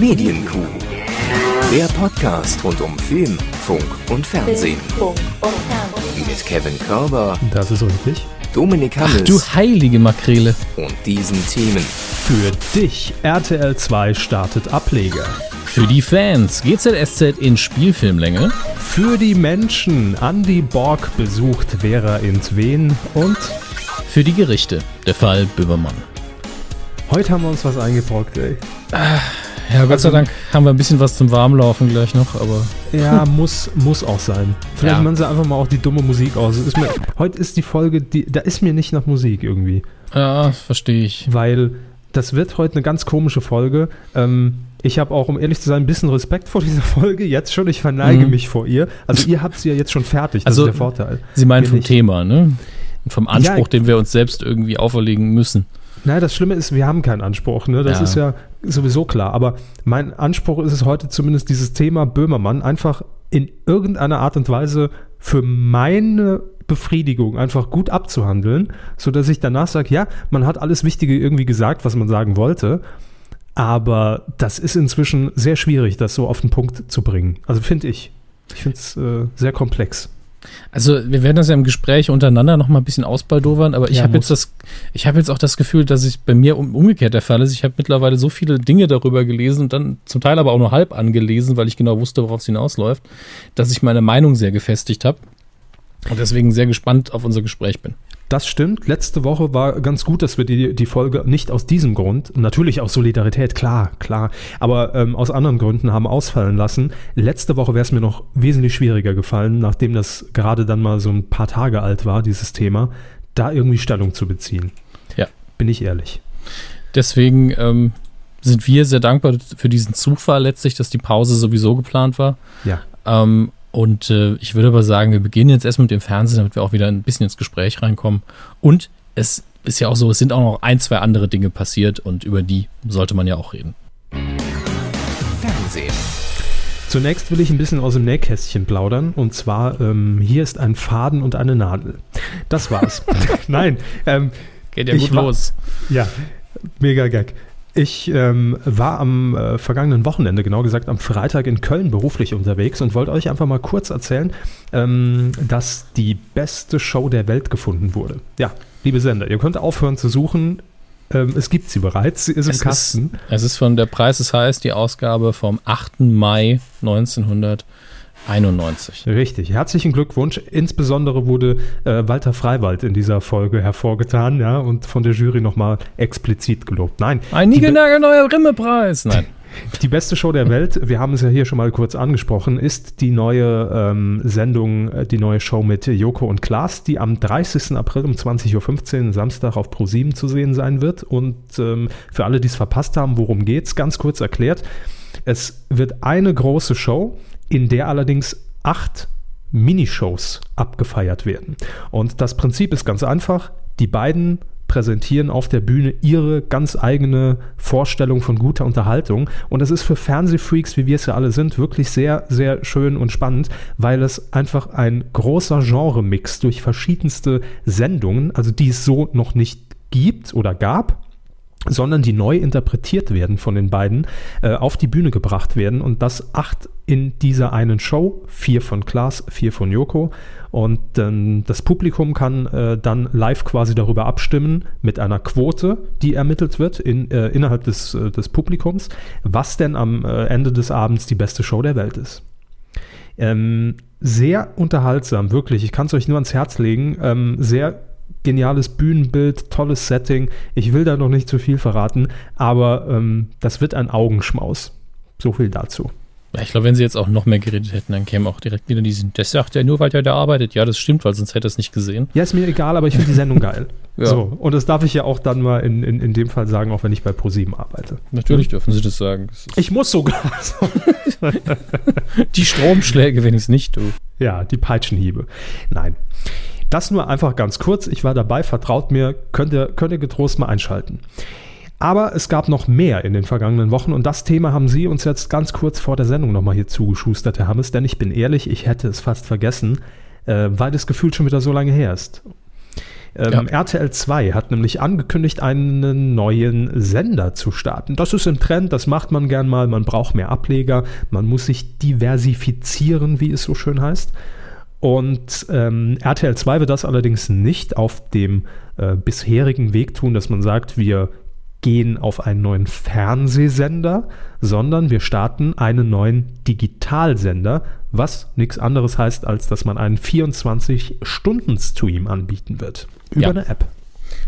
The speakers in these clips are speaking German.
Medienkuh. Der Podcast rund um Film, Funk und Fernsehen. Mit Kevin Körber, Das ist richtig. Dominik Ach Hammes du heilige Makrele. und diesen Themen. Für dich, RTL 2 startet Ableger. Für die Fans, GZSZ in Spielfilmlänge. Für die Menschen, Andy Borg besucht Vera in Tween und Für die Gerichte, der Fall Böhmermann. heute haben wir uns was eingebrockt, ey. Ja, Gott sei Dank haben wir ein bisschen was zum Warmlaufen gleich noch, aber Ja, muss, muss auch sein. Vielleicht Ja. machen sie einfach mal auch die dumme Musik aus. Ist mir, heute ist die Folge, die, da ist mir nicht nach Musik irgendwie. ja, verstehe ich. Weil das wird heute eine ganz komische Folge. Ähm, ich habe auch, um ehrlich zu sein, ein bisschen Respekt vor dieser Folge. Jetzt schon, ich verneige Mhm. mich vor ihr. Also ihr habt sie ja jetzt schon fertig, das Also- ist der Vorteil. Sie meinen Wir vom nicht. Thema, ne? Und vom Anspruch, Ja. den wir uns selbst irgendwie auferlegen müssen. Naja, das Schlimme ist, wir haben keinen Anspruch, ne? Das Ja. ist ja sowieso klar. Aber mein Anspruch ist es heute zumindest, dieses Thema Böhmermann einfach in irgendeiner Art und Weise für meine Befriedigung einfach gut abzuhandeln, sodass ich danach sage, ja, man hat alles Wichtige irgendwie gesagt, was man sagen wollte. Aber das ist inzwischen sehr schwierig, das so auf den Punkt zu bringen. Also finde ich. Ich finde es äh, sehr komplex. Also wir werden das ja im Gespräch untereinander noch mal ein bisschen ausbaldowern, aber ich Ja, habe jetzt das, ich habe jetzt auch das Gefühl, dass ich bei mir um, umgekehrt der Fall ist. Ich habe mittlerweile so viele Dinge darüber gelesen und dann zum Teil aber auch nur halb angelesen, weil ich genau wusste, worauf es hinausläuft, dass ich meine Meinung sehr gefestigt habe und deswegen sehr gespannt auf unser Gespräch bin. Das stimmt. Letzte Woche war ganz gut, dass wir die, die Folge nicht aus diesem Grund, natürlich aus Solidarität, klar, klar, aber ähm, aus anderen Gründen haben ausfallen lassen. Letzte Woche wäre es mir noch wesentlich schwieriger gefallen, nachdem das gerade dann mal so ein paar Tage alt war, dieses Thema, da irgendwie Stellung zu beziehen. Ja. Bin ich ehrlich. Deswegen ähm, sind wir sehr dankbar für diesen Zufall letztlich, dass die Pause sowieso geplant war. Ja. Ähm, und äh, ich würde aber sagen, wir beginnen jetzt erst mit dem Fernsehen, damit wir auch wieder ein bisschen ins Gespräch reinkommen. Und es ist ja auch so, es sind auch noch ein, zwei andere Dinge passiert und über die sollte man ja auch reden. Fernsehen. Zunächst will ich ein bisschen aus dem Nähkästchen plaudern und zwar, ähm, hier ist ein Faden und eine Nadel. Das war's. Nein, ähm, Geht ja gut los. Ja, mega Gag. Ich ähm, war am äh, vergangenen Wochenende, genau gesagt am Freitag in Köln beruflich unterwegs und wollte euch einfach mal kurz erzählen, ähm, dass die beste Show der Welt gefunden wurde. Ja, liebe Sender, ihr könnt aufhören zu suchen. Ähm, es gibt sie bereits, sie ist im Es ist, Kasten. es ist von der Preis ist heiß, die Ausgabe vom 8. Mai 1991. Richtig, herzlichen Glückwunsch. Insbesondere wurde äh, Walter Freiwald in dieser Folge hervorgetan ja, und von der Jury nochmal explizit gelobt. Nein, Ein niegelnagelneuer Rimmepreis. Nein. Die beste Show der Welt, wir haben es ja hier schon mal kurz angesprochen, ist die neue ähm, Sendung, äh, die neue Show mit Joko und Klaas, die am 30. April um 20.15 Uhr Samstag auf Pro7 zu sehen sein wird. Und ähm, für alle, die es verpasst haben, worum geht's? Ganz kurz erklärt. Es wird eine große Show, in der allerdings acht Minishows abgefeiert werden. Und das Prinzip ist ganz einfach. Die beiden präsentieren auf der Bühne ihre ganz eigene Vorstellung von guter Unterhaltung. Und es ist für Fernsehfreaks, wie wir es ja alle sind, wirklich sehr, sehr schön und spannend, weil es einfach ein großer Genre-Mix durch verschiedenste Sendungen, also die es so noch nicht gibt oder gab, sondern die neu interpretiert werden von den beiden, äh, auf die Bühne gebracht werden. Und das acht in dieser einen Show, vier von Klaas, vier von Joko. Und ähm, das Publikum kann äh, dann live quasi darüber abstimmen mit einer Quote, die ermittelt wird in, äh, innerhalb des, äh, des Publikums, was denn am äh, Ende des Abends die beste Show der Welt ist. Ähm, sehr unterhaltsam, wirklich. Ich kann es euch nur ans Herz legen. Ähm, sehr geniales Bühnenbild, tolles Setting. Ich will da noch nicht zu viel verraten, aber ähm, das wird ein Augenschmaus. So viel dazu. Ja, ich glaube, wenn sie jetzt auch noch mehr geredet hätten, dann käme auch direkt wieder diesen, das sagt er nur, weil er da arbeitet. Ja, das stimmt, weil sonst hätte er es nicht gesehen. Ja, ist mir egal, aber ich finde die Sendung geil. Ja. So, und das darf ich ja auch dann mal in, in, in dem Fall sagen, auch wenn ich bei ProSieben arbeite. Natürlich dürfen sie das sagen. Das Ich muss sogar. Die Stromschläge, wenn ich es nicht tue. Ja, die Peitschenhiebe. Nein. Das nur einfach ganz kurz. Ich war dabei, vertraut mir, könnt ihr, könnt ihr getrost mal einschalten. Aber es gab noch mehr in den vergangenen Wochen und das Thema haben Sie uns jetzt ganz kurz vor der Sendung nochmal hier zugeschustert, Herr Hammes, denn ich bin ehrlich, ich hätte es fast vergessen, äh, weil das Gefühl schon wieder so lange her ist. Ähm, ja. RTL 2 hat nämlich angekündigt, einen neuen Sender zu starten. Das ist ein Trend, das macht man gern mal. Man braucht mehr Ableger, man muss sich diversifizieren, wie es so schön heißt. Und ähm, RTL 2 wird das allerdings nicht auf dem äh, bisherigen Weg tun, dass man sagt, wir gehen auf einen neuen Fernsehsender, sondern wir starten einen neuen Digitalsender, was nichts anderes heißt, als dass man einen 24-Stunden-Stream anbieten wird. Über ja. eine App.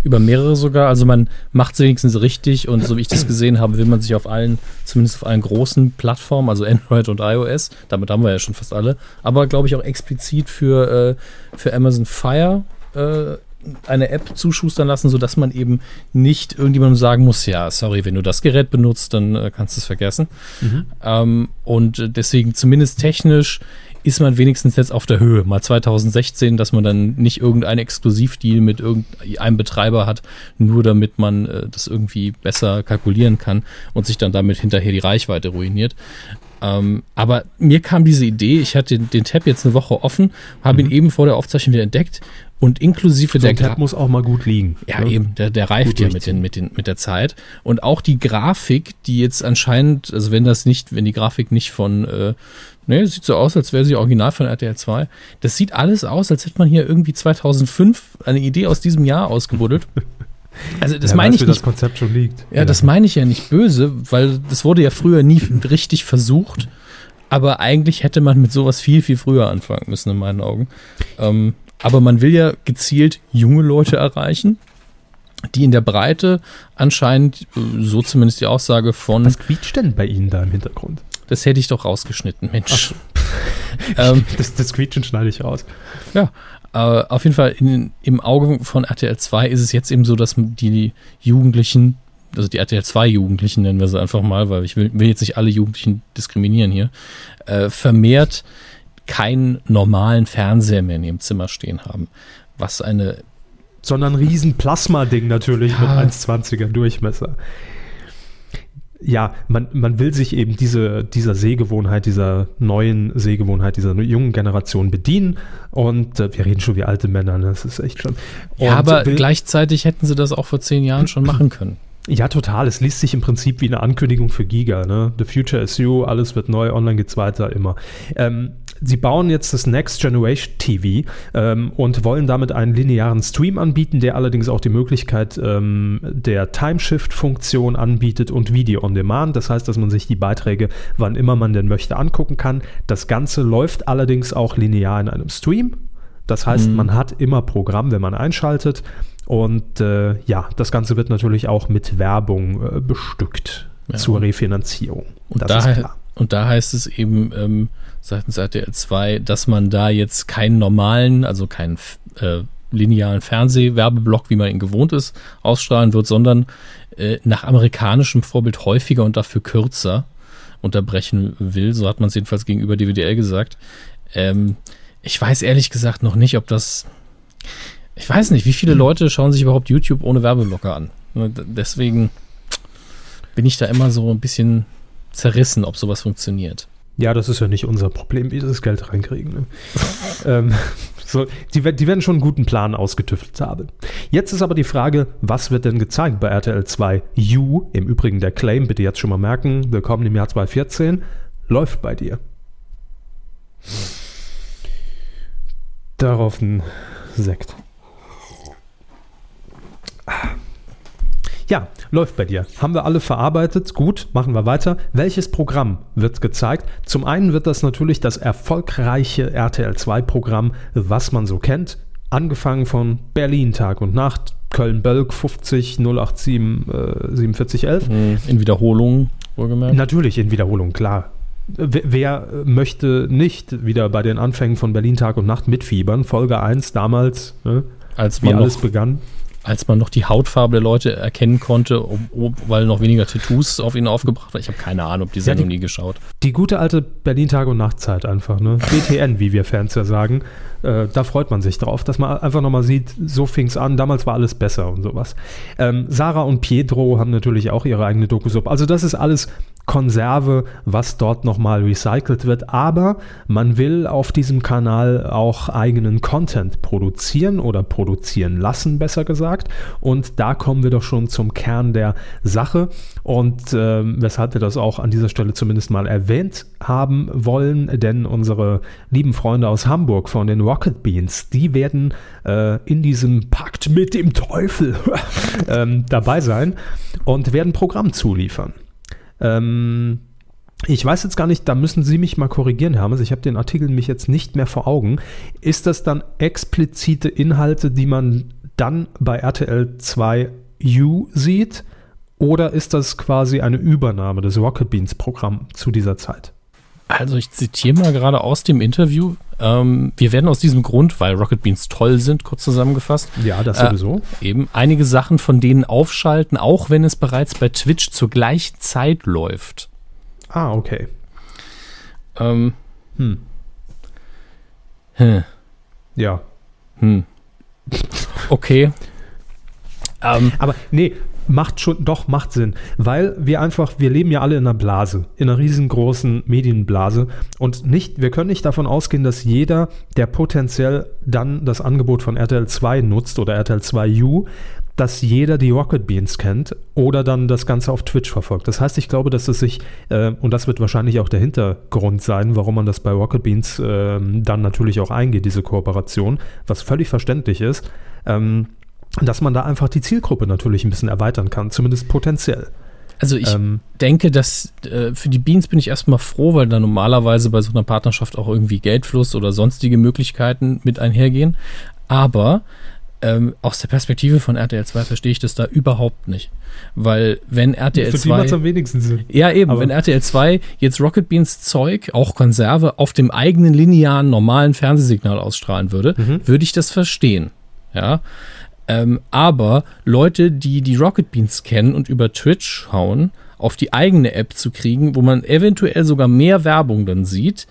Über mehrere sogar. Also man macht es wenigstens richtig und so wie ich das gesehen habe, will man sich auf allen, zumindest auf allen großen Plattformen, also Android und iOS, damit haben wir ja schon fast alle, aber glaube ich auch explizit für, äh, für Amazon Fire äh, eine App zuschustern lassen, sodass man eben nicht irgendjemandem sagen muss, ja, sorry, wenn du das Gerät benutzt, dann äh, kannst du es vergessen. Mhm. Ähm, und deswegen zumindest technisch ist man wenigstens jetzt auf der Höhe. Mal 2016, dass man dann nicht irgendeinen Exklusivdeal mit irgendeinem Betreiber hat, nur damit man äh, das irgendwie besser kalkulieren kann und sich dann damit hinterher die Reichweite ruiniert. Ähm, aber mir kam diese Idee, ich hatte den, den Tab jetzt eine Woche offen, habe mhm. ihn eben vor der Aufzeichnung wieder entdeckt und inklusive so der Tab muss auch mal gut liegen. Ja, ne? eben, der, der reift ja mit, den, mit, den, mit der Zeit. Und auch die Grafik, die jetzt anscheinend, also wenn das nicht, wenn die Grafik nicht von, äh, ne, sieht so aus, als wäre sie original von RTL 2. Das sieht alles aus, als hätte man hier irgendwie 2005 eine Idee aus diesem Jahr ausgebuddelt. Also das ja, meine ich nicht. das Konzept schon liegt. Ja, ja, das meine ich ja nicht böse, weil das wurde ja früher nie richtig versucht. Aber eigentlich hätte man mit sowas viel, viel früher anfangen müssen, in meinen Augen. Ähm, aber man will ja gezielt junge Leute erreichen, die in der Breite anscheinend, so zumindest die Aussage von. Was quietscht denn bei Ihnen da im Hintergrund? Das hätte ich doch rausgeschnitten, Mensch. ähm, das, das Quietschen schneide ich raus. Ja, äh, auf jeden Fall in, im Auge von RTL 2 ist es jetzt eben so, dass die Jugendlichen, also die RTL 2 Jugendlichen nennen wir sie einfach mal, weil ich will, will jetzt nicht alle Jugendlichen diskriminieren hier, äh, vermehrt keinen normalen Fernseher mehr in ihrem Zimmer stehen haben. Was eine. Sondern ein riesen Plasma-Ding natürlich ja. mit 1,20er Durchmesser. Ja, man, man will sich eben diese, dieser Sehgewohnheit, dieser neuen Sehgewohnheit, dieser jungen Generation bedienen. Und äh, wir reden schon wie alte Männer, ne? das ist echt. Und ja, aber gleichzeitig hätten sie das auch vor zehn Jahren schon machen können. Ja, total. Es liest sich im Prinzip wie eine Ankündigung für Giga. Ne? The future is you, alles wird neu, online geht's weiter, immer. Ähm, sie bauen jetzt das Next Generation TV ähm, und wollen damit einen linearen Stream anbieten, der allerdings auch die Möglichkeit ähm, der Timeshift-Funktion anbietet und Video on Demand. Das heißt, dass man sich die Beiträge, wann immer man denn möchte, angucken kann. Das Ganze läuft allerdings auch linear in einem Stream. Das heißt, mhm. man hat immer Programm, wenn man einschaltet. Und äh, ja, das Ganze wird natürlich auch mit Werbung äh, bestückt ja. zur Refinanzierung. Und, da, und da heißt es eben ähm, seitens RTL 2, dass man da jetzt keinen normalen, also keinen äh, linearen Fernsehwerbeblock, wie man ihn gewohnt ist, ausstrahlen wird, sondern äh, nach amerikanischem Vorbild häufiger und dafür kürzer unterbrechen will. So hat man es jedenfalls gegenüber DWDL gesagt. Ähm, ich weiß ehrlich gesagt noch nicht, ob das ich weiß nicht, wie viele Leute schauen sich überhaupt YouTube ohne Werbeblocker an. Deswegen bin ich da immer so ein bisschen zerrissen, ob sowas funktioniert. Ja, das ist ja nicht unser Problem, wie sie das Geld reinkriegen. Ne? ähm, so, die, die, werden schon einen guten Plan ausgetüftelt haben. Jetzt ist aber die Frage, was wird denn gezeigt bei RTL 2 U? Im Übrigen der Claim, bitte jetzt schon mal merken, willkommen im Jahr 2014, läuft bei dir. Darauf ein Sekt. Ja, läuft bei dir. Haben wir alle verarbeitet. Gut, machen wir weiter. Welches Programm wird gezeigt? Zum einen wird das natürlich das erfolgreiche RTL 2 Programm, was man so kennt. Angefangen von Berlin Tag und Nacht, Köln-Bölk 50 087 äh, 4711. In Wiederholung, wohlgemerkt. Natürlich in Wiederholung, klar. Wer, wer möchte nicht wieder bei den Anfängen von Berlin Tag und Nacht mitfiebern? Folge 1 damals, ne, als wie alles begann als man noch die Hautfarbe der Leute erkennen konnte, ob, ob, weil noch weniger Tattoos auf ihnen aufgebracht waren. Ich habe keine Ahnung, ob die Sendung ja, die, nie geschaut. Die gute alte Berlin Tag- und Nachtzeit einfach, ne? BTN, wie wir Fans ja sagen. Äh, da freut man sich drauf, dass man einfach nochmal sieht, so fing es an, damals war alles besser und sowas. Ähm, Sarah und Pietro haben natürlich auch ihre eigene Dokusub. Also das ist alles Konserve, was dort nochmal recycelt wird. Aber man will auf diesem Kanal auch eigenen Content produzieren oder produzieren lassen, besser gesagt. Und da kommen wir doch schon zum Kern der Sache und äh, weshalb wir das auch an dieser Stelle zumindest mal erwähnt haben wollen, denn unsere lieben Freunde aus Hamburg von den Rocket Beans, die werden äh, in diesem Pakt mit dem Teufel ähm, dabei sein und werden Programm zuliefern. Ähm, ich weiß jetzt gar nicht, da müssen Sie mich mal korrigieren, Hermes. Ich habe den Artikel mich jetzt nicht mehr vor Augen. Ist das dann explizite Inhalte, die man dann bei RTL 2 U sieht? Oder ist das quasi eine Übernahme des Rocket Beans Programm zu dieser Zeit? Also ich zitiere mal gerade aus dem Interview. Ähm, wir werden aus diesem Grund, weil Rocket Beans toll sind, kurz zusammengefasst. Ja, das sowieso. Äh, eben einige Sachen von denen aufschalten, auch wenn es bereits bei Twitch zur gleichen Zeit läuft. Ah, okay. Ähm, hm. Hm. Ja. Hm. Okay. Ähm, Aber nee, macht schon, doch, macht Sinn. Weil wir einfach, wir leben ja alle in einer Blase, in einer riesengroßen Medienblase. Und nicht, wir können nicht davon ausgehen, dass jeder, der potenziell dann das Angebot von RTL 2 nutzt oder RTL 2U, dass jeder die Rocket Beans kennt oder dann das Ganze auf Twitch verfolgt. Das heißt, ich glaube, dass es sich, äh, und das wird wahrscheinlich auch der Hintergrund sein, warum man das bei Rocket Beans äh, dann natürlich auch eingeht, diese Kooperation, was völlig verständlich ist. Ähm, dass man da einfach die Zielgruppe natürlich ein bisschen erweitern kann, zumindest potenziell. Also ich ähm, denke, dass äh, für die Beans bin ich erstmal froh, weil da normalerweise bei so einer Partnerschaft auch irgendwie Geldfluss oder sonstige Möglichkeiten mit einhergehen. Aber ähm, aus der Perspektive von RTL 2 verstehe ich das da überhaupt nicht. Weil wenn RTL Für 2. Die am wenigsten Sinn. Ja, eben, Aber wenn RTL 2 jetzt Rocket Beans Zeug, auch Konserve, auf dem eigenen linearen, normalen Fernsehsignal ausstrahlen würde, mhm. würde ich das verstehen. Ja. Ähm, aber Leute, die die Rocket Beans kennen und über Twitch schauen, auf die eigene App zu kriegen, wo man eventuell sogar mehr Werbung dann sieht,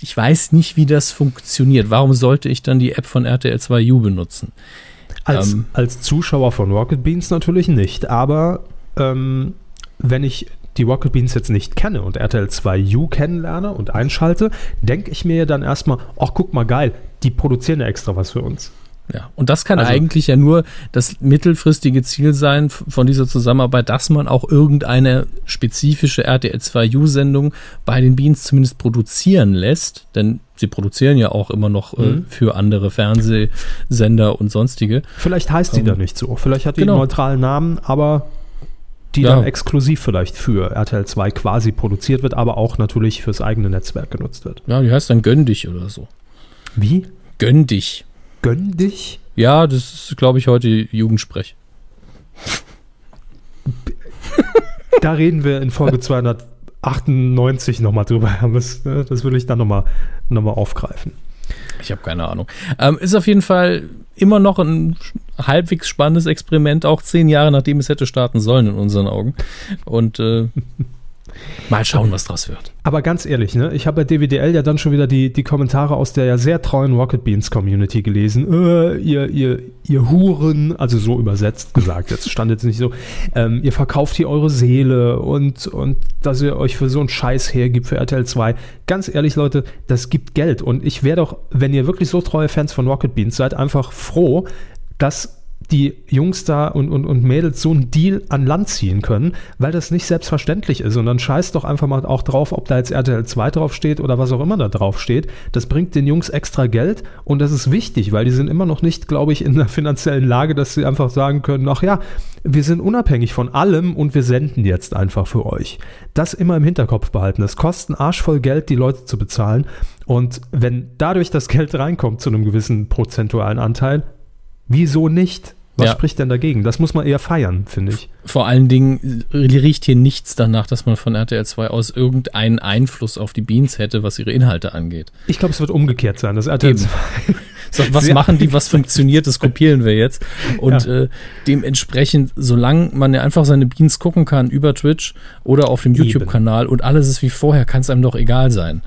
ich weiß nicht, wie das funktioniert. Warum sollte ich dann die App von RTL 2U benutzen? Als, ähm, als Zuschauer von Rocket Beans natürlich nicht, aber ähm, wenn ich die Rocket Beans jetzt nicht kenne und RTL 2U kennenlerne und einschalte, denke ich mir dann erstmal, ach guck mal geil, die produzieren ja extra was für uns. Ja, und das kann also, eigentlich ja nur das mittelfristige Ziel sein von dieser Zusammenarbeit, dass man auch irgendeine spezifische RTL2U-Sendung bei den Beans zumindest produzieren lässt, denn sie produzieren ja auch immer noch äh, mhm. für andere Fernsehsender und sonstige. Vielleicht heißt die ähm, da nicht so, vielleicht hat die genau. einen neutralen Namen, aber die ja. dann exklusiv vielleicht für RTL 2 quasi produziert wird, aber auch natürlich fürs eigene Netzwerk genutzt wird. Ja, die heißt dann Gönn dich oder so. Wie? Gönn dich. Gönn dich? Ja, das ist, glaube ich, heute Jugendsprech. da reden wir in Folge 298 nochmal drüber. Das, ne, das will ich dann nochmal noch mal aufgreifen. Ich habe keine Ahnung. Ähm, ist auf jeden Fall immer noch ein halbwegs spannendes Experiment, auch zehn Jahre nachdem es hätte starten sollen in unseren Augen. Und äh, Mal schauen, was draus wird. Aber ganz ehrlich, ne, ich habe bei DWDL ja dann schon wieder die, die Kommentare aus der ja sehr treuen Rocket Beans Community gelesen. Äh, ihr, ihr, ihr Huren, also so übersetzt gesagt, jetzt stand jetzt nicht so, ähm, ihr verkauft hier eure Seele und, und dass ihr euch für so einen Scheiß hergibt für RTL 2. Ganz ehrlich, Leute, das gibt Geld. Und ich wäre doch, wenn ihr wirklich so treue Fans von Rocket Beans seid, einfach froh, dass die Jungs da und, und, und Mädels so einen Deal an Land ziehen können, weil das nicht selbstverständlich ist. Und dann scheißt doch einfach mal auch drauf, ob da jetzt RTL 2 draufsteht oder was auch immer da draufsteht. Das bringt den Jungs extra Geld und das ist wichtig, weil die sind immer noch nicht, glaube ich, in der finanziellen Lage, dass sie einfach sagen können, ach ja, wir sind unabhängig von allem und wir senden jetzt einfach für euch. Das immer im Hinterkopf behalten. Es kostet arschvoll Geld, die Leute zu bezahlen. Und wenn dadurch das Geld reinkommt zu einem gewissen prozentualen Anteil, wieso nicht? Was ja. spricht denn dagegen? Das muss man eher feiern, finde ich. Vor allen Dingen riecht hier nichts danach, dass man von RTL 2 aus irgendeinen Einfluss auf die Beans hätte, was ihre Inhalte angeht. Ich glaube, es wird umgekehrt sein. Das RTL 2 so, was machen die, was funktioniert, das kopieren wir jetzt. Und ja. äh, dementsprechend, solange man ja einfach seine Beans gucken kann über Twitch oder auf dem YouTube-Kanal und alles ist wie vorher, kann es einem doch egal sein.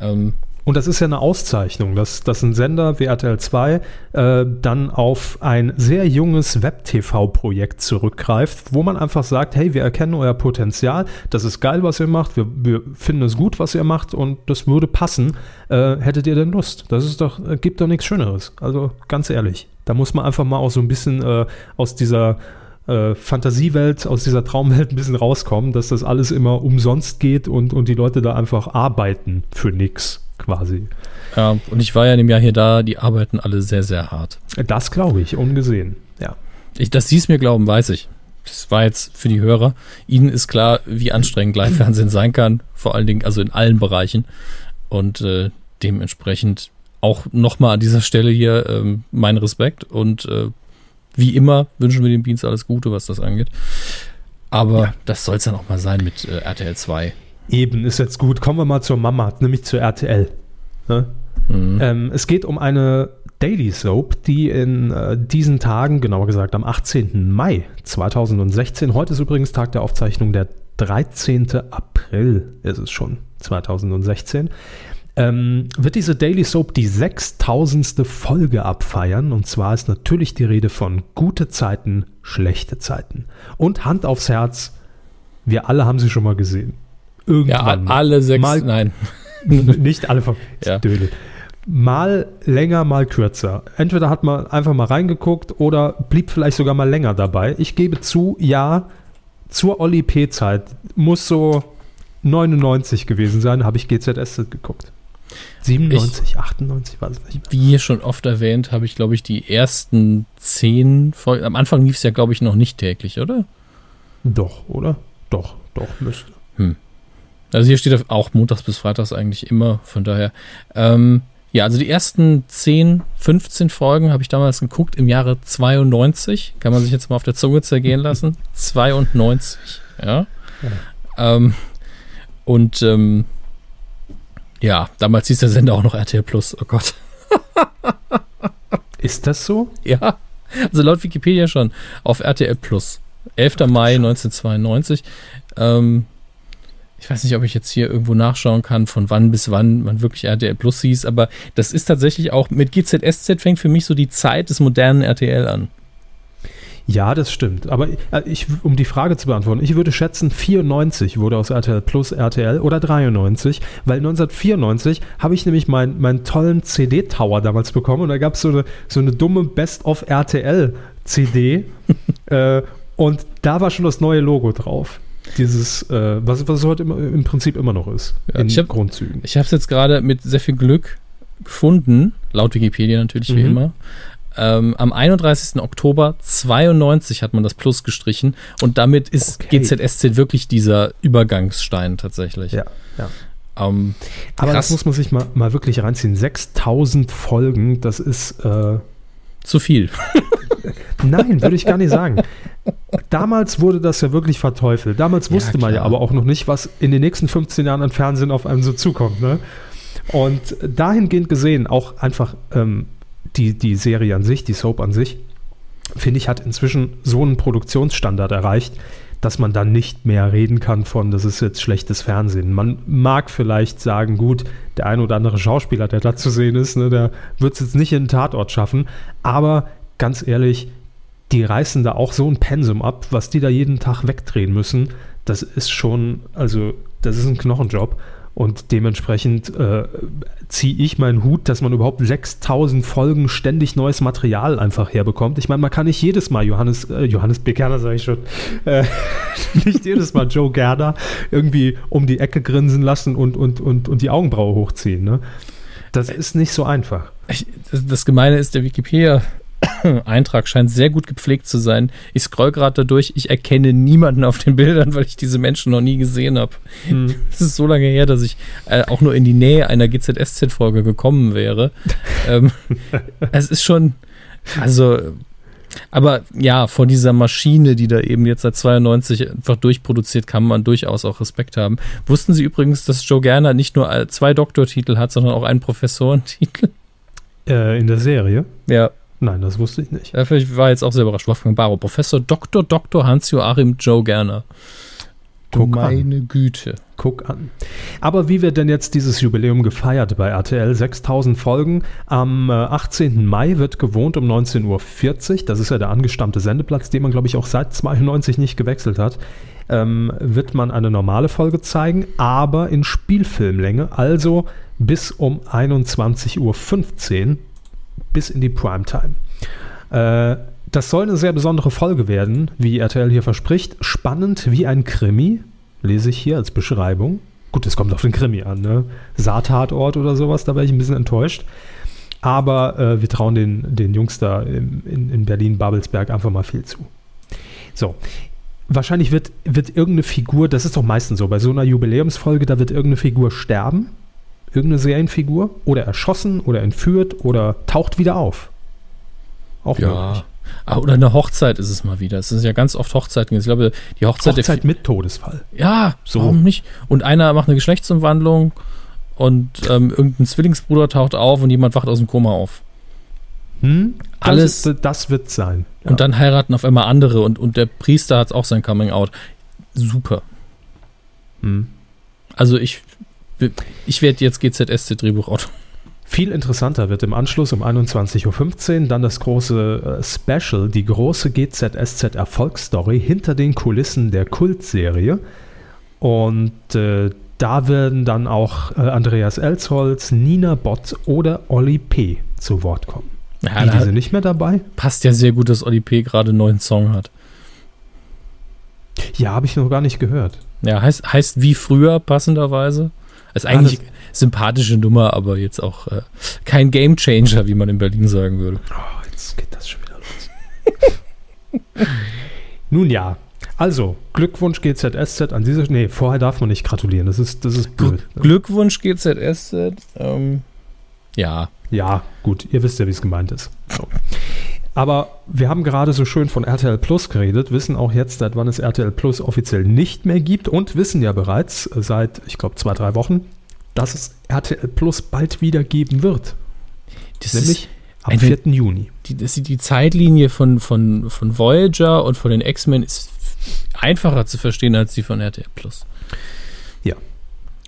Ähm, Und das ist ja eine Auszeichnung, dass, dass ein Sender wie RTL 2 äh, dann auf ein sehr junges Web-TV-Projekt zurückgreift, wo man einfach sagt, hey, wir erkennen euer Potenzial, das ist geil, was ihr macht, wir, wir finden es gut, was ihr macht und das würde passen. Äh, hättet ihr denn Lust? Das ist doch, äh, gibt doch nichts Schöneres. Also ganz ehrlich, da muss man einfach mal auch so ein bisschen äh, aus dieser äh, Fantasiewelt, aus dieser Traumwelt ein bisschen rauskommen, dass das alles immer umsonst geht und, und die Leute da einfach arbeiten für nichts quasi. Ja, und ich war ja in dem Jahr hier da, die arbeiten alle sehr, sehr hart. Das glaube ich, ungesehen, ja. Ich, dass sie es mir glauben, weiß ich. Das war jetzt für die Hörer. Ihnen ist klar, wie anstrengend Live-Fernsehen sein kann, vor allen Dingen, also in allen Bereichen. Und äh, dementsprechend auch nochmal an dieser Stelle hier ähm, mein Respekt und äh, wie immer wünschen wir den Beans alles Gute, was das angeht. Aber ja. das soll es dann auch mal sein mit äh, RTL 2. Eben, ist jetzt gut. Kommen wir mal zur Mama, nämlich zur RTL. Ne? Mhm. Ähm, es geht um eine Daily Soap, die in äh, diesen Tagen, genauer gesagt am 18. Mai 2016, heute ist übrigens Tag der Aufzeichnung, der 13. April ist es schon, 2016, ähm, wird diese Daily Soap die 6000. Folge abfeiern. Und zwar ist natürlich die Rede von gute Zeiten, schlechte Zeiten. Und Hand aufs Herz, wir alle haben sie schon mal gesehen. Irgendwann. Ja, alle sechs, mal, nein. Nicht alle von ja. Dödel. Mal länger, mal kürzer. Entweder hat man einfach mal reingeguckt oder blieb vielleicht sogar mal länger dabei. Ich gebe zu, ja, zur Oli P-Zeit muss so 99 gewesen sein, habe ich GZS geguckt. 97, ich, 98, weiß ich nicht. Mehr. Wie schon oft erwähnt, habe ich, glaube ich, die ersten zehn Folgen. Am Anfang lief es ja, glaube ich, noch nicht täglich, oder? Doch, oder? Doch, doch, müsste. Hm. Also hier steht auch montags bis freitags eigentlich immer, von daher. Ähm, ja, also die ersten 10, 15 Folgen habe ich damals geguckt im Jahre 92. Kann man sich jetzt mal auf der Zunge zergehen lassen. 92, ja. ja. Ähm, und ähm, ja, damals hieß der Sender auch noch RTL Plus. Oh Gott. Ist das so? Ja. Also laut Wikipedia schon. Auf RTL Plus. 11. Ach, Mai 1992. Ähm, ich weiß nicht, ob ich jetzt hier irgendwo nachschauen kann, von wann bis wann man wirklich RTL Plus hieß, aber das ist tatsächlich auch mit GZSZ fängt für mich so die Zeit des modernen RTL an. Ja, das stimmt. Aber äh, ich, um die Frage zu beantworten, ich würde schätzen, 94 wurde aus RTL Plus RTL oder 93, weil 1994 habe ich nämlich meinen mein tollen CD-Tower damals bekommen und da gab es so eine, so eine dumme Best-of RTL-CD äh, und da war schon das neue Logo drauf. Dieses, äh, was, was es heute im, im Prinzip immer noch ist, ja, in ich hab, Grundzügen. Ich habe es jetzt gerade mit sehr viel Glück gefunden, laut Wikipedia natürlich wie mhm. immer. Ähm, am 31. Oktober 92 hat man das Plus gestrichen und damit ist okay. GZSZ wirklich dieser Übergangsstein tatsächlich. Ja, ja. Ähm, Aber krass. das muss man sich mal, mal wirklich reinziehen. 6000 Folgen, das ist äh, zu viel. Nein, würde ich gar nicht sagen. Damals wurde das ja wirklich verteufelt. Damals wusste ja, man ja aber auch noch nicht, was in den nächsten 15 Jahren an Fernsehen auf einem so zukommt. Ne? Und dahingehend gesehen auch einfach ähm, die, die Serie an sich, die Soap an sich, finde ich, hat inzwischen so einen Produktionsstandard erreicht, dass man dann nicht mehr reden kann von, das ist jetzt schlechtes Fernsehen. Man mag vielleicht sagen, gut, der ein oder andere Schauspieler, der da zu sehen ist, ne, der wird es jetzt nicht in den Tatort schaffen, aber ganz ehrlich, die reißen da auch so ein Pensum ab, was die da jeden Tag wegdrehen müssen. Das ist schon, also, das ist ein Knochenjob. Und dementsprechend äh, ziehe ich meinen Hut, dass man überhaupt 6000 Folgen ständig neues Material einfach herbekommt. Ich meine, man kann nicht jedes Mal Johannes, äh, Johannes B. Gerner, sage ich schon, äh, nicht jedes Mal Joe Gerner irgendwie um die Ecke grinsen lassen und, und, und, und die Augenbraue hochziehen. Ne? Das ist nicht so einfach. Ich, das, das Gemeine ist, der Wikipedia Eintrag scheint sehr gut gepflegt zu sein. Ich scroll gerade dadurch, ich erkenne niemanden auf den Bildern, weil ich diese Menschen noch nie gesehen habe. Hm. Es ist so lange her, dass ich äh, auch nur in die Nähe einer GZSZ-Folge gekommen wäre. ähm, es ist schon, also, aber ja, vor dieser Maschine, die da eben jetzt seit 92 einfach durchproduziert, kann man durchaus auch Respekt haben. Wussten Sie übrigens, dass Joe Gerner nicht nur zwei Doktortitel hat, sondern auch einen Professorentitel? Äh, in der Serie? Ja. Nein, das wusste ich nicht. Ich war jetzt auch sehr überrascht. Wolfgang Barrow, Professor Dr. Dr. Hans-Joachim Joe Gerner. Guck Meine an. Güte. Guck an. Aber wie wird denn jetzt dieses Jubiläum gefeiert bei RTL? 6000 Folgen. Am äh, 18. Mai wird gewohnt um 19.40 Uhr. Das ist ja der angestammte Sendeplatz, den man, glaube ich, auch seit 92 nicht gewechselt hat. Ähm, wird man eine normale Folge zeigen, aber in Spielfilmlänge, also bis um 21.15 Uhr, bis in die Primetime. Äh, das soll eine sehr besondere Folge werden, wie RTL hier verspricht. Spannend wie ein Krimi, lese ich hier als Beschreibung. Gut, es kommt auf den Krimi an, ne? Saartatort oder sowas, da wäre ich ein bisschen enttäuscht. Aber äh, wir trauen den, den Jungs da in, in, in Berlin-Babelsberg einfach mal viel zu. So, wahrscheinlich wird, wird irgendeine Figur, das ist doch meistens so, bei so einer Jubiläumsfolge, da wird irgendeine Figur sterben, irgendeine Serienfigur, oder erschossen oder entführt oder taucht wieder auf. Auch möglich. Ah, Oder eine Hochzeit ist es mal wieder. Es ist ja ganz oft Hochzeiten. Ich glaube, die Hochzeit, Hochzeit mit Todesfall. Ja, So. warum nicht? Und einer macht eine Geschlechtsumwandlung und ähm, irgendein Zwillingsbruder taucht auf und jemand wacht aus dem Koma auf. Hm? Das Alles- ist- das wird sein. Ja. Und dann heiraten auf einmal andere und, und der Priester hat auch sein Coming Out. Super. Hm. Also ich, ich werde jetzt GZSC-Drehbuchautor. Viel interessanter wird im Anschluss um 21.15 Uhr dann das große äh, Special, die große GZSZ Erfolgsstory hinter den Kulissen der Kultserie. Und äh, da werden dann auch äh, Andreas Elsholz, Nina Bott oder Olli P. zu Wort kommen. Ja, die, die sind nicht mehr dabei? passt ja sehr gut, dass Oli P. gerade einen neuen Song hat. Ja, habe ich noch gar nicht gehört. Ja, heißt, heißt wie früher passenderweise. Ist eigentlich sympathische Nummer, aber jetzt auch äh, kein Gamechanger, wie man in Berlin sagen würde. Oh, jetzt geht das schon wieder los. Nun ja, also Glückwunsch GZSZ an dieser Nee, vorher darf man nicht gratulieren. Das ist, das ist blöd. Glückwunsch GZSZ. Ähm, ja, Ja, gut, ihr wisst ja, wie es gemeint ist. So. Aber wir haben gerade so schön von RTL Plus geredet, wissen auch jetzt, seit wann es RTL Plus offiziell nicht mehr gibt und wissen ja bereits seit, ich glaube, zwei, drei Wochen, dass es RTL Plus bald wieder geben wird. das Nämlich am eine- 4. Juni. die, das, die Zeitlinie von, von, von Voyager und von den X-Men ist einfacher zu verstehen als die von RTL Plus.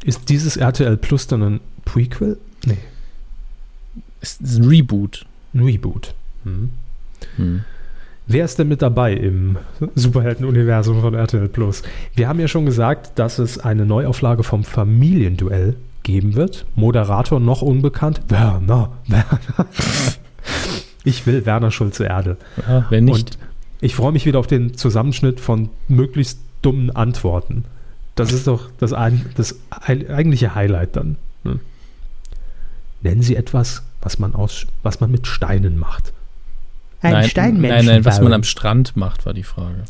Ist dieses RTL Plus dann ein Prequel? Nee, Es ist ein Reboot. ein Reboot. Mhm. Hm. Wer ist denn mit dabei im Superhelden-Universum von RTL Plus? Wir haben ja schon gesagt, dass es eine Neuauflage vom Familienduell geben wird. Moderator noch unbekannt. Werner, Werner. Ich will Werner Schulze-Erde. Ja, wenn nicht. Und ich freue mich wieder auf den Zusammenschnitt von möglichst dummen Antworten. Das ist doch das, ein, das ei- eigentliche Highlight dann. Ne? Nennen Sie etwas, was man, aus, was man mit Steinen macht. Nein, nein, nein, was man am Strand macht, war die Frage.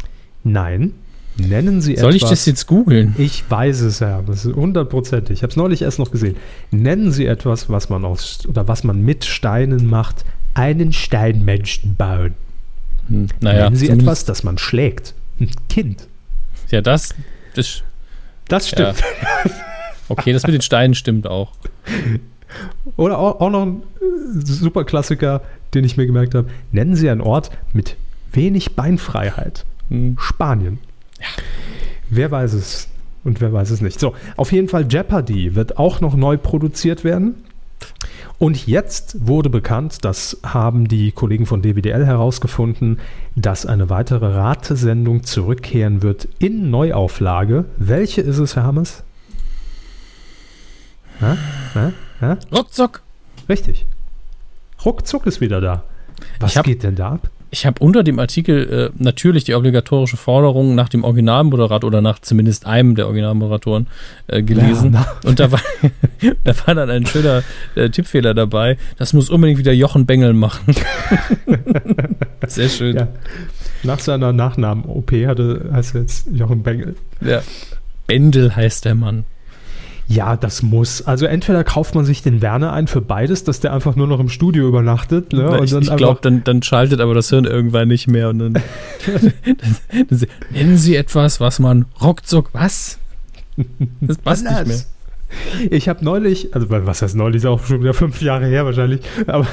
Nein. Nennen Sie Soll ich etwas. das jetzt googeln? Ich weiß es ja, das ist hundertprozentig. Ich habe es neulich erst noch gesehen. Nennen Sie etwas, was man aus oder was man mit Steinen macht. Einen Steinmenschen bauen. Hm, naja, Nennen Sie etwas, das man schlägt. Ein Kind. Ja, das, das. Das stimmt. Okay, das mit den Steinen stimmt auch. Oder auch, auch noch ein super Klassiker, den ich mir gemerkt habe. Nennen Sie einen Ort mit wenig Beinfreiheit. Hm. Spanien. Wer weiß es und wer weiß es nicht. So, auf jeden Fall Jeopardy wird auch noch neu produziert werden. Und jetzt wurde bekannt, das haben die Kollegen von DWDL herausgefunden, dass eine weitere Ratesendung zurückkehren wird in Neuauflage. Welche ist es, Hermes? Hä? Hä? Hä? Ruckzuck! Richtig. Ruckzuck ist wieder da. Was hab- geht denn da ab? Ich habe unter dem Artikel äh, natürlich die obligatorische Forderung nach dem Originalmoderator oder nach zumindest einem der Originalmoderatoren äh, gelesen. Ja, Und da war, da war dann ein schöner äh, Tippfehler dabei. Das muss unbedingt wieder Jochen Bengel machen. Sehr schön. Ja. Nach seiner Nachnamen-OP hatte, heißt er jetzt Jochen Bengel. Ja. Bendel heißt der Mann. Ja, das muss. Also entweder kauft man sich den Werner ein für beides, dass der einfach nur noch im Studio übernachtet. Ne? Na, und ich ich glaube, dann, dann schaltet aber das Hirn irgendwann nicht mehr. Und dann, dann, dann nennen Sie etwas, was man ruckzuck, was? Das passt nicht mehr. Ich habe neulich, also was heißt neulich, ist auch schon wieder fünf Jahre her wahrscheinlich, aber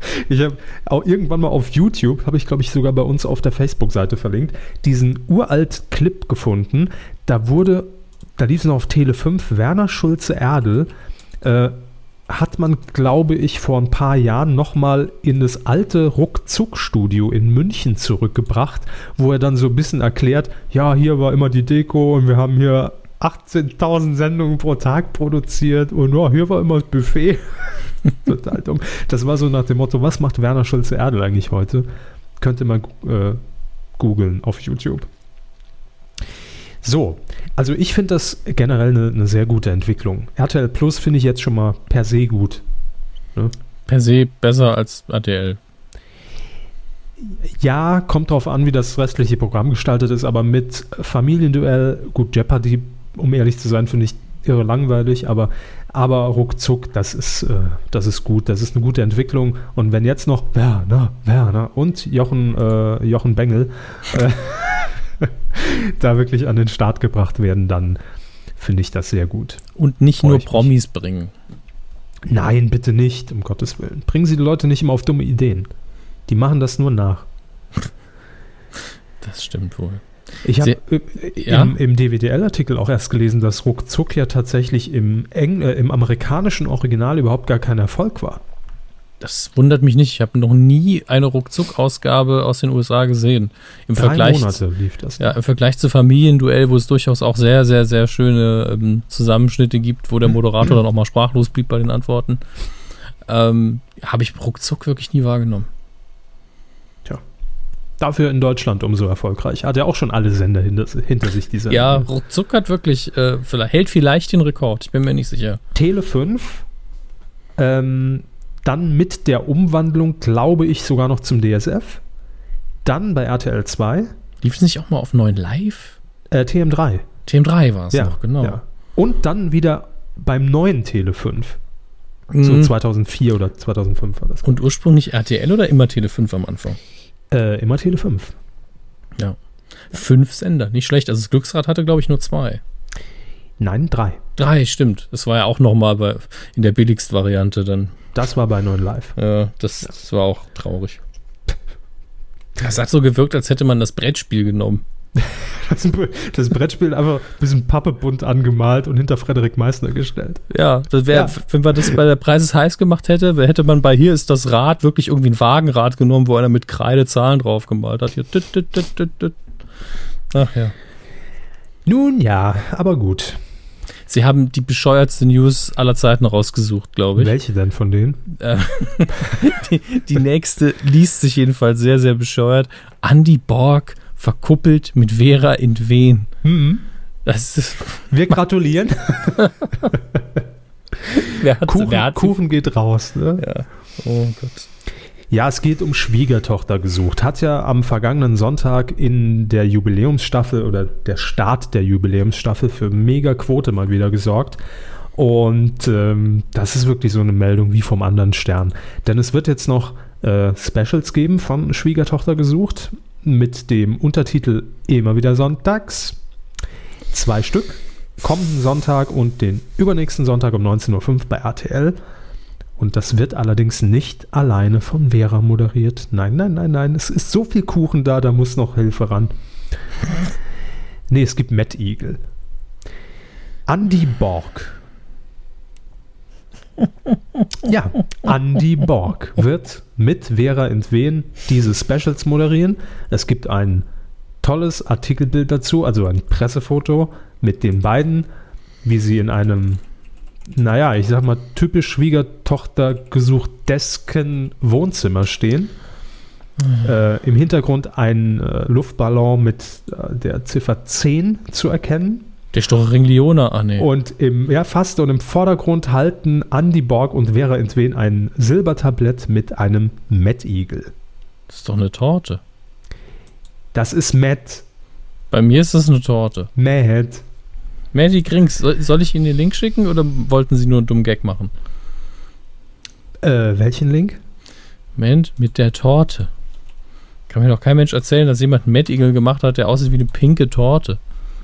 Ich habe auch irgendwann mal auf YouTube, habe ich glaube ich sogar bei uns auf der Facebook-Seite verlinkt, diesen uralt Clip gefunden. Da wurde, da lief es noch auf Tele 5, Werner Schulze Erdel, äh, hat man, glaube ich, vor ein paar Jahren nochmal in das alte Ruckzuck-Studio in München zurückgebracht, wo er dann so ein bisschen erklärt, ja, hier war immer die Deko und wir haben hier 18.000 Sendungen pro Tag produziert und oh, hier war immer das Buffet. Total dumm. Das war so nach dem Motto, was macht Werner Schulze-Erdel eigentlich heute? Könnte man äh, googeln auf YouTube. So, also ich finde das generell eine, eine, sehr gute Entwicklung. RTL Plus finde ich jetzt schon mal per se gut. Ne? Per se besser als RTL. Ja, kommt drauf an, wie das restliche Programm gestaltet ist, aber mit Familienduell, gut, Jeopardy, um ehrlich zu sein, finde ich irre langweilig, aber, aber ruckzuck, das ist, äh, das ist gut, das ist eine gute Entwicklung. Und wenn jetzt noch Werner, Werner und Jochen, äh, Jochen Bengel äh, da wirklich an den Start gebracht werden, dann finde ich das sehr gut. Und nicht nur Promis mich. bringen. Nein, bitte nicht, um Gottes Willen. Bringen Sie die Leute nicht immer auf dumme Ideen. Die machen das nur nach. Das stimmt wohl. Ich habe ja? im, im DWDL-Artikel auch erst gelesen, dass Ruckzuck ja tatsächlich im, Eng äh, im amerikanischen Original überhaupt gar kein Erfolg war. Das wundert mich nicht. Ich habe noch nie eine Ruckzuck-Ausgabe aus den USA gesehen. Im Drei Vergleich, Monate lief das. Ja, im Vergleich zu Familienduell, wo es durchaus auch sehr, sehr, sehr schöne ähm, Zusammenschnitte gibt, wo der Moderator dann auch mal sprachlos blieb bei den Antworten, ähm, habe ich Ruckzuck wirklich nie wahrgenommen. Tja. Dafür in Deutschland umso erfolgreich. Hat ja auch schon alle Sender hinter, hinter sich, diese. Ja, Ruckzuck hat wirklich, äh, hält vielleicht den Rekord. Ich bin mir nicht sicher. Tele 5 ähm, dann mit der Umwandlung, glaube ich, sogar noch zum DSF. Dann bei RTL 2. Lief es nicht auch mal auf 9 Live? Äh, TM3. TM3 war es ja, noch, genau. Ja. Und dann wieder beim neuen Tele 5. Mhm. So 2004 oder 2005 war das. Und ursprünglich RTL oder immer Tele 5 am Anfang? Äh, immer Tele 5. Ja. Fünf Sender, nicht schlecht. Also das Glücksrad hatte, glaube ich, nur zwei. Nein, drei. Drei, stimmt. Das war ja auch nochmal in der billigsten Variante dann. Das war bei 9 Live. Ja, das, das war auch traurig. Das hat so gewirkt, als hätte man das Brettspiel genommen. Das, das, Brettspiel einfach ein bisschen pappebunt angemalt und hinter Frederik Meissner gestellt. Ja, das wär, ja. wenn man das bei der Preises heiß gemacht hätte, hätte man bei hier ist das Rad wirklich irgendwie ein Wagenrad genommen, wo einer mit Kreide Zahlen drauf gemalt hat. Hier, Ach ja. Nun ja, aber gut. Sie haben die bescheuertste News aller Zeiten rausgesucht, glaube ich. Welche denn von denen? Äh, die, die nächste liest sich jedenfalls sehr, sehr bescheuert. Andy Borg verkuppelt mit Vera in Wien. Mhm. Das ist, Wir gratulieren. wer Kuchen, wer Kuchen geht raus. Ne? Ja. Oh Gott. Ja, es geht um Schwiegertochter gesucht. Hat ja am vergangenen Sonntag in der Jubiläumsstaffel oder der Start der Jubiläumsstaffel für mega Quote mal wieder gesorgt. Und ähm, das ist wirklich so eine Meldung wie vom anderen Stern. Denn es wird jetzt noch äh, Specials geben von Schwiegertochter gesucht mit dem Untertitel Immer wieder Sonntags. Zwei Stück. Kommenden Sonntag und den übernächsten Sonntag um 19.05 Uhr bei RTL. Und das wird allerdings nicht alleine von Vera moderiert. Nein, nein, nein, nein. Es ist so viel Kuchen da, da muss noch Hilfe ran. Nee, es gibt Matt Eagle. Andy Borg. Ja, Andy Borg wird mit Vera Entwen diese Specials moderieren. Es gibt ein tolles Artikelbild dazu, also ein Pressefoto mit den beiden, wie sie in einem naja, ich sag mal, typisch Schwiegertochter gesucht Desken Wohnzimmer stehen. Mhm. Äh, Im Hintergrund ein äh, Luftballon mit äh, der Ziffer 10 zu erkennen. Der doch Ringliona, ah nee. Und im, ja, fast und im Vordergrund halten Andy Borg und Vera Entwen ein Silbertablett mit einem Eagle. Das ist doch eine Torte. Das ist Matt. Bei mir ist das eine Torte. Matt. Magic Rings, soll ich Ihnen den Link schicken oder wollten Sie nur einen dummen Gag machen? Äh, welchen Link? Moment, mit der Torte. Kann mir doch kein Mensch erzählen, dass jemand einen Mad Eagle gemacht hat, der aussieht wie eine pinke Torte.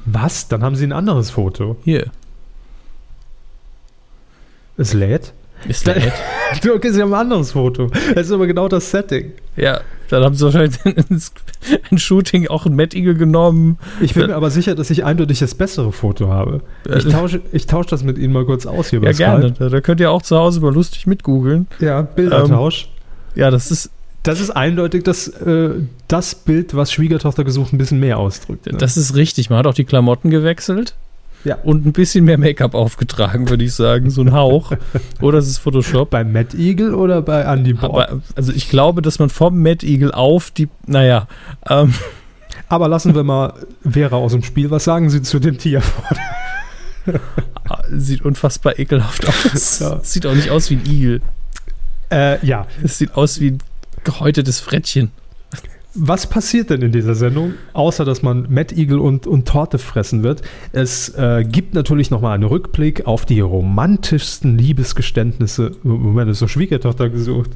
Was? Dann haben Sie ein anderes Foto. Hier. Es lädt? Es lädt. du, okay, sie haben ein anderes Foto. Das ist aber genau das Setting. Ja, dann haben sie wahrscheinlich ein Shooting auch ein Mad Eagle genommen. Ich bin mir aber sicher, dass ich eindeutig das bessere Foto habe. Ich tausche, ich tausche das mit Ihnen mal kurz aus hier. Ja, gerne. Da, da könnt ihr auch zu Hause mal lustig mitgoogeln. Ja, Bildertausch. Ähm, ja, das ist. Das ist eindeutig das, äh, das Bild, was Schwiegertochter gesucht ein bisschen mehr ausdrückt. Ne? Das ist richtig. Man hat auch die Klamotten gewechselt. Ja. Und ein bisschen mehr Make-up aufgetragen, würde ich sagen. So ein Hauch. oder ist es Photoshop? Bei Matt Eagle oder bei Andy Borg? Aber, also ich glaube, dass man vom Matt Eagle auf die, naja. Ähm. Aber lassen wir mal Vera aus dem Spiel. Was sagen Sie zu dem Tier? sieht unfassbar ekelhaft aus. Ja. Sieht auch nicht aus wie ein Igel. Äh, ja. Es sieht aus wie ein gehäutetes Frettchen. Was passiert denn in dieser Sendung, außer dass man Matt Eagle und, und Torte fressen wird? Es äh, gibt natürlich nochmal einen Rückblick auf die romantischsten Liebesgeständnisse. Moment, ist so Schwiegertochter gesucht.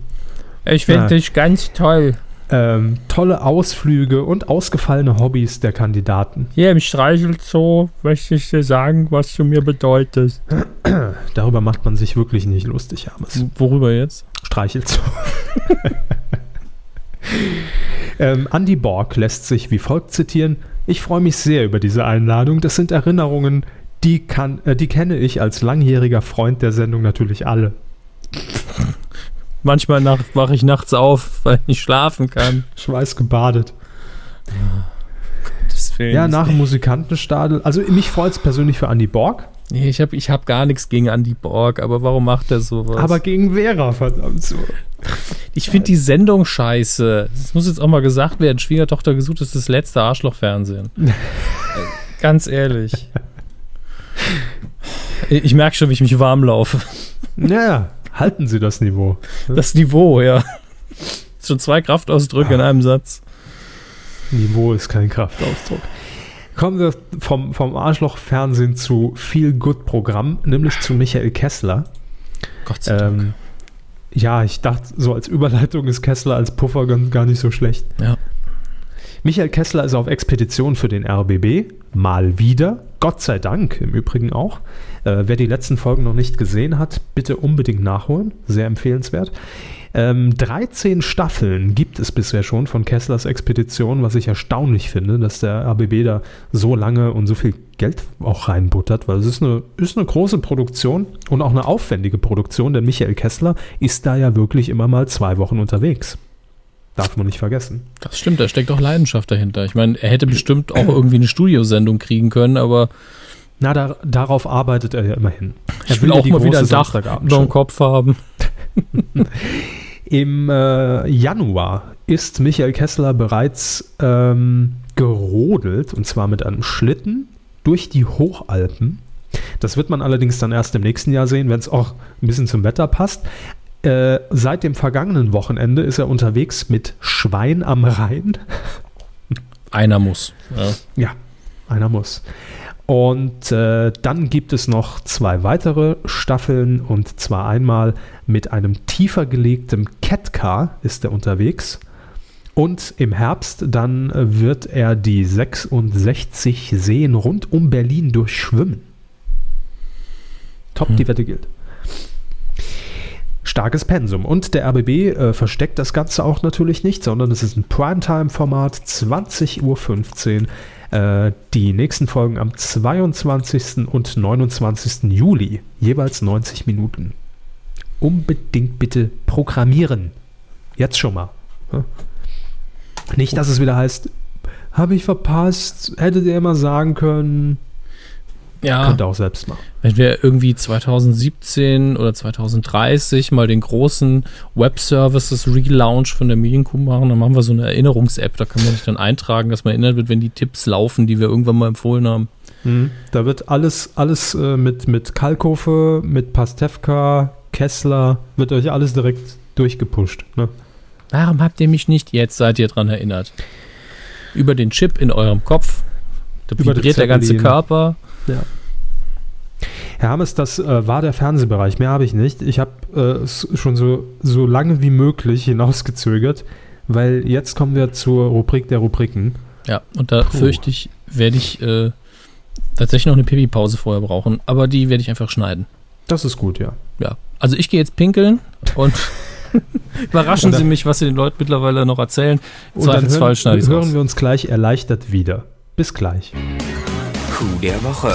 Ich finde dich ganz toll. Ähm, tolle Ausflüge und ausgefallene Hobbys der Kandidaten. Hier im Streichelzoo möchte ich dir sagen, was du mir bedeutest. Darüber macht man sich wirklich nicht lustig, Hermes. Worüber jetzt? Streichelzoo. ähm, Andy Borg lässt sich wie folgt zitieren: Ich freue mich sehr über diese Einladung. Das sind Erinnerungen, die, kann, äh, die kenne ich als langjähriger Freund der Sendung natürlich alle. Manchmal wache ich nachts auf, weil ich nicht schlafen kann. Schweiß gebadet. Oh, ja, nach dem Musikantenstadel. Also mich freut es persönlich für Andy Borg. Nee, ich habe ich hab gar nichts gegen Andy Borg, aber warum macht er sowas? Aber gegen Vera, verdammt so. Ich finde die Sendung scheiße. Das muss jetzt auch mal gesagt werden. Schwiegertochter gesucht ist das letzte Arschlochfernsehen. Ganz ehrlich. Ich merke schon, wie ich mich warm laufe. Naja, halten Sie das Niveau. Das Niveau, ja. Schon zwei Kraftausdrücke ah. in einem Satz. Niveau ist kein Kraftausdruck. Kommen wir vom, vom Arschloch-Fernsehen zu Feel Good Programm, nämlich zu Michael Kessler. Gott sei Dank. Ähm, ja, ich dachte, so als Überleitung ist Kessler als Puffer gar nicht so schlecht. Ja. Michael Kessler ist auf Expedition für den RBB. Mal wieder. Gott sei Dank im Übrigen auch. Äh, wer die letzten Folgen noch nicht gesehen hat, bitte unbedingt nachholen. Sehr empfehlenswert. Ähm, 13 Staffeln gibt es bisher schon von Kesslers Expedition, was ich erstaunlich finde, dass der RBB da so lange und so viel Geld auch reinbuttert, weil es ist eine, ist eine große Produktion und auch eine aufwendige Produktion, denn Michael Kessler ist da ja wirklich immer mal zwei Wochen unterwegs. Darf man nicht vergessen. Das stimmt, da steckt auch Leidenschaft dahinter. Ich meine, er hätte bestimmt auch irgendwie eine Studiosendung kriegen können, aber. Na, da, darauf arbeitet er ja immerhin. Er ich will, will auch mal wieder ein Dach über Kopf haben. Im äh, Januar ist Michael Kessler bereits ähm, gerodelt, und zwar mit einem Schlitten durch die Hochalpen. Das wird man allerdings dann erst im nächsten Jahr sehen, wenn es auch ein bisschen zum Wetter passt. Äh, seit dem vergangenen Wochenende ist er unterwegs mit Schwein am Rhein. Einer muss. Ja, ja einer muss. Und äh, dann gibt es noch zwei weitere Staffeln und zwar einmal mit einem tiefer gelegten Catcar ist er unterwegs. Und im Herbst dann wird er die 66 Seen rund um Berlin durchschwimmen. Top, hm. die Wette gilt. Starkes Pensum. Und der RBB äh, versteckt das Ganze auch natürlich nicht, sondern es ist ein Primetime-Format, 20.15 Uhr äh, die nächsten Folgen am 22. und 29. Juli, jeweils 90 Minuten. Unbedingt bitte programmieren. Jetzt schon mal. Nicht, dass es wieder heißt, habe ich verpasst, hättet ihr immer sagen können. Ja. Könnt ihr auch selbst machen. Wenn wir irgendwie 2017 oder 2030 mal den großen Web-Services Relaunch von der Medienkuh machen, dann machen wir so eine Erinnerungs-App. Da kann man sich dann eintragen, dass man erinnert wird, wenn die Tipps laufen, die wir irgendwann mal empfohlen haben. Mhm. Da wird alles, alles äh, mit, mit Kalkofe, mit Pastewka, Kessler, wird euch alles direkt durchgepusht. Ne? Warum habt ihr mich nicht? Jetzt seid ihr dran erinnert. Über den Chip in eurem Kopf. Da vibriert der ganze Körper. Ja. Herr Hammes, das äh, war der Fernsehbereich. Mehr habe ich nicht. Ich habe äh, es schon so, so lange wie möglich hinausgezögert, weil jetzt kommen wir zur Rubrik der Rubriken. Ja, und da Puh. fürchte ich, werde ich äh, tatsächlich noch eine Pipi-Pause vorher brauchen, aber die werde ich einfach schneiden. Das ist gut, ja. Ja, Also ich gehe jetzt pinkeln und überraschen Sie mich, was Sie den Leuten mittlerweile noch erzählen. Und dann hören, hören wir uns gleich erleichtert wieder. Bis gleich. Coup der Woche.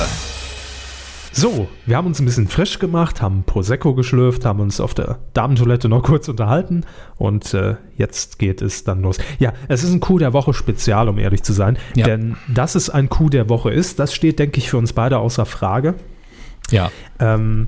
So, wir haben uns ein bisschen frisch gemacht, haben Prosecco geschlürft, haben uns auf der Damentoilette noch kurz unterhalten und äh, jetzt geht es dann los. Ja, es ist ein Coup der Woche Spezial, um ehrlich zu sein, ja. denn dass es ein Coup der Woche ist, das steht, denke ich, für uns beide außer Frage. Ja. Ähm,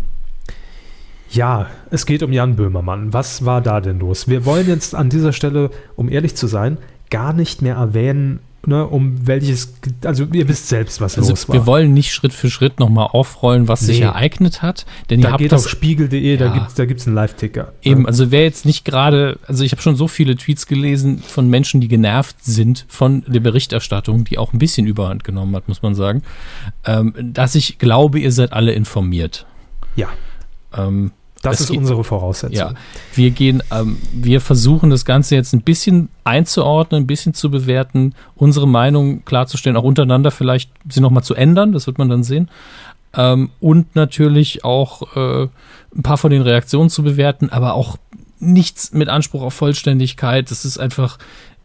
ja, es geht um Jan Böhmermann. Was war da denn los? Wir wollen jetzt an dieser Stelle, um ehrlich zu sein, gar nicht mehr erwähnen, ne, um welches, also ihr wisst selbst, was also los war. Wir wollen nicht Schritt für Schritt nochmal aufrollen, was nee. sich ereignet hat. Denn da ihr habt geht das, auf spiegel.de, ja. da gibt es da gibt's einen Live-Ticker. Eben, ja. also wer jetzt nicht gerade, also ich habe schon so viele Tweets gelesen von Menschen, die genervt sind von der Berichterstattung, die auch ein bisschen Überhand genommen hat, muss man sagen, ähm, dass ich glaube, ihr seid alle informiert. Ja. Ähm, das ist geht, unsere Voraussetzung. Ja, wir gehen, ähm, wir versuchen das Ganze jetzt ein bisschen einzuordnen, ein bisschen zu bewerten, unsere Meinung klarzustellen, auch untereinander vielleicht sie nochmal zu ändern, das wird man dann sehen. Ähm, und natürlich auch äh, ein paar von den Reaktionen zu bewerten, aber auch nichts mit Anspruch auf Vollständigkeit. Das ist einfach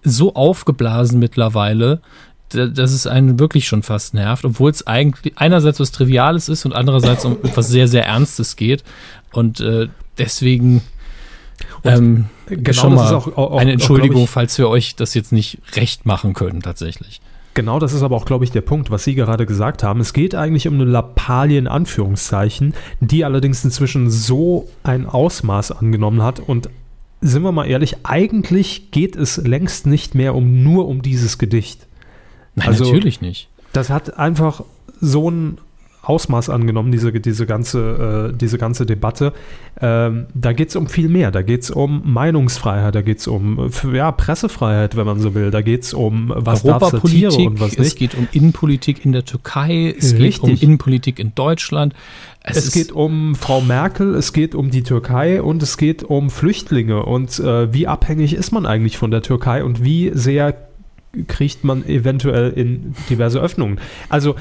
so aufgeblasen mittlerweile, dass es einen wirklich schon fast nervt, obwohl es eigentlich einerseits was Triviales ist und andererseits um etwas sehr, sehr Ernstes geht. Und äh, deswegen ähm, genau schon mal auch, auch, eine Entschuldigung, ich, falls wir euch das jetzt nicht recht machen können, tatsächlich. Genau, das ist aber auch, glaube ich, der Punkt, was Sie gerade gesagt haben. Es geht eigentlich um eine Lappalie in Anführungszeichen, die allerdings inzwischen so ein Ausmaß angenommen hat und sind wir mal ehrlich, eigentlich geht es längst nicht mehr um nur um dieses Gedicht. Nein, also, natürlich nicht. Das hat einfach so ein Ausmaß angenommen, diese, diese, ganze, äh, diese ganze Debatte. Ähm, da geht es um viel mehr. Da geht es um Meinungsfreiheit, da geht es um ja, Pressefreiheit, wenn man so will. Da geht es um was darf Satire und was nicht. Es geht um Innenpolitik in der Türkei, es Richtig. geht um Innenpolitik in Deutschland. Es, es geht um Frau Merkel, es geht um die Türkei und es geht um Flüchtlinge und äh, wie abhängig ist man eigentlich von der Türkei und wie sehr kriegt man eventuell in diverse Öffnungen. Also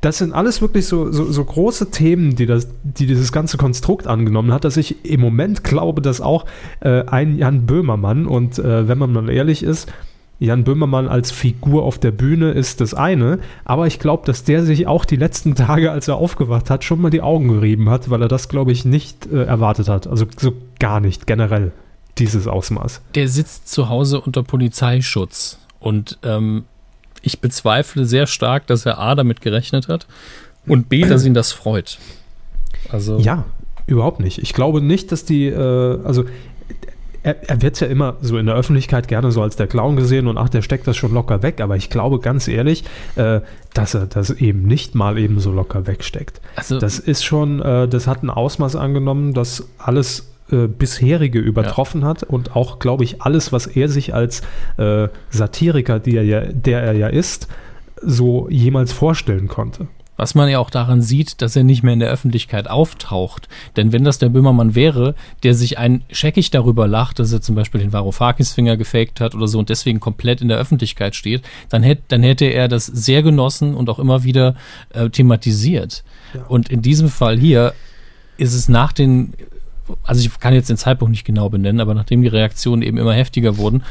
das sind alles wirklich so, so, so, große Themen, die, das, die dieses ganze Konstrukt angenommen hat, dass ich im Moment glaube, dass auch äh, ein Jan Böhmermann, und äh, wenn man mal ehrlich ist, Jan Böhmermann als Figur auf der Bühne ist das eine, aber ich glaube, dass der sich auch die letzten Tage, als er aufgewacht hat, schon mal die Augen gerieben hat, weil er das, glaube ich, nicht äh, erwartet hat. Also so gar nicht, generell, dieses Ausmaß. Der sitzt zu Hause unter Polizeischutz und ähm, ich bezweifle sehr stark, dass er A damit gerechnet hat und B, dass ihn das freut. Also ja, überhaupt nicht. Ich glaube nicht, dass die, äh, also er, er wird ja immer so in der Öffentlichkeit gerne so als der Clown gesehen und ach, der steckt das schon locker weg, aber ich glaube ganz ehrlich, äh, dass er das eben nicht mal eben so locker wegsteckt. Also, das ist schon, äh, das hat ein Ausmaß angenommen, das alles äh, bisherige übertroffen ja. hat und auch, glaube ich, alles, was er sich als äh, Satiriker, er ja, der er ja ist, so jemals vorstellen konnte. Was man ja auch daran sieht, dass er nicht mehr in der Öffentlichkeit auftaucht. Denn wenn das der Böhmermann wäre, der sich ein scheckig darüber lacht, dass er zum Beispiel den Varoufakis-Finger gefaked hat oder so und deswegen komplett in der Öffentlichkeit steht, dann, hätte, dann hätte er das sehr genossen und auch immer wieder äh, thematisiert. Ja. Und in diesem Fall hier ist es nach den also ich kann jetzt den Zeitpunkt nicht genau benennen, aber nachdem die Reaktionen eben immer heftiger wurden,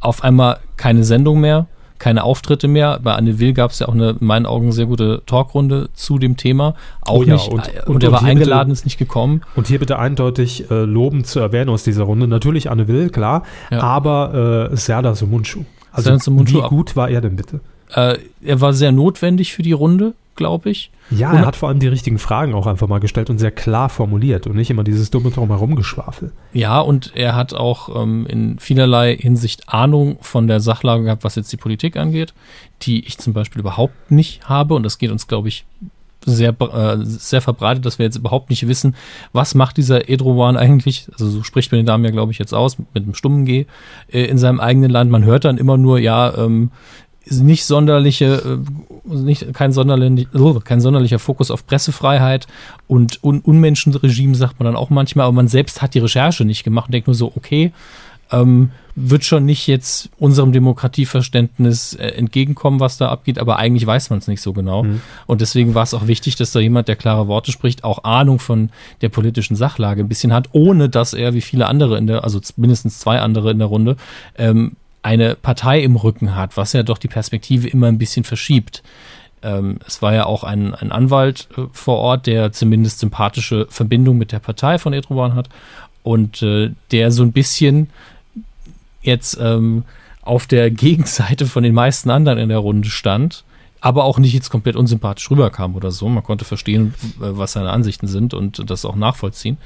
auf einmal keine Sendung mehr, keine Auftritte mehr. Bei Anne Will gab es ja auch eine, in meinen Augen, sehr gute Talkrunde zu dem Thema. Auch oh ja, nicht, und, und, und er war eingeladen, bitte, ist nicht gekommen. Und hier bitte eindeutig äh, lobend zu erwähnen aus dieser Runde. Natürlich Anne Will, klar, ja. aber äh, Serdar Sumunchu. Also wie gut war er denn bitte? Äh, er war sehr notwendig für die Runde, glaube ich. Ja, er hat vor allem die richtigen Fragen auch einfach mal gestellt und sehr klar formuliert und nicht immer dieses dumme Drumherumgeschwafel. Ja, und er hat auch ähm, in vielerlei Hinsicht Ahnung von der Sachlage gehabt, was jetzt die Politik angeht, die ich zum Beispiel überhaupt nicht habe und das geht uns, glaube ich, sehr, äh, sehr verbreitet, dass wir jetzt überhaupt nicht wissen, was macht dieser Edrowan eigentlich, also so spricht man den Namen ja, glaube ich, jetzt aus, mit einem stummen G, äh, in seinem eigenen Land. Man hört dann immer nur, ja, ähm, nicht sonderliche, äh, nicht, kein, sonderlich, oh, kein sonderlicher Fokus auf Pressefreiheit und Un Unmenschenregime, sagt man dann auch manchmal, aber man selbst hat die Recherche nicht gemacht und denkt nur so, okay, ähm, wird schon nicht jetzt unserem Demokratieverständnis äh, entgegenkommen, was da abgeht, aber eigentlich weiß man es nicht so genau. Mhm. Und deswegen war es auch wichtig, dass da jemand, der klare Worte spricht, auch Ahnung von der politischen Sachlage ein bisschen hat, ohne dass er, wie viele andere in der, also mindestens zwei andere in der Runde, ähm, eine Partei im Rücken hat, was ja doch die Perspektive immer ein bisschen verschiebt. Ähm, es war ja auch ein, ein Anwalt äh, vor Ort, der zumindest sympathische Verbindung mit der Partei von Edroban hat und äh, der so ein bisschen jetzt ähm, auf der Gegenseite von den meisten anderen in der Runde stand, aber auch nicht jetzt komplett unsympathisch rüberkam oder so. Man konnte verstehen, äh, was seine Ansichten sind und das auch nachvollziehen.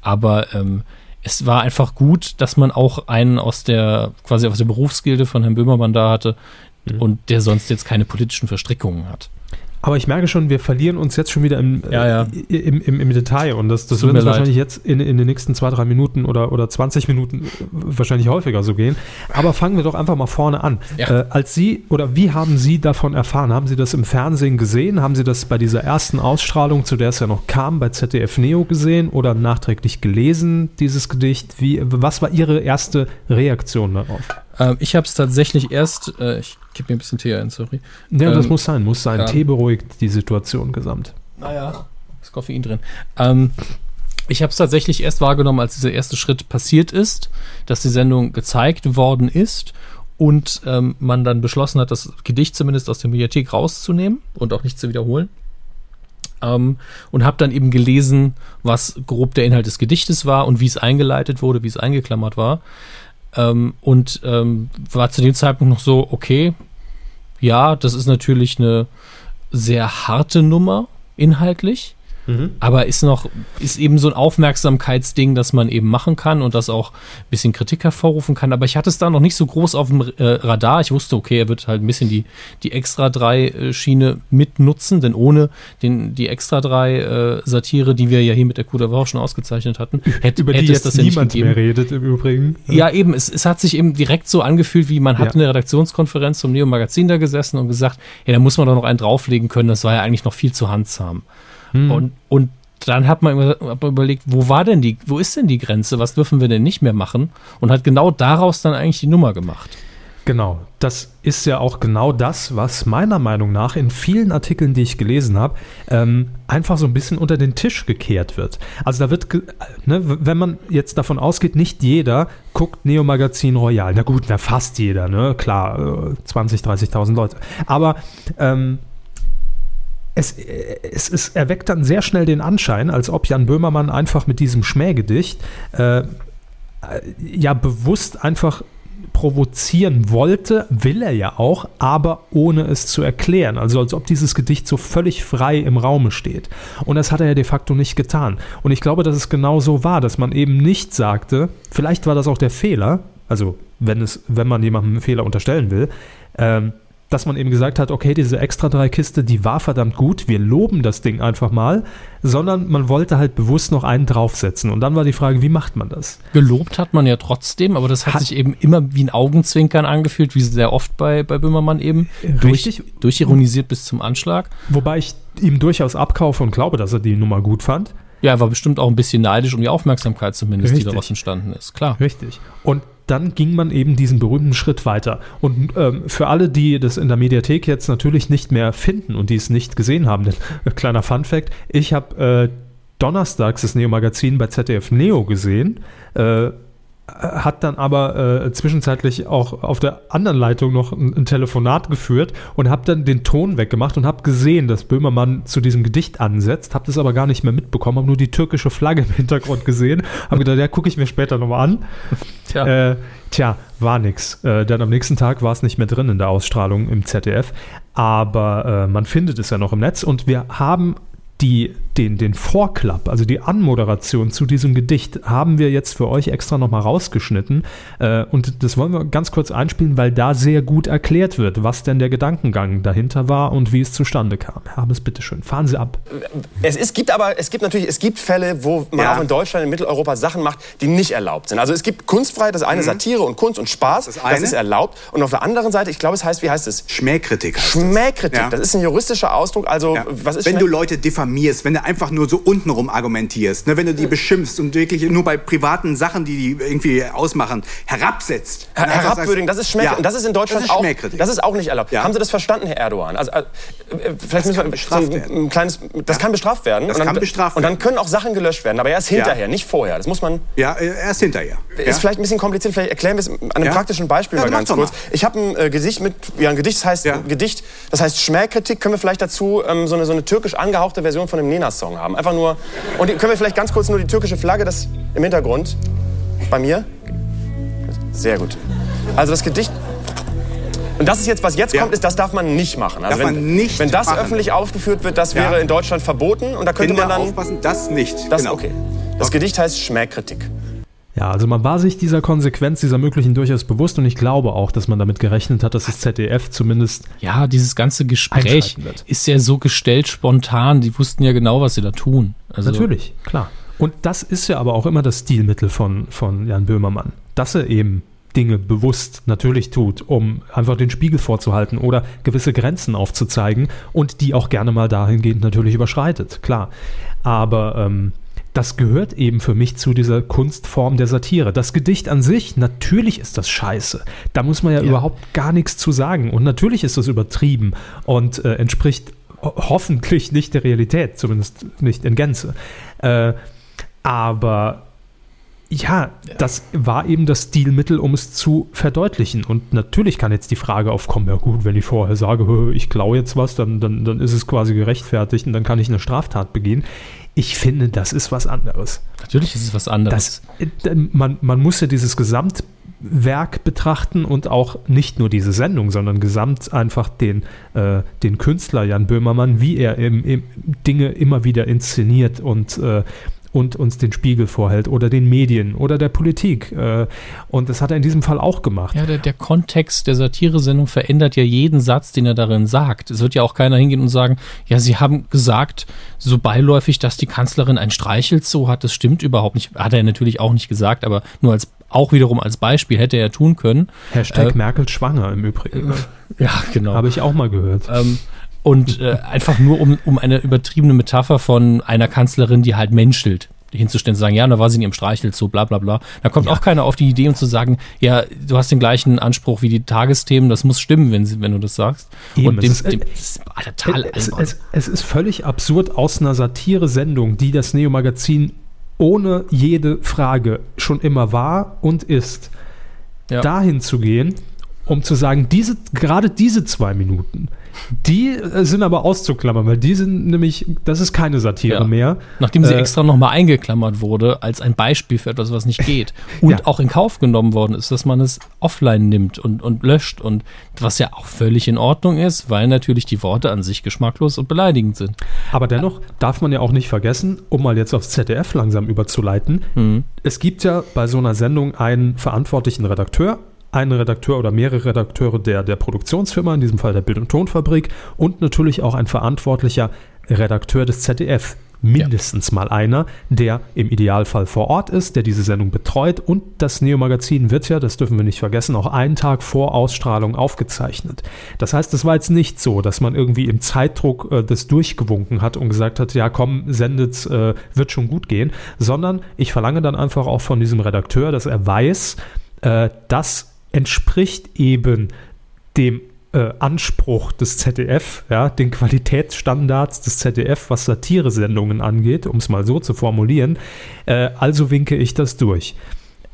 Aber ähm, es war einfach gut, dass man auch einen aus der, quasi aus der Berufsgilde von Herrn Böhmermann da hatte mhm. und der sonst jetzt keine politischen Verstrickungen hat. Aber ich merke schon, wir verlieren uns jetzt schon wieder im, ja, ja. Äh, im, im, im, Detail. Und das, das wird uns wahrscheinlich jetzt in, in den nächsten zwei, drei Minuten oder, oder 20 Minuten wahrscheinlich häufiger so gehen. Aber fangen wir doch einfach mal vorne an. Ja. Äh, als Sie oder wie haben Sie davon erfahren? Haben Sie das im Fernsehen gesehen? Haben Sie das bei dieser ersten Ausstrahlung, zu der es ja noch kam, bei ZDF Neo gesehen oder nachträglich gelesen, dieses Gedicht? Wie, was war Ihre erste Reaktion darauf? Ähm, ich habe es tatsächlich erst, äh, ich gebe mir ein bisschen Tee ein, sorry. Ja, ähm, das muss sein, muss sein. Ja. Tee beruhigt die Situation gesamt. Naja, ist Koffein drin. Ähm, ich habe es tatsächlich erst wahrgenommen, als dieser erste Schritt passiert ist, dass die Sendung gezeigt worden ist und ähm, man dann beschlossen hat, das Gedicht zumindest aus der Mediathek rauszunehmen und auch nicht zu wiederholen. Ähm, und habe dann eben gelesen, was grob der Inhalt des Gedichtes war und wie es eingeleitet wurde, wie es eingeklammert war. Ähm, und ähm, war zu dem Zeitpunkt noch so, okay, ja, das ist natürlich eine sehr harte Nummer inhaltlich. Mhm. Aber ist noch, ist eben so ein Aufmerksamkeitsding, das man eben machen kann und das auch ein bisschen Kritik hervorrufen kann. Aber ich hatte es da noch nicht so groß auf dem äh, Radar. Ich wusste, okay, er wird halt ein bisschen die, die Extra 3 äh, Schiene mitnutzen, denn ohne den, die Extra 3 äh, Satire, die wir ja hier mit der der Woche schon ausgezeichnet hatten, hätte, Über die hätte jetzt das niemand ja mehr redet im Übrigen. Ja, eben, es, es hat sich eben direkt so angefühlt, wie man ja. hat in der Redaktionskonferenz zum Neo Magazin da gesessen und gesagt, ja, da muss man doch noch einen drauflegen können, das war ja eigentlich noch viel zu handsam. Hm. Und, und dann hat man überlegt, wo war denn die, wo ist denn die Grenze? Was dürfen wir denn nicht mehr machen? Und hat genau daraus dann eigentlich die Nummer gemacht. Genau, das ist ja auch genau das, was meiner Meinung nach in vielen Artikeln, die ich gelesen habe, ähm, einfach so ein bisschen unter den Tisch gekehrt wird. Also da wird, ne, wenn man jetzt davon ausgeht, nicht jeder guckt Neo Magazin Royal. Na gut, na fast jeder, ne? Klar, 20, äh, 30.000 Leute. Aber ähm, es, es, es, erweckt dann sehr schnell den Anschein, als ob Jan Böhmermann einfach mit diesem Schmähgedicht äh, ja bewusst einfach provozieren wollte, will er ja auch, aber ohne es zu erklären. Also als ob dieses Gedicht so völlig frei im Raume steht. Und das hat er ja de facto nicht getan. Und ich glaube, dass es genau so war, dass man eben nicht sagte, vielleicht war das auch der Fehler, also wenn, es, wenn man jemandem einen Fehler unterstellen will, ähm, dass man eben gesagt hat, okay, diese extra drei Kiste, die war verdammt gut, wir loben das Ding einfach mal, sondern man wollte halt bewusst noch einen draufsetzen. Und dann war die Frage, wie macht man das? Gelobt hat man ja trotzdem, aber das hat, hat sich eben immer wie ein Augenzwinkern angefühlt, wie sehr oft bei, bei Böhmermann eben. Richtig. Durch, durchironisiert bis zum Anschlag. Wobei ich ihm durchaus abkaufe und glaube, dass er die Nummer gut fand. Ja, er war bestimmt auch ein bisschen neidisch um die Aufmerksamkeit zumindest, Richtig. die daraus entstanden ist, klar. Richtig. Und dann ging man eben diesen berühmten Schritt weiter. Und ähm, für alle, die das in der Mediathek jetzt natürlich nicht mehr finden und die es nicht gesehen haben, denn äh, kleiner Fun Fact, ich habe äh, donnerstags das Neo-Magazin bei ZDF Neo gesehen. Äh, hat dann aber äh, zwischenzeitlich auch auf der anderen Leitung noch ein, ein Telefonat geführt und habe dann den Ton weggemacht und habe gesehen, dass Böhmermann zu diesem Gedicht ansetzt, habe das aber gar nicht mehr mitbekommen, habe nur die türkische Flagge im Hintergrund gesehen, habe gedacht, ja, gucke ich mir später nochmal an. Tja. Äh, tja, war nix. Äh, dann am nächsten Tag war es nicht mehr drin in der Ausstrahlung im ZDF, aber äh, man findet es ja noch im Netz und wir haben die, den, den Vorklapp, also die Anmoderation zu diesem Gedicht, haben wir jetzt für euch extra nochmal rausgeschnitten. Äh, und das wollen wir ganz kurz einspielen, weil da sehr gut erklärt wird, was denn der Gedankengang dahinter war und wie es zustande kam. Herr Habes, bitteschön, fahren Sie ab. Es, es gibt aber, es gibt natürlich, es gibt Fälle, wo man ja. auch in Deutschland, in Mitteleuropa Sachen macht, die nicht erlaubt sind. Also es gibt Kunstfreiheit, das eine mhm. Satire und Kunst und Spaß, das, das, ist erlaubt. Und auf der anderen Seite, ich glaube, es heißt, wie heißt es? Schmähkritik. Heißt Schmähkritik, ja. das ist ein juristischer Ausdruck. Also, ja. was ist Wenn Schmäh du Leute diffamierst, diffamierst, wenn du einfach nur so untenrum argumentierst, ne, wenn du die beschimpfst und wirklich nur bei privaten Sachen, die die irgendwie ausmachen, herabsetzt. Her ne, herabwürdigen, das ist Schmähkritik. Ja. Das ist in Deutschland das ist auch, das ist auch nicht erlaubt. Ja. Haben Sie das verstanden, Herr Erdogan? Also, äh, vielleicht das kann bestraft so ein, ein kleines, das ja. kann bestraft werden. Das und dann, kann bestraft werden. Und dann können auch Sachen gelöscht werden, aber erst hinterher, nicht vorher. Das muss man. Ja, äh, erst hinterher. Ist vielleicht ein bisschen kompliziert. Vielleicht erklären wir es an einem praktischen Beispiel mal ganz kurz. Mal. Ich habe ein äh, Gedicht mit, ja, ein Gedicht das heißt Gedicht, das heißt Schmähkritik. Können wir vielleicht dazu ähm, so, eine, so eine türkisch angehauchte Version von dem Nena-Song haben? Einfach nur. Und können wir vielleicht ganz kurz nur die türkische Flagge, das im Hintergrund. Bei mir? Sehr gut. Also das Gedicht. Und das ist jetzt, was jetzt ja. kommt, ist, das darf man nicht machen. Also darf wenn, man nicht wenn das machen. öffentlich aufgeführt wird, das wäre ja. in Deutschland verboten und da könnte Kinder man dann aufpassen, das nicht. Das genau. okay. Das okay. Gedicht heißt Schmähkritik. Ja, also man war sich dieser Konsequenz, dieser möglichen durchaus bewusst und ich glaube auch, dass man damit gerechnet hat, dass das ZDF zumindest. Ja, dieses ganze Gespräch ist ja so gestellt spontan. Die wussten ja genau, was sie da tun. Also Natürlich, klar. Und das ist ja aber auch immer das Stilmittel von, von Jan Böhmermann, dass er eben Dinge bewusst natürlich tut, um einfach den Spiegel vorzuhalten oder gewisse Grenzen aufzuzeigen und die auch gerne mal dahingehend natürlich überschreitet, klar. Aber ähm, das gehört eben für mich zu dieser Kunstform der Satire. Das Gedicht an sich, natürlich ist das scheiße. Da muss man ja, ja. überhaupt gar nichts zu sagen. Und natürlich ist das übertrieben und äh, entspricht hoffentlich nicht der Realität, zumindest nicht in Gänze. Äh, aber ja, das war eben das Stilmittel, um es zu verdeutlichen. Und natürlich kann jetzt die Frage aufkommen, ja gut, wenn ich vorher sage, ich klaue jetzt was, dann, dann, dann ist es quasi gerechtfertigt und dann kann ich eine Straftat begehen. Ich finde, das ist was anderes. Natürlich ist es was anderes. Das, äh, man, man muss ja dieses Gesamtwerk betrachten und auch nicht nur diese Sendung, sondern gesamt einfach den, äh, den Künstler Jan Böhmermann, wie er im, im Dinge immer wieder inszeniert und äh, und uns den Spiegel vorhält oder den Medien oder der Politik. Äh, und das hat er in diesem Fall auch gemacht. Ja, der, der Kontext der Satiresendung verändert ja jeden Satz, den er darin sagt. Es wird ja auch keiner hingehen und sagen, ja, Sie haben gesagt, so beiläufig, dass die Kanzlerin ein Streichelzoo hat. Das stimmt überhaupt nicht. Hat er natürlich auch nicht gesagt, aber nur als auch wiederum als Beispiel hätte er tun können. Hashtag äh, Merkel schwanger im Übrigen. Ja, genau. Habe ich auch mal gehört. Ähm, und äh, einfach nur um, um eine übertriebene Metapher von einer Kanzlerin, die halt menschelt, hinzustellen, zu sagen, ja, da war sie in ihrem Streichel, so bla bla bla. Da kommt ja. auch keiner auf die Idee, um zu sagen, ja, du hast den gleichen Anspruch wie die Tagesthemen, das muss stimmen, wenn, sie, wenn du das sagst. Eben, und dem, es, ist, dem, ist total es, es, es, ist völlig absurd, aus einer Satire-Sendung, die das Neo-Magazin ohne jede Frage schon immer war und ist, ja. dahin zu gehen, um zu sagen, diese, gerade diese zwei Minuten, die äh, sind aber auszuklammern, weil die sind nämlich, das ist keine Satire ja. mehr. Nachdem sie äh, extra nochmal eingeklammert wurde, als ein Beispiel für etwas, was nicht geht. Und ja. auch in Kauf genommen worden ist, dass man es offline nimmt und, und löscht. Und was ja auch völlig in Ordnung ist, weil natürlich die Worte an sich geschmacklos und beleidigend sind. Aber dennoch darf man ja auch nicht vergessen, um mal jetzt aufs ZDF langsam überzuleiten, mhm. es gibt ja bei so einer Sendung einen verantwortlichen Redakteur, einen Redakteur oder mehrere Redakteure der, der Produktionsfirma, in diesem Fall der Bild- und Tonfabrik, und natürlich auch ein verantwortlicher Redakteur des ZDF. Mindestens ja. mal einer, der im Idealfall vor Ort ist, der diese Sendung betreut und das Neo-Magazin wird ja, das dürfen wir nicht vergessen, auch einen Tag vor Ausstrahlung aufgezeichnet. Das heißt, es war jetzt nicht so, dass man irgendwie im Zeitdruck äh, das durchgewunken hat und gesagt hat, ja komm, sendet, äh, wird schon gut gehen, sondern ich verlange dann einfach auch von diesem Redakteur, dass er weiß, äh, dass entspricht eben dem äh, Anspruch des ZDF, ja, den Qualitätsstandards des ZDF, was Satiresendungen angeht, um es mal so zu formulieren. Äh, also winke ich das durch.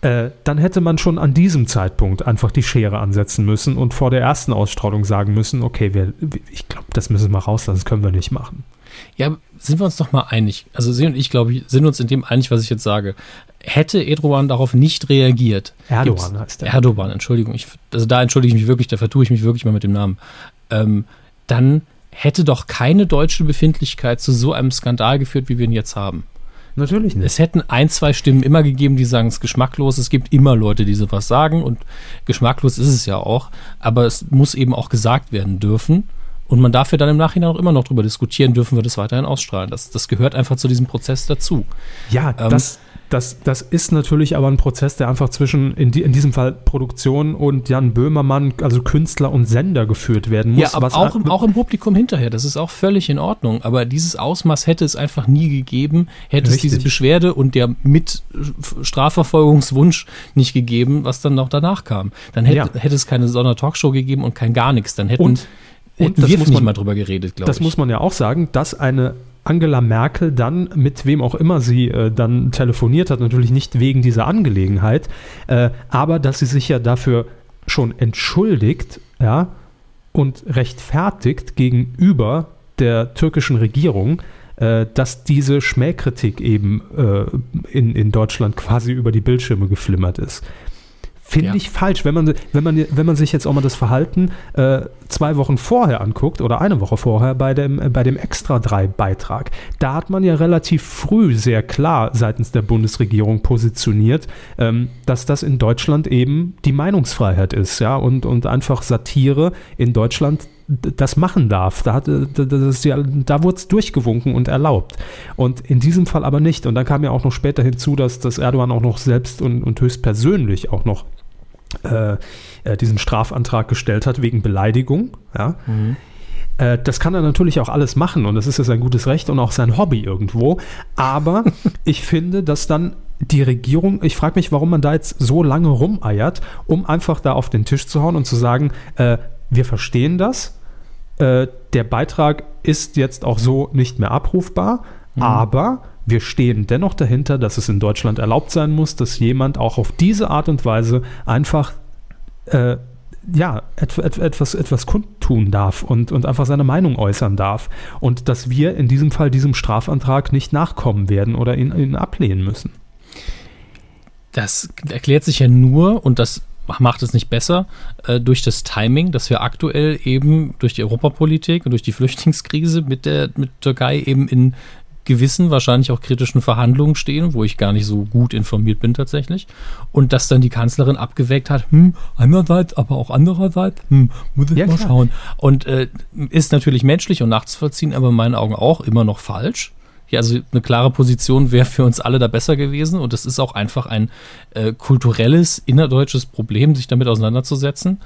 Äh, dann hätte man schon an diesem Zeitpunkt einfach die Schere ansetzen müssen und vor der ersten Ausstrahlung sagen müssen, okay, wir, ich glaube, das müssen wir rauslassen, das können wir nicht machen. Ja, sind wir uns doch mal einig. Also Sie und ich, glaube ich, sind uns in dem einig, was ich jetzt sage. Hätte Erdogan darauf nicht reagiert. Erdogan heißt er. Erdogan, Entschuldigung. Ich, also da entschuldige ich mich wirklich, da vertue ich mich wirklich mal mit dem Namen. Ähm, dann hätte doch keine deutsche Befindlichkeit zu so einem Skandal geführt, wie wir ihn jetzt haben. Natürlich nicht. Es hätten ein, zwei Stimmen immer gegeben, die sagen, es ist geschmacklos. Es gibt immer Leute, die sowas sagen und geschmacklos ist es ja auch. Aber es muss eben auch gesagt werden dürfen. Und man darf ja dann im Nachhinein auch immer noch darüber diskutieren, dürfen wir das weiterhin ausstrahlen. Das, das gehört einfach zu diesem Prozess dazu. Ja, ähm, das, Das, das ist natürlich aber ein Prozess, der einfach zwischen, in, die, in diesem Fall Produktion und Jan Böhmermann, also Künstler und Sender geführt werden muss. Ja, aber auch, im, auch im Publikum hinterher, das ist auch völlig in Ordnung. Aber dieses Ausmaß hätte es einfach nie gegeben, hätte Richtig. es diese Beschwerde und der mit Strafverfolgungswunsch nicht gegeben, was dann noch danach kam. Dann hätte, ja. hätte es keine Sondertalkshow gegeben und kein gar nichts. Dann hätten, und, und wir nicht man, mal drüber geredet, glaube ich. Das muss man ja auch sagen, dass eine Angela Merkel dann mit wem auch immer sie äh, dann telefoniert hat, natürlich nicht wegen dieser Angelegenheit, äh, aber dass sie sich ja dafür schon entschuldigt, ja, und rechtfertigt gegenüber der türkischen Regierung, äh, dass diese Schmähkritik eben äh, in, in Deutschland quasi über die Bildschirme geflimmert ist. Finde ja. ich falsch. Wenn man, wenn, man, wenn man sich jetzt auch mal das Verhalten äh, zwei Wochen vorher anguckt oder eine Woche vorher bei dem, äh, bei dem Extra-3-Beitrag, da hat man ja relativ früh sehr klar seitens der Bundesregierung positioniert, ähm, dass das in Deutschland eben die Meinungsfreiheit ist, ja, und, und einfach Satire in Deutschland das machen darf. Da, hat, das ja, da wurde es durchgewunken und erlaubt. Und in diesem Fall aber nicht. Und dann kam ja auch noch später hinzu, dass, dass Erdogan auch noch selbst und, und höchstpersönlich auch noch äh, äh, diesen Strafantrag gestellt hat wegen Beleidigung. Ja. Mhm. Äh, das kann er natürlich auch alles machen und das ist ja sein gutes Recht und auch sein Hobby irgendwo. Aber ich finde, dass dann die Regierung, ich frage mich, warum man da jetzt so lange rumeiert, um einfach da auf den Tisch zu hauen und zu sagen, äh, wir verstehen das, äh, der Beitrag ist jetzt auch so nicht mehr abrufbar, mhm. aber wir stehen dennoch dahinter, dass es in Deutschland erlaubt sein muss, dass jemand auch auf diese Art und Weise einfach äh, ja, et, et, etwas, etwas kundtun darf und, und einfach seine Meinung äußern darf. Und dass wir in diesem Fall diesem Strafantrag nicht nachkommen werden oder ihn, ihn ablehnen müssen. Das erklärt sich ja nur, und das macht es nicht besser, äh, durch das Timing, dass wir aktuell eben durch die Europapolitik und durch die Flüchtlingskrise mit der mit Türkei eben in gewissen, wahrscheinlich auch kritischen Verhandlungen stehen, wo ich gar nicht so gut informiert bin tatsächlich. Und dass dann die Kanzlerin abgewägt hat, hm, einerseits, aber auch andererseits, hm, muss ich ja, mal klar. schauen. Und äh, ist natürlich menschlich und nachzuvollziehen, aber in meinen Augen auch immer noch falsch. Ja, also eine klare Position wäre für uns alle da besser gewesen. Und es ist auch einfach ein äh, kulturelles, innerdeutsches Problem, sich damit auseinanderzusetzen.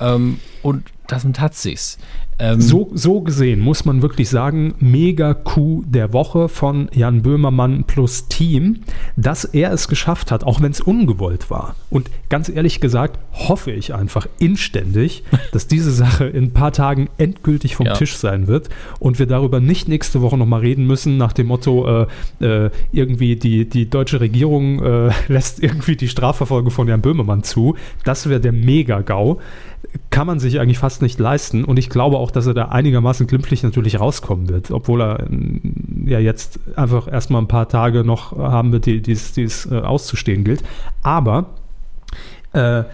Ähm, und damit hat sich's. Ähm, so, so gesehen muss man wirklich sagen, mega Coup der Woche von Jan Böhmermann plus Team, dass er es geschafft hat, auch wenn es ungewollt war. Und ganz ehrlich gesagt, hoffe ich einfach inständig, dass diese Sache in ein paar Tagen endgültig vom ja. Tisch sein wird und wir darüber nicht nächste Woche nochmal reden müssen, nach dem Motto, äh, äh, irgendwie die, die deutsche Regierung äh, lässt irgendwie die Strafverfolgung von Jan Böhmermann zu. Das wäre der Mega-GAU kann man sich eigentlich fast nicht leisten. Und ich glaube auch, dass er da einigermaßen glimpflich natürlich rauskommen wird, obwohl er mm, ja jetzt einfach erstmal ein paar Tage noch haben wird, die es äh, auszustehen gilt. Aber äh,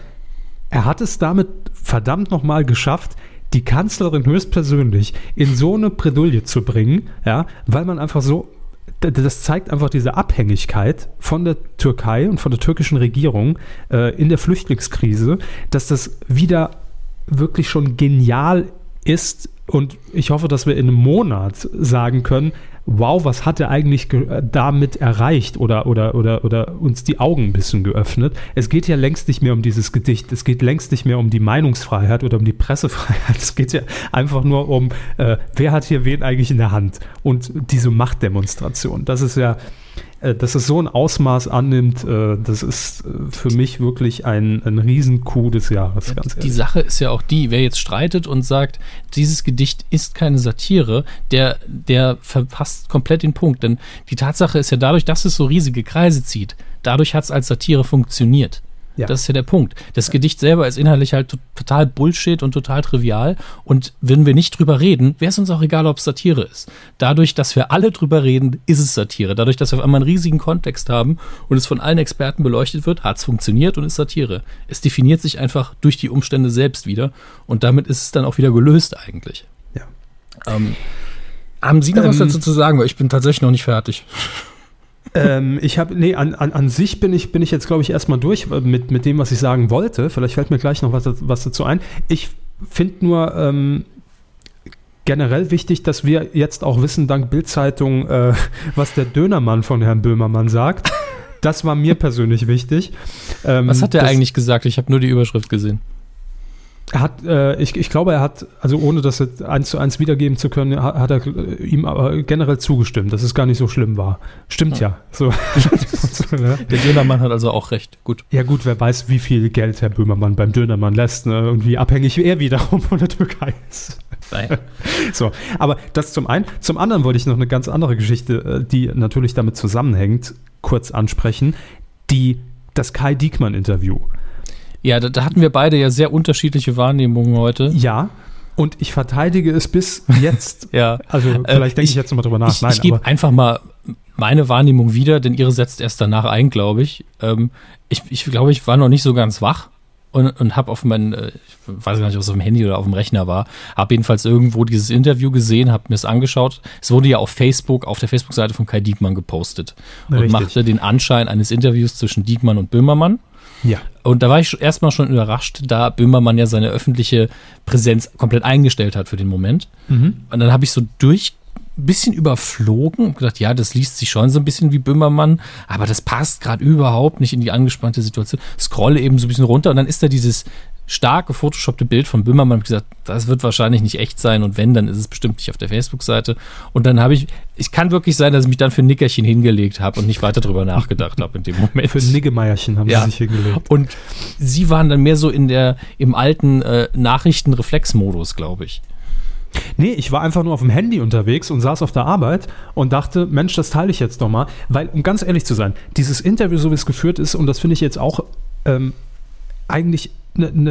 er hat es damit verdammt nochmal geschafft, die Kanzlerin höchstpersönlich in so eine Bredouille zu bringen, ja, weil man einfach so das zeigt einfach diese Abhängigkeit von der Türkei und von der türkischen Regierung äh, in der Flüchtlingskrise, dass das wieder wirklich schon genial ist. Und ich hoffe, dass wir in einem Monat sagen können, wow, was hat er eigentlich damit erreicht oder, oder, oder, oder uns die Augen ein bisschen geöffnet. Es geht ja längst nicht mehr um dieses Gedicht, es geht längst nicht mehr um die Meinungsfreiheit oder um die Pressefreiheit. Es geht ja einfach nur um, äh, wer hat hier wen eigentlich in der Hand und diese Machtdemonstration. Das ist ja äh, dass es so ein Ausmaß annimmt, äh, das ist äh, für mich wirklich ein, ein Riesenkuh des Jahres. Ja, die Sache ist ja auch die, wer jetzt streitet und sagt, dieses Gedicht ist keine Satire, der, der verpasst komplett den Punkt. Denn die Tatsache ist ja dadurch, dass es so riesige Kreise zieht, dadurch hat es als Satire funktioniert. Ja. Das ist ja der Punkt. Das Gedicht selber ist inhaltlich halt total Bullshit und total trivial. Und wenn wir nicht drüber reden, wäre es uns auch egal, ob es Satire ist. Dadurch, dass wir alle drüber reden, ist es Satire. Dadurch, dass wir auf einmal einen riesigen Kontext haben und es von allen Experten beleuchtet wird, hat es funktioniert und ist Satire. Es definiert sich einfach durch die Umstände selbst wieder. Und damit ist es dann auch wieder gelöst eigentlich. Ja. Ähm, haben Sie noch ähm, was dazu zu sagen? Weil ich bin tatsächlich noch nicht fertig ähm, ich habe, nee, an, an, an sich bin ich, bin ich jetzt, glaube ich, erstmal durch mit, mit dem, was ich sagen wollte. Vielleicht fällt mir gleich noch was, was dazu ein. Ich finde nur ähm, generell wichtig, dass wir jetzt auch wissen, dank Bildzeitung, äh, was der Dönermann von Herrn Böhmermann sagt. Das war mir persönlich wichtig. Ähm, Was hat er eigentlich gesagt? Ich habe nur die Überschrift gesehen. Er hat, äh, ich, ich glaube, er hat, also ohne das jetzt eins zu eins wiedergeben zu können, hat, hat er äh, ihm aber generell zugestimmt, dass es gar nicht so schlimm war. Stimmt ja. ja. So. Der Dönermann hat also auch recht. Gut. Ja, gut, wer weiß, wie viel Geld Herr Böhmermann beim Dönermann lässt ne? und wie abhängig er wiederum von der Türkei ist. Nein. So, aber das zum einen. Zum anderen wollte ich noch eine ganz andere Geschichte, äh, die natürlich damit zusammenhängt, kurz ansprechen. Die, das Kai Diekmann-Interview. Ja, da, da, hatten wir beide ja sehr unterschiedliche Wahrnehmungen heute. Ja. Und ich verteidige es bis jetzt. ja. Also vielleicht äh, denke ich, ich, jetzt nochmal drüber nach. Ich, ich gebe einfach mal meine Wahrnehmung wieder, denn ihre setzt erst danach ein, glaube ich. Ähm, ich. Ich glaube, ich war noch nicht so ganz wach und, und habe auf mein, äh, ich weiß gar nicht, ob es auf dem Handy oder auf dem Rechner war, habe jedenfalls irgendwo dieses Interview gesehen, habe mir es angeschaut. Es wurde ja auf Facebook, auf der Facebook-Seite von Kai Diekmann gepostet und Richtig. machte den Anschein eines Interviews zwischen Diekmann und Böhmermann. Ja. Und da war ich erstmal schon überrascht, da Böhmermann ja seine öffentliche Präsenz komplett eingestellt hat für den Moment. Mhm. Und dann habe ich so durch bisschen überflogen und gedacht, ja, das liest sich schon so ein bisschen wie Böhmermann, aber das passt gerade überhaupt nicht in die angespannte Situation. Scrolle eben so ein bisschen runter und dann ist da dieses stark gefotoshoppte Bild von Böhmermann. Ich gesagt, das wird wahrscheinlich nicht echt sein und wenn, dann ist es bestimmt nicht auf der Facebook-Seite. Und dann habe ich, es kann wirklich sein, dass ich mich dann für ein Nickerchen hingelegt habe und nicht weiter darüber nachgedacht habe in dem Moment. Für ein Niggemeierchen haben ja. sie sich hingelegt. Und sie waren dann mehr so in der, im alten äh, Nachrichtenreflexmodus, glaube ich. Nee, ich war einfach nur auf dem Handy unterwegs und saß auf der Arbeit und dachte, Mensch, das teile ich jetzt doch mal. Weil, um ganz ehrlich zu sein, dieses Interview, so wie es geführt ist, und das finde ich jetzt auch ähm, eigentlich,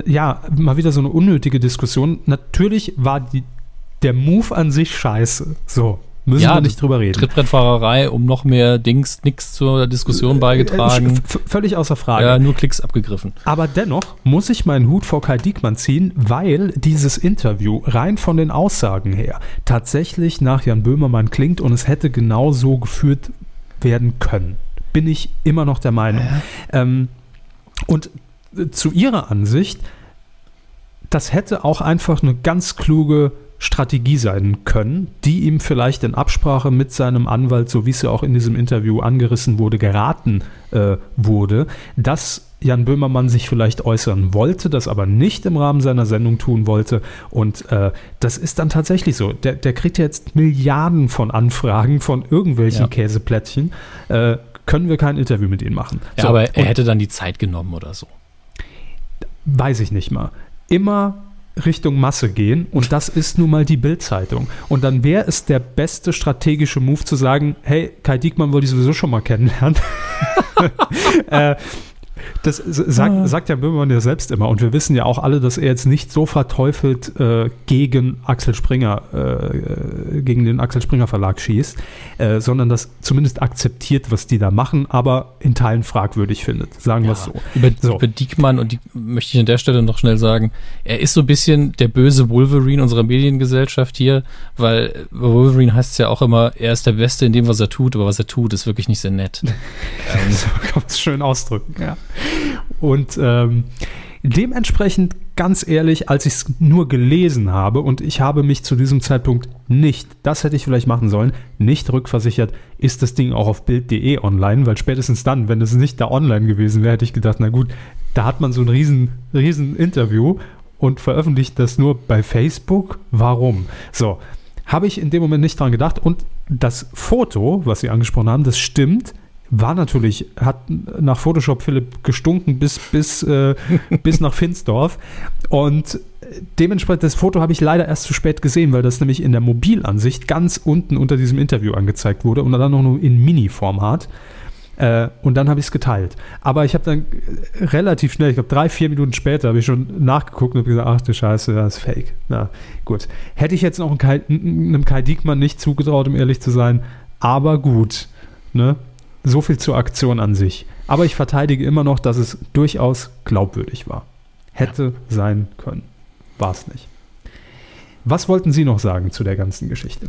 ja, mal wieder so eine unnötige Diskussion. Natürlich war die, der Move an sich scheiße. So, Müssen ja, wir nicht drüber reden. Trittbrettfahrerei, um noch mehr Dings, nix zur Diskussion beigetragen. Äh, völlig außer Frage. Ja, nur Klicks abgegriffen. Aber dennoch muss ich meinen Hut vor Kai Diekmann ziehen, weil dieses Interview rein von den Aussagen her tatsächlich nach Jan Böhmermann klingt und es hätte genau so geführt werden können. Bin ich immer noch der Meinung. Ja. Ähm, und zu ihrer Ansicht, das hätte auch einfach eine ganz kluge Strategie sein können, die ihm vielleicht in Absprache mit seinem Anwalt, so wie es ja auch in diesem Interview angerissen wurde, geraten äh, wurde, dass Jan Böhmermann sich vielleicht äußern wollte, das aber nicht im Rahmen seiner Sendung tun wollte. Und äh, das ist dann tatsächlich so. Der, der, kriegt jetzt Milliarden von Anfragen von irgendwelchen ja. Käseplättchen. Äh, können wir kein Interview mit ihm machen. Ja, so, aber er hätte dann die Zeit genommen oder so. Weiß ich nicht mal. Immer Richtung Masse gehen und das ist nun mal die Bildzeitung. Und dann wäre es der beste strategische Move zu sagen, hey, Kai Diekmann wollte ich sowieso schon mal kennenlernen. äh, das sagt, ah. sagt ja Böhmermann ja selbst immer. Und wir wissen ja auch alle, dass er jetzt nicht so verteufelt äh, gegen Axel Springer, äh, gegen den Axel Springer Verlag schießt, äh, sondern das zumindest akzeptiert, was die da machen, aber in Teilen fragwürdig findet. Sagen ja. wir es so. Über, so. über Diekmann, und die möchte ich an der Stelle noch schnell sagen, er ist so ein bisschen der böse Wolverine unserer Mediengesellschaft hier, weil Wolverine heißt es ja auch immer, er ist der Beste in dem, was er tut, aber was er tut, ist wirklich nicht sehr nett. ähm, so kann man es schön ausdrücken, ja. Und ähm, dementsprechend, ganz ehrlich, als ich es nur gelesen habe und ich habe mich zu diesem Zeitpunkt nicht, das hätte ich vielleicht machen sollen, nicht rückversichert, ist das Ding auch auf Bild.de online, weil spätestens dann, wenn es nicht da online gewesen wäre, hätte ich gedacht, na gut, da hat man so ein riesen, riesen Interview und veröffentlicht das nur bei Facebook. Warum? So, habe ich in dem Moment nicht dran gedacht und das Foto, was Sie angesprochen haben, das stimmt war natürlich, hat nach Photoshop Philipp gestunken bis, bis, äh, bis nach Finsdorf. Und dementsprechend, das Foto habe ich leider erst zu spät gesehen, weil das nämlich in der Mobilansicht ganz unten unter diesem Interview angezeigt wurde und dann noch nur in Mini-Format. Äh, und dann habe ich es geteilt. Aber ich habe dann relativ schnell, ich glaube drei, vier Minuten später, habe ich schon nachgeguckt und habe gesagt, ach du Scheiße, das ist fake. Na gut. Hätte ich jetzt noch einem Kai, einem Kai Diekmann nicht zugetraut, um ehrlich zu sein, aber gut. Ne? So viel zur Aktion an sich. Aber ich verteidige immer noch, dass es durchaus glaubwürdig war. Hätte ja. sein können. War es nicht. Was wollten Sie noch sagen zu der ganzen Geschichte?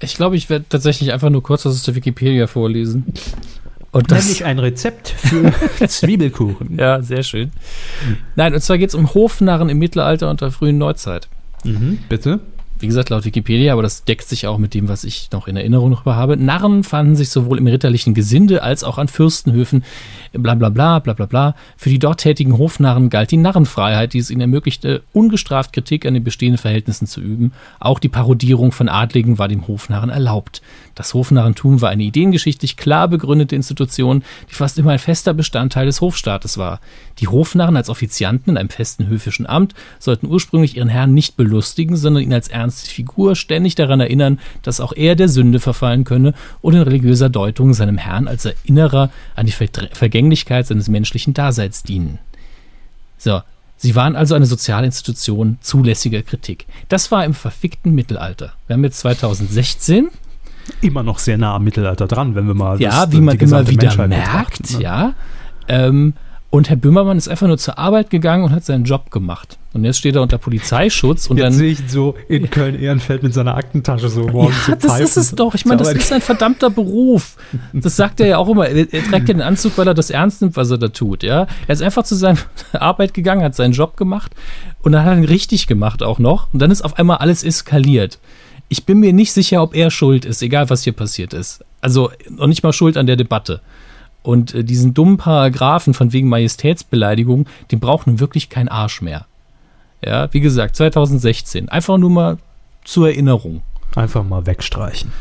Ich glaube, ich werde tatsächlich einfach nur kurz aus der Wikipedia vorlesen. Und das Nämlich ein Rezept für Zwiebelkuchen. Ja, sehr schön. Nein, und zwar geht es um Hofnarren im Mittelalter und der frühen Neuzeit. Mhm, bitte. Wie gesagt, laut Wikipedia, aber das deckt sich auch mit dem, was ich noch in Erinnerung noch habe. Narren fanden sich sowohl im ritterlichen Gesinde als auch an Fürstenhöfen, bla bla bla bla bla bla. Für die dort tätigen Hofnarren galt die Narrenfreiheit, die es ihnen ermöglichte, ungestraft Kritik an den bestehenden Verhältnissen zu üben. Auch die Parodierung von Adligen war dem Hofnarren erlaubt. Das Hofnarrentum war eine ideengeschichtlich klar begründete Institution, die fast immer ein fester Bestandteil des Hofstaates war. Die Hofnarren als Offizianten in einem festen höfischen Amt sollten ursprünglich ihren Herrn nicht belustigen, sondern ihn als ernste Figur ständig daran erinnern, dass auch er der Sünde verfallen könne und in religiöser Deutung seinem Herrn als Erinnerer an die Vergänglichkeit seines menschlichen Daseins dienen. So, Sie waren also eine soziale Institution zulässiger Kritik. Das war im verfickten Mittelalter. Wir haben jetzt 2016 immer noch sehr nah am Mittelalter dran, wenn wir mal. Ja, das, wie man immer wieder Menschheit merkt, ne? ja. Ähm, und Herr Böhmermann ist einfach nur zur Arbeit gegangen und hat seinen Job gemacht. Und jetzt steht er unter Polizeischutz und jetzt dann. sehe ich so in Köln-Ehrenfeld mit seiner Aktentasche so morgens. Ja, das ist es doch. Ich meine, das ist ein verdammter Beruf. Das sagt er ja auch immer. Er, er trägt ja den Anzug, weil er das ernst nimmt, was er da tut. Ja, er ist einfach zu seiner Arbeit gegangen, hat seinen Job gemacht und dann hat er ihn richtig gemacht auch noch. Und dann ist auf einmal alles eskaliert ich bin mir nicht sicher, ob er schuld ist, egal was hier passiert ist. Also noch nicht mal schuld an der Debatte. Und äh, diesen dummen Paragraphen von wegen Majestätsbeleidigung, den braucht nun wirklich kein Arsch mehr. Ja, wie gesagt, 2016. Einfach nur mal zur Erinnerung. Einfach mal wegstreichen.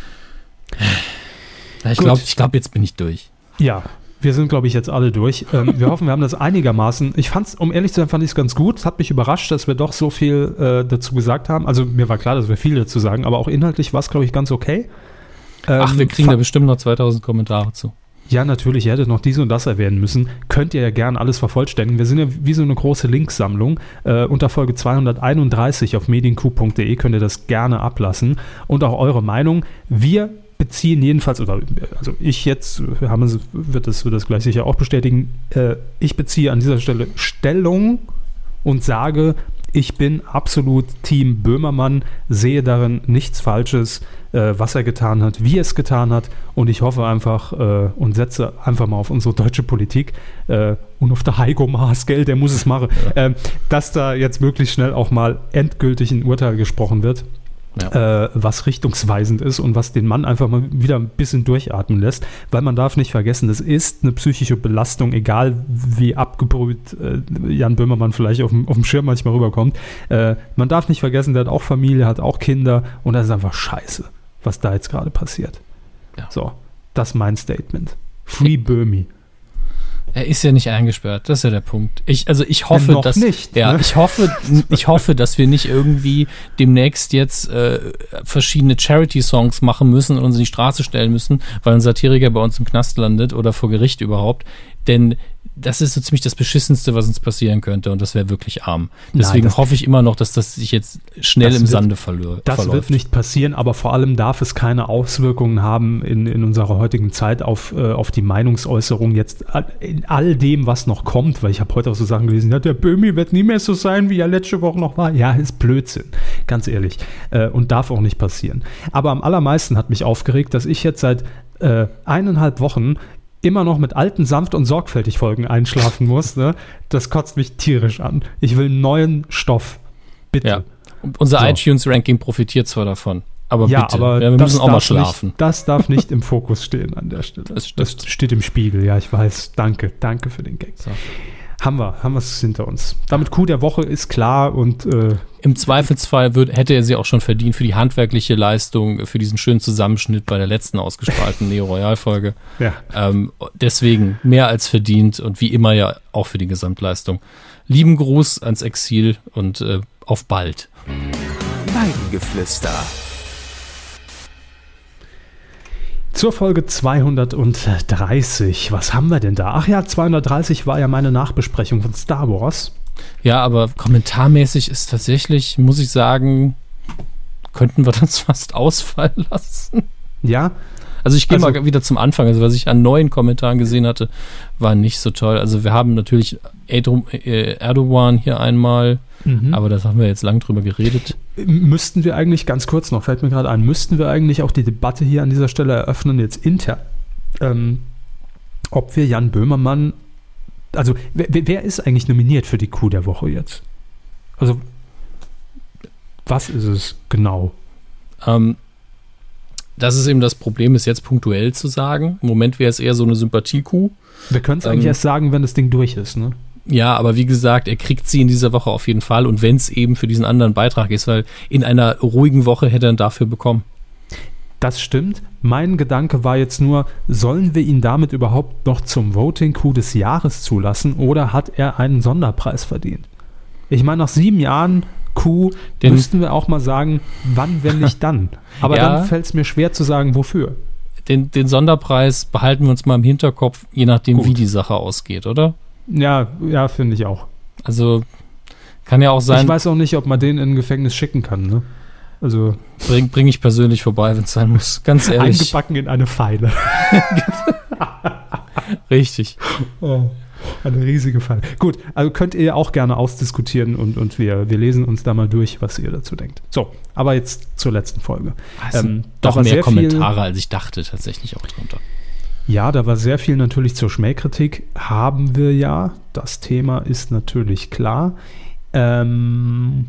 Ja, ich glaube, glaub, jetzt bin ich durch. Ja, wir sind, glaube ich, jetzt alle durch. Ähm, wir hoffen, wir haben das einigermaßen. Ich fand es, um ehrlich zu sein, fand ich es ganz gut. Es hat mich überrascht, dass wir doch so viel äh, dazu gesagt haben. Also mir war klar, dass wir viel dazu sagen, aber auch inhaltlich war es, glaube ich, ganz okay. Ähm, Ach, wir kriegen da bestimmt noch 2000 Kommentare zu. Ja, natürlich, ihr hättet noch dies und das erwähnen müssen. Könnt ihr ja gerne alles vervollständigen. Wir sind ja wie so eine große Linksammlung. Äh, unter Folge 231 auf medienku.de könnt ihr das gerne ablassen. Und auch eure Meinung. Wir beziehen jedenfalls, oder also ich jetzt, haben, wird, das, wird das gleich sicher auch bestätigen, äh, ich beziehe an dieser Stelle Stellung und sage, ich bin absolut Team Böhmermann, sehe darin nichts Falsches, äh, was er getan hat, wie er es getan hat und ich hoffe einfach äh, und setze einfach mal auf unsere deutsche Politik äh, und auf der Heiko Maas, gell, der muss es machen, ja. Ähm, dass da jetzt möglichst schnell auch mal endgültig ein Urteil gesprochen wird ja. äh, was richtungsweisend ist und was den Mann einfach mal wieder ein bisschen durchatmen lässt, weil man darf nicht vergessen, das ist eine psychische Belastung, egal wie abgebrüht äh, Jan Böhmermann vielleicht auf dem, auf dem Schirm manchmal rüberkommt. Äh, man darf nicht vergessen, der hat auch Familie, hat auch Kinder und das ist einfach scheiße, was da jetzt gerade passiert. Ja. So, das ist mein Statement. Free Böhmi. Er ist ja nicht eingesperrt, das ist ja der Punkt. Ich, also ich hoffe, dass nicht, ja, ne? ich hoffe, ich hoffe, dass wir nicht irgendwie demnächst jetzt äh, verschiedene Charity-Songs machen müssen und uns in die Straße stellen müssen, weil ein Satiriker bei uns im Knast landet oder vor Gericht überhaupt. Denn das ist so ziemlich das Beschissenste, was uns passieren könnte und das wäre wirklich arm. Deswegen Nein, hoffe ich immer noch, dass das sich jetzt schnell im wird, Sande verlor, das verläuft. Das wird nicht passieren, aber vor allem darf es keine Auswirkungen haben in, in unserer heutigen Zeit auf, äh, auf die Meinungsäußerung jetzt in all dem, was noch kommt, weil ich habe heute auch so Sachen gelesen, ja, der Böhmi wird nie mehr so sein, wie er letzte Woche noch war. Ja, ist Blödsinn, ganz ehrlich. Äh, und darf auch nicht passieren. Aber am allermeisten hat mich aufgeregt, dass ich jetzt seit äh, eineinhalb Wochen immer noch mit alten sanft und sorgfältig Folgen einschlafen muss, ne? das kotzt mich tierisch an. Ich will neuen Stoff. Bitte. Ja. Unser so. iTunes-Ranking profitiert zwar davon. Aber ja, bitte, aber ja, wir müssen auch mal schlafen. Nicht, das darf nicht im Fokus stehen an der Stelle. Das, das, steht im Spiegel, ja, ich weiß. Danke, danke für den Gag. So. Haben wir, haben wir es hinter uns. Damit Coup der Woche ist klar und äh, im Zweifelsfall wird, hätte er sie auch schon verdient für die handwerkliche Leistung, für diesen schönen Zusammenschnitt bei der letzten ausgestrahlten Neo Royal Folge. Ja. Ähm, deswegen mehr als verdient und wie immer ja auch für die Gesamtleistung. Lieben Gruß ans Exil und äh, auf bald. Weidengeflüster. Zur Folge 230. Was haben wir denn da? Ach ja, 230 war ja meine Nachbesprechung von Star Wars. Ja, aber kommentarmäßig ist tatsächlich, muss ich sagen, könnten wir das fast ausfallen lassen. Ja. Also ich gehe also, mal wieder zum Anfang. Also was ich an neuen Kommentaren gesehen hatte, war nicht so toll. Also wir haben natürlich äh, Erdogan hier einmal, mhm. aber das haben wir jetzt lang drüber geredet. Müssten wir eigentlich, ganz kurz noch, fällt mir gerade ein, müssten wir eigentlich auch die Debatte hier an dieser Stelle eröffnen, jetzt intern, ähm, ob wir Jan Böhmermann also wer, wer, ist eigentlich nominiert für die Coup der Woche jetzt? Also Was ist es genau? Ähm, das ist eben das Problem, ist jetzt punktuell zu sagen. Im Moment wäre es eher so eine Sympathiekuh. Wir können es eigentlich ähm, erst sagen, wenn das Ding durch ist, ne? Ja, aber wie gesagt, er kriegt sie in dieser Woche auf jeden Fall und wenn es eben für diesen anderen Beitrag ist, weil in einer ruhigen Woche hätte er ihn dafür bekommen. Das stimmt. Mein Gedanke war jetzt nur, sollen wir ihn damit überhaupt noch zum Voting Coup des Jahres zulassen oder hat er einen Sonderpreis verdient? Ich meine, nach sieben Jahren Coup Den müssten wir auch mal sagen, wann, wenn nicht dann. Aber ja. dann fällt es mir schwer zu sagen, wofür. Den, den, Sonderpreis behalten wir uns mal im Hinterkopf, je nachdem, Gut. wie die Sache ausgeht, oder? Ja, ja, finde ich auch. Also kann ja auch sein. Ich weiß auch nicht, ob man den in ein Gefängnis schicken kann, ne? Also. Bring, bring ich persönlich vorbei, wenn es sein muss. Ganz ehrlich. Eingebacken in eine Pfeile. Richtig. Oh, eine riesige Pfeile. Gut, also könnt ihr auch gerne ausdiskutieren und, und wir, wir lesen uns da mal durch, was ihr dazu denkt. So, aber jetzt zur letzten Folge. Also ähm, doch mehr Kommentare, viel, als ich dachte, tatsächlich auch drunter. Ja, da war sehr viel natürlich zur Schmähkritik. Haben wir ja. Das Thema ist natürlich klar. Ähm,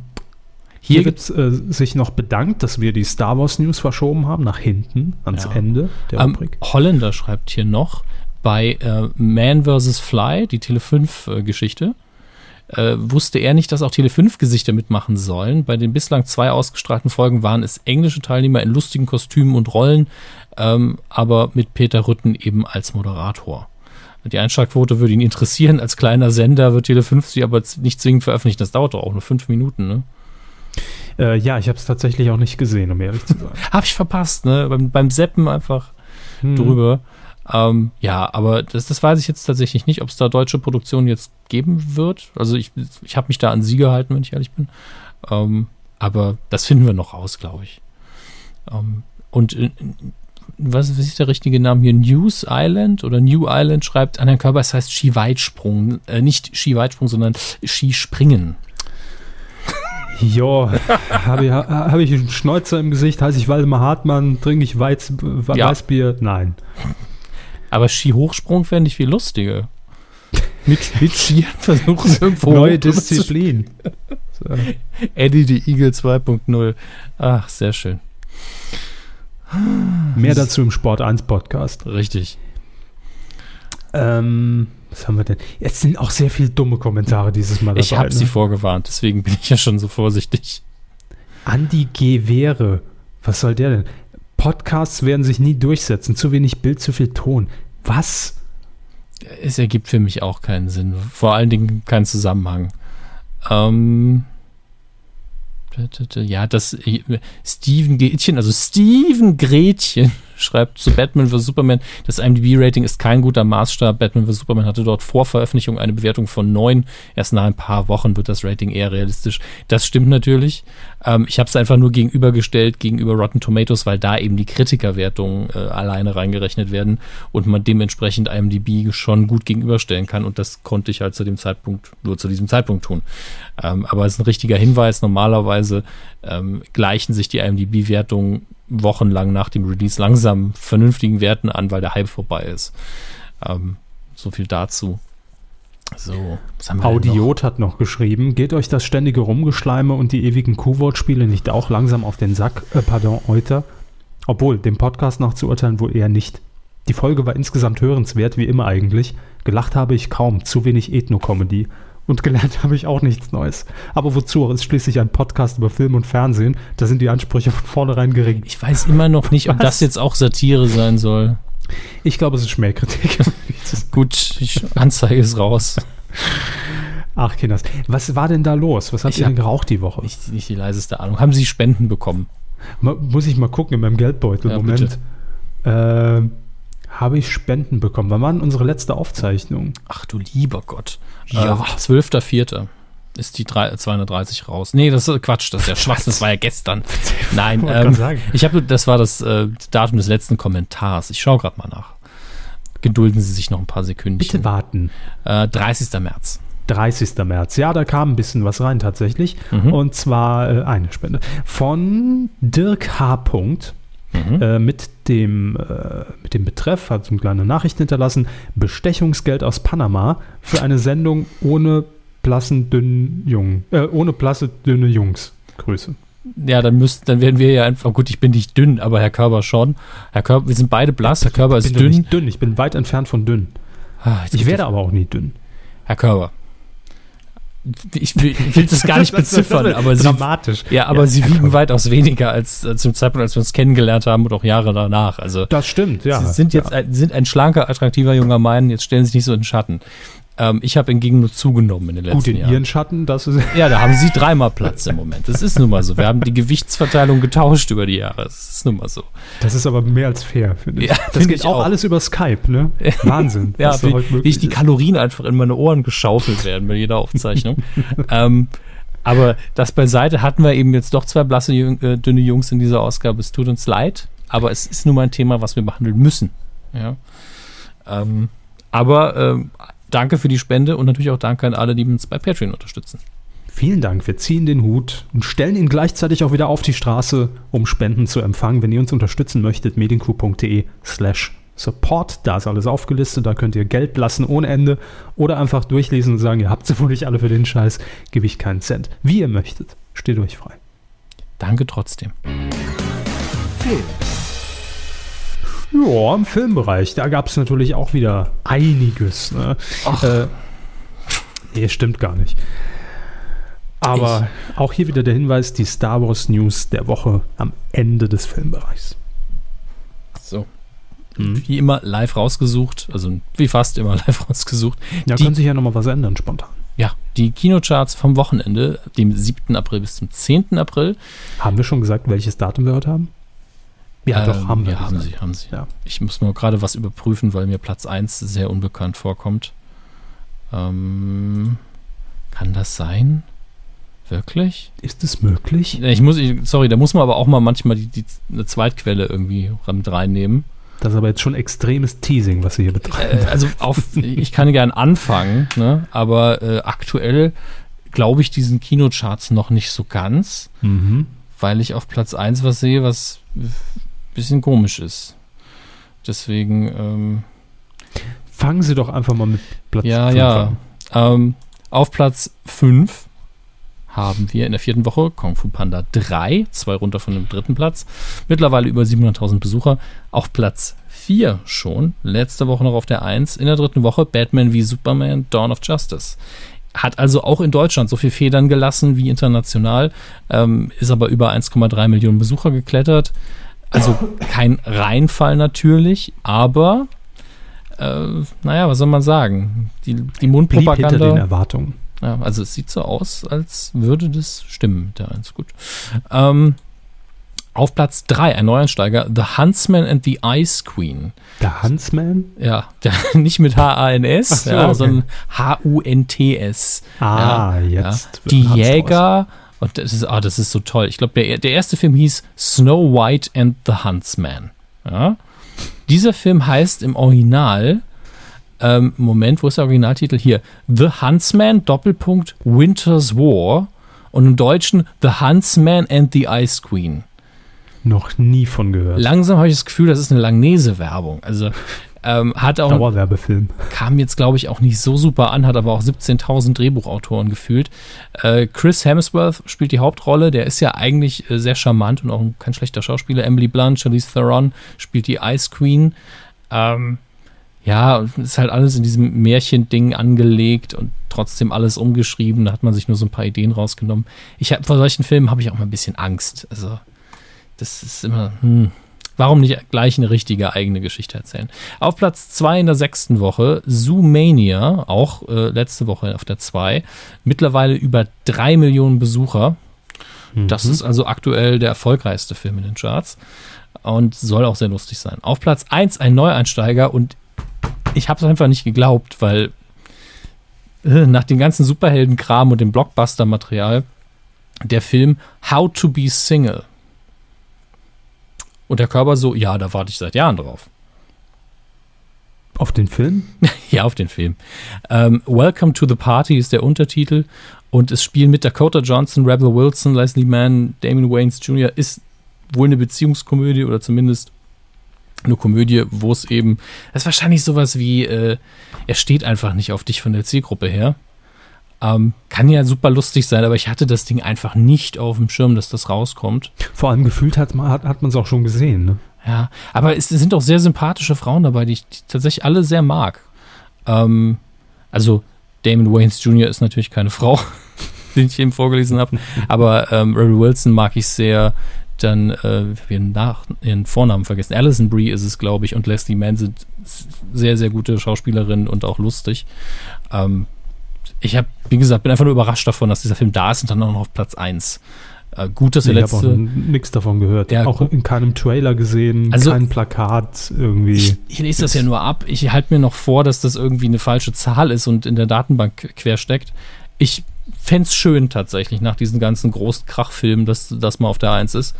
hier wird äh, sich noch bedankt, dass wir die Star Wars News verschoben haben, nach hinten, ans ja. Ende der ähm, Rubrik. Holländer schreibt hier noch bei äh, Man vs. Fly, die Tele 5-Geschichte, äh, wusste er nicht, dass auch Tele 5 Gesichter mitmachen sollen. Bei den bislang zwei ausgestrahlten Folgen waren es englische Teilnehmer in lustigen Kostümen und Rollen, ähm, aber mit Peter Rütten eben als Moderator. Die Einschlagquote würde ihn interessieren. Als kleiner Sender wird Tele 5 sie aber nicht zwingend veröffentlichen. Das dauert doch auch nur fünf Minuten, ne? Äh, ja, ich habe es tatsächlich auch nicht gesehen, um ehrlich zu sein. habe ich verpasst, ne? Beim, beim Seppen einfach hm. drüber. Ähm, ja, aber das, das weiß ich jetzt tatsächlich nicht, ob es da deutsche Produktionen jetzt geben wird. Also ich, ich habe mich da an sie gehalten, wenn ich ehrlich bin. Ähm, aber das finden wir noch raus, glaube ich. Ähm, und äh, was, was, ist der richtige Name hier? News Island oder New Island schreibt an Herrn Körper, es heißt Skiweitsprung. Äh, nicht Skiweitsprung, sondern Skispringen. Ja, habe ich, hab ich einen Schnäuzer im Gesicht, heiße ich Waldemar Hartmann, trinke ich Weiz, ja. Weißbier? Nein. Aber Skihochsprung fände ich viel lustiger. Mit, mit Skiern versuchen irgendwo Neue Disziplin. so. Eddie die Eagle 2.0. Ach, sehr schön. Mehr dazu im Sport 1 Podcast. Richtig. Ähm, was haben wir denn? Jetzt sind auch sehr viele dumme Kommentare dieses Mal dabei. Ich habe ne? sie vorgewarnt, deswegen bin ich ja schon so vorsichtig. Andi Gewehre. Was soll der denn? Podcasts werden sich nie durchsetzen. Zu wenig Bild, zu viel Ton. Was? Es ergibt für mich auch keinen Sinn. Vor allen Dingen keinen Zusammenhang. Ähm, ja, das äh, Steven Gretchen, also Steven Gretchen schreibt zu Batman vs. Superman, das IMDb-Rating ist kein guter Maßstab. Batman vs. Superman hatte dort vor Veröffentlichung eine Bewertung von 9. Erst nach ein paar Wochen wird das Rating eher realistisch. Das stimmt natürlich. Ähm, ich habe es einfach nur gegenübergestellt gegenüber Rotten Tomatoes, weil da eben die Kritikerwertungen äh, alleine reingerechnet werden und man dementsprechend IMDb schon gut gegenüberstellen kann. Und das konnte ich halt zu dem Zeitpunkt nur zu diesem Zeitpunkt tun. Ähm, aber es ist ein richtiger Hinweis. Normalerweise ähm, gleichen sich die IMDb-Wertungen wochenlang nach dem Release langsam vernünftigen Werten an, weil der Hype vorbei ist. Ähm, so viel dazu. So, Audiot noch? hat noch geschrieben, geht euch das ständige Rumgeschleime und die ewigen Q-Wort-Spiele nicht auch langsam auf den Sack, äh, pardon, Euter? Obwohl, dem Podcast nach zu urteilen wohl eher nicht. Die Folge war insgesamt hörenswert, wie immer eigentlich. Gelacht habe ich kaum, zu wenig Ethno-Comedy. Und gelernt habe ich auch nichts Neues. Aber wozu? Es ist schließlich ein Podcast über Film und Fernsehen. Da sind die Ansprüche von vornherein gering. Ich weiß immer noch nicht, ob Was? das jetzt auch Satire sein soll. Ich glaube, es ist Schmähkritik. Gut, ich Anzeige ist raus. Ach, Kinders. Was war denn da los? Was habt ich ihr denn geraucht die Woche? Nicht, nicht die leiseste Ahnung. Haben Sie Spenden bekommen? Muss ich mal gucken in meinem Geldbeutel. Ja, Moment. Äh, habe ich Spenden bekommen. Wann war denn unsere letzte Aufzeichnung? Ach du lieber Gott. Ja. Äh, 12.04. ist die 3, 230 raus. Nee, das ist Quatsch, das ist ja Schwachsinn, das war ja gestern. Nein, ähm, ich habe, das war das äh, Datum des letzten Kommentars. Ich schaue gerade mal nach. Gedulden Sie sich noch ein paar Sekunden. Bitte warten. Äh, 30. März. 30. März. Ja, da kam ein bisschen was rein tatsächlich. Mhm. Und zwar äh, eine Spende von Dirk H. Mhm. Äh, mit, dem, äh, mit dem Betreff, hat so eine kleine Nachricht hinterlassen, Bestechungsgeld aus Panama für eine Sendung ohne blassen, dünnen Jungen, äh, ohne blasse, dünne Jungs. Grüße. Ja, dann müssten, dann werden wir ja einfach, gut, ich bin nicht dünn, aber Herr Körber schon. Herr Körber, wir sind beide blass, Herr Körber ist ich bin dünn. Nicht dünn, ich bin weit entfernt von dünn. Ah, ich werde aber auch nie dünn. Herr Körber, ich will, ich will das gar nicht beziffern, aber sie, dramatisch. Ja, aber ja, sie wiegen weitaus weniger als, als zum Zeitpunkt, als wir uns kennengelernt haben und auch Jahre danach. Also das stimmt, ja. Sie sind jetzt ja. ein, sind ein schlanker, attraktiver junger Mann. Jetzt stellen Sie sich nicht so in den Schatten. Ähm, ich habe hingegen nur zugenommen in den letzten Jahren. Gut, in Jahren. Ihren Schatten, das ist. Ja, da haben Sie dreimal Platz im Moment. Das ist nun mal so. Wir haben die Gewichtsverteilung getauscht über die Jahre. Das ist nun mal so. Das ist aber mehr als fair, finde ich. Ja, das find geht auch, auch, alles über Skype, ne? Wahnsinn. ja, wie, wie ich die Kalorien einfach in meine Ohren geschaufelt werden bei jeder Aufzeichnung. ähm, aber das beiseite hatten wir eben jetzt doch zwei blasse, äh, dünne Jungs in dieser Ausgabe. Es tut uns leid, aber es ist nun mal ein Thema, was wir behandeln müssen. Ja. Ähm, aber ähm, danke für die Spende und natürlich auch danke an alle, die uns bei Patreon unterstützen. Vielen Dank. Wir ziehen den Hut und stellen ihn gleichzeitig auch wieder auf die Straße, um Spenden zu empfangen. Wenn ihr uns unterstützen möchtet, medienku.de slash support. Da ist alles aufgelistet. Da könnt ihr Geld lassen ohne Ende oder einfach durchlesen und sagen, ihr habt sie wohl nicht alle für den Scheiß. Gebe ich keinen Cent. Wie ihr möchtet. Steht euch frei. Danke trotzdem. Film. Ja, im Filmbereich, da gab es natürlich auch wieder einiges. Ne? Ach. Äh, nee, stimmt gar nicht. Aber ich. auch hier wieder der Hinweis, die Star Wars News der Woche am Ende des Filmbereichs. So. Mhm. Wie immer live rausgesucht, also wie fast immer live rausgesucht. Ja, die, können sich ja nochmal was ändern spontan. Ja, die Kinocharts vom Wochenende, dem 7. April bis zum 10. April. Haben wir schon gesagt, welches Datum wir heute haben? Ja, ähm, doch, haben wir. Ja, haben sie, haben sie. Ja. Ich muss nur gerade was überprüfen, weil mir Platz 1 sehr unbekannt vorkommt. Ähm, kann das sein? Wirklich? Ist es möglich? Ich muss, sorry, da muss man aber auch mal manchmal die, die, eine Zweitquelle irgendwie mit reinnehmen. Das ist aber jetzt schon extremes Teasing, was Sie hier betreiben. Äh, also auf, ich kann gern anfangen, ne? aber äh, aktuell glaube ich diesen Kinocharts noch nicht so ganz, mhm. weil ich auf Platz 1 was sehe, was bisschen komisch ist. Deswegen. Ähm, Fangen Sie doch einfach mal mit Platz 5 ja, ja. an. Ähm, auf Platz 5 haben wir in der vierten Woche Kung Fu Panda 3, zwei runter von dem dritten Platz. Mittlerweile über 700.000 Besucher. Auf Platz 4 schon, letzte Woche noch auf der 1. In der dritten Woche Batman wie Superman Dawn of Justice. Hat also auch in Deutschland so viel Federn gelassen wie international, ähm, ist aber über 1,3 Millionen Besucher geklettert. Also kein Reinfall natürlich, aber äh, naja, was soll man sagen? Die, die Mundpropaganda. Blieb hinter den Erwartungen. Ja, also es sieht so aus, als würde das stimmen mit der 1. Gut. Ähm, auf Platz 3 ein Neuansteiger, The Huntsman and the Ice Queen. The Huntsman? Ja, der, nicht mit H-A-N-S, so, ja, okay. sondern H-U-N-T-S. Ah, ja, jetzt. Ja. Die Jäger und das ist, ah, das ist so toll. Ich glaube, der, der erste Film hieß Snow White and the Huntsman. Ja? Dieser Film heißt im Original, ähm, Moment, wo ist der Originaltitel? Hier, The Huntsman, Doppelpunkt, Winter's War. Und im Deutschen The Huntsman and the Ice Queen. Noch nie von gehört. Langsam habe ich das Gefühl, das ist eine Langnese-Werbung. Also ähm, hat auch Dauerwerbefilm. Kam jetzt, glaube ich, auch nicht so super an, hat aber auch 17.000 Drehbuchautoren gefühlt. Äh, Chris Hemsworth spielt die Hauptrolle, der ist ja eigentlich äh, sehr charmant und auch kein schlechter Schauspieler. Emily Blunt, Charlize Theron spielt die Ice Queen. Ähm, ja, ist halt alles in diesem Märchending angelegt und trotzdem alles umgeschrieben. Da hat man sich nur so ein paar Ideen rausgenommen. Ich hab, vor solchen Filmen habe ich auch mal ein bisschen Angst. Also, das ist immer, hm, Warum nicht gleich eine richtige eigene Geschichte erzählen? Auf Platz 2 in der sechsten Woche, Zoomania, auch äh, letzte Woche auf der 2, mittlerweile über 3 Millionen Besucher. Mhm. Das ist also aktuell der erfolgreichste Film in den Charts und soll auch sehr lustig sein. Auf Platz 1 ein Neueinsteiger und ich habe es einfach nicht geglaubt, weil äh, nach dem ganzen Superheldenkram und dem Blockbuster-Material der Film How to Be Single und der Körper so, ja, da warte ich seit Jahren drauf. Auf den Film? ja, auf den Film. Ähm, Welcome to the Party ist der Untertitel und es spielen mit Dakota Johnson, Rebel Wilson, Leslie Mann, Damon Waynes Jr. Ist wohl eine Beziehungskomödie oder zumindest eine Komödie, wo es eben, das ist wahrscheinlich sowas wie, äh, er steht einfach nicht auf dich von der Zielgruppe her. Ähm, kann ja super lustig sein, aber ich hatte das Ding einfach nicht auf dem Schirm, dass das rauskommt. Vor allem gefühlt hat man hat, hat es auch schon gesehen. Ne? Ja, aber es sind auch sehr sympathische Frauen dabei, die ich tatsächlich alle sehr mag. Ähm, also Damon Waynes Jr. ist natürlich keine Frau, den ich eben vorgelesen habe, aber ähm, Rebel Wilson mag ich sehr. Dann, äh, wir haben nach ihren Vornamen vergessen. Alison Brie ist es, glaube ich, und Leslie Mann sind sehr, sehr gute Schauspielerinnen und auch lustig. Ähm, ich habe, wie gesagt, bin einfach nur überrascht davon, dass dieser Film da ist und dann auch noch auf Platz 1. Äh, gut, dass nee, letzte. Ich habe nichts davon gehört. Ja, auch in keinem Trailer gesehen, also, kein Plakat irgendwie. Ich, ich lese das ja nur ab. Ich halte mir noch vor, dass das irgendwie eine falsche Zahl ist und in der Datenbank quersteckt. Ich fände es schön tatsächlich nach diesen ganzen großen Krachfilmen, dass das mal auf der Eins ist.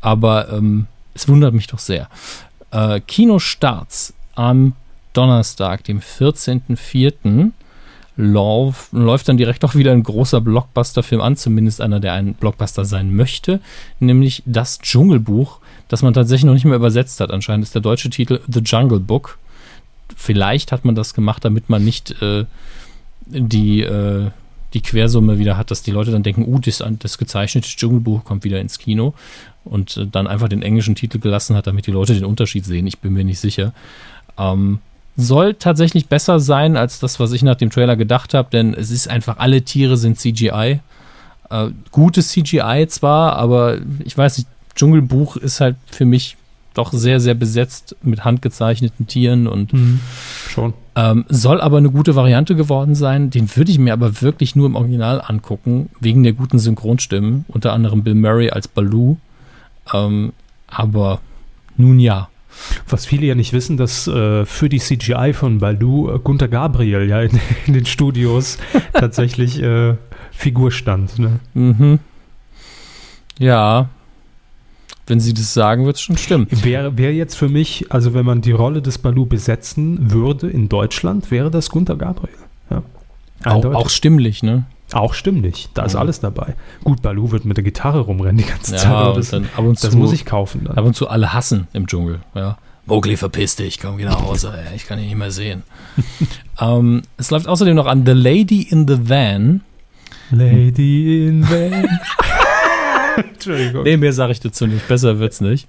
Aber ähm, es wundert mich doch sehr. Äh, Kinostarts am Donnerstag, dem 14.04. Lauf, läuft dann direkt auch wieder ein großer Blockbuster-Film an, zumindest einer, der ein Blockbuster sein möchte, nämlich Das Dschungelbuch, das man tatsächlich noch nicht mehr übersetzt hat. Anscheinend ist der deutsche Titel The Jungle Book. Vielleicht hat man das gemacht, damit man nicht äh, die, äh, die Quersumme wieder hat, dass die Leute dann denken, uh, das, das gezeichnete Dschungelbuch kommt wieder ins Kino und äh, dann einfach den englischen Titel gelassen hat, damit die Leute den Unterschied sehen. Ich bin mir nicht sicher. Ähm, soll tatsächlich besser sein als das, was ich nach dem Trailer gedacht habe, denn es ist einfach, alle Tiere sind CGI. Äh, gutes CGI zwar, aber ich weiß nicht, Dschungelbuch ist halt für mich doch sehr, sehr besetzt mit handgezeichneten Tieren und mhm, schon. Ähm, soll aber eine gute Variante geworden sein. Den würde ich mir aber wirklich nur im Original angucken, wegen der guten Synchronstimmen, unter anderem Bill Murray als Baloo. Ähm, aber nun ja. Was viele ja nicht wissen, dass äh, für die CGI von Baloo äh, Gunter Gabriel ja in, in den Studios tatsächlich äh, Figur stand. Ne? Mhm. Ja, wenn sie das sagen, wird es schon stimmen. Wäre wär jetzt für mich, also wenn man die Rolle des Balu besetzen würde in Deutschland, wäre das Gunther Gabriel. Ja. Auch, auch, stimmlich, ne? Auch stimmlich, da ist ja. alles dabei. Gut, Balu wird mit der Gitarre rumrennen die ganze ja, Zeit. Das, dann ab und das zu, muss ich kaufen. Dann. Ab und zu alle hassen im Dschungel. Ja. Mowgli, verpiss dich, komm, geh nach Hause, ey, ich kann dich nicht mehr sehen. ähm, es läuft außerdem noch an The Lady in the Van. Lady in the Van. Entschuldigung. Nee, mehr sage ich dazu nicht. Besser wird's nicht.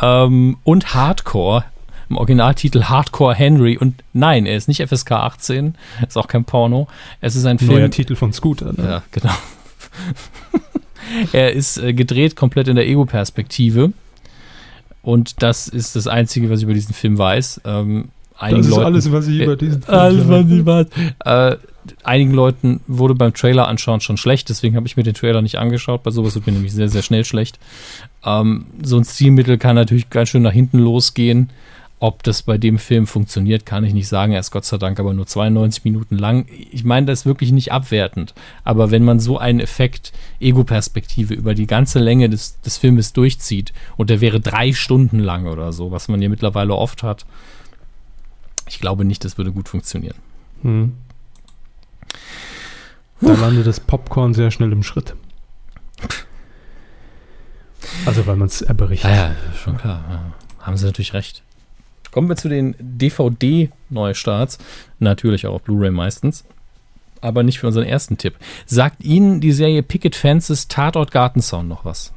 ähm, und Hardcore. Im Originaltitel Hardcore Henry. Und nein, er ist nicht FSK 18. Ist auch kein Porno. Es ist ein Film. Neuer Titel von Scooter. Ne? Ja, genau. er ist äh, gedreht komplett in der Ego-Perspektive. Und das ist das Einzige, was ich über diesen Film weiß. Ähm, das ist Leuten, alles, was ich über diesen Film Alles, was ich weiß. Äh, einigen Leuten wurde beim Trailer anschauen schon schlecht, deswegen habe ich mir den Trailer nicht angeschaut. Bei sowas wird mir nämlich sehr, sehr schnell schlecht. Ähm, so ein Stilmittel kann natürlich ganz schön nach hinten losgehen. Ob das bei dem Film funktioniert, kann ich nicht sagen. Er ist Gott sei Dank aber nur 92 Minuten lang. Ich meine das wirklich nicht abwertend. Aber wenn man so einen Effekt Ego-Perspektive über die ganze Länge des, des Filmes durchzieht und der wäre drei Stunden lang oder so, was man ja mittlerweile oft hat, ich glaube nicht, das würde gut funktionieren. Hm. Da landet das Popcorn sehr schnell im Schritt. Also, weil man es berichtet. Ja, ja, schon klar. Ja. Haben sie natürlich recht. Kommen wir zu den DVD-Neustarts. Natürlich auch auf Blu-ray meistens. Aber nicht für unseren ersten Tipp. Sagt Ihnen die Serie Picket Fences Tatort Gartenzaun noch was?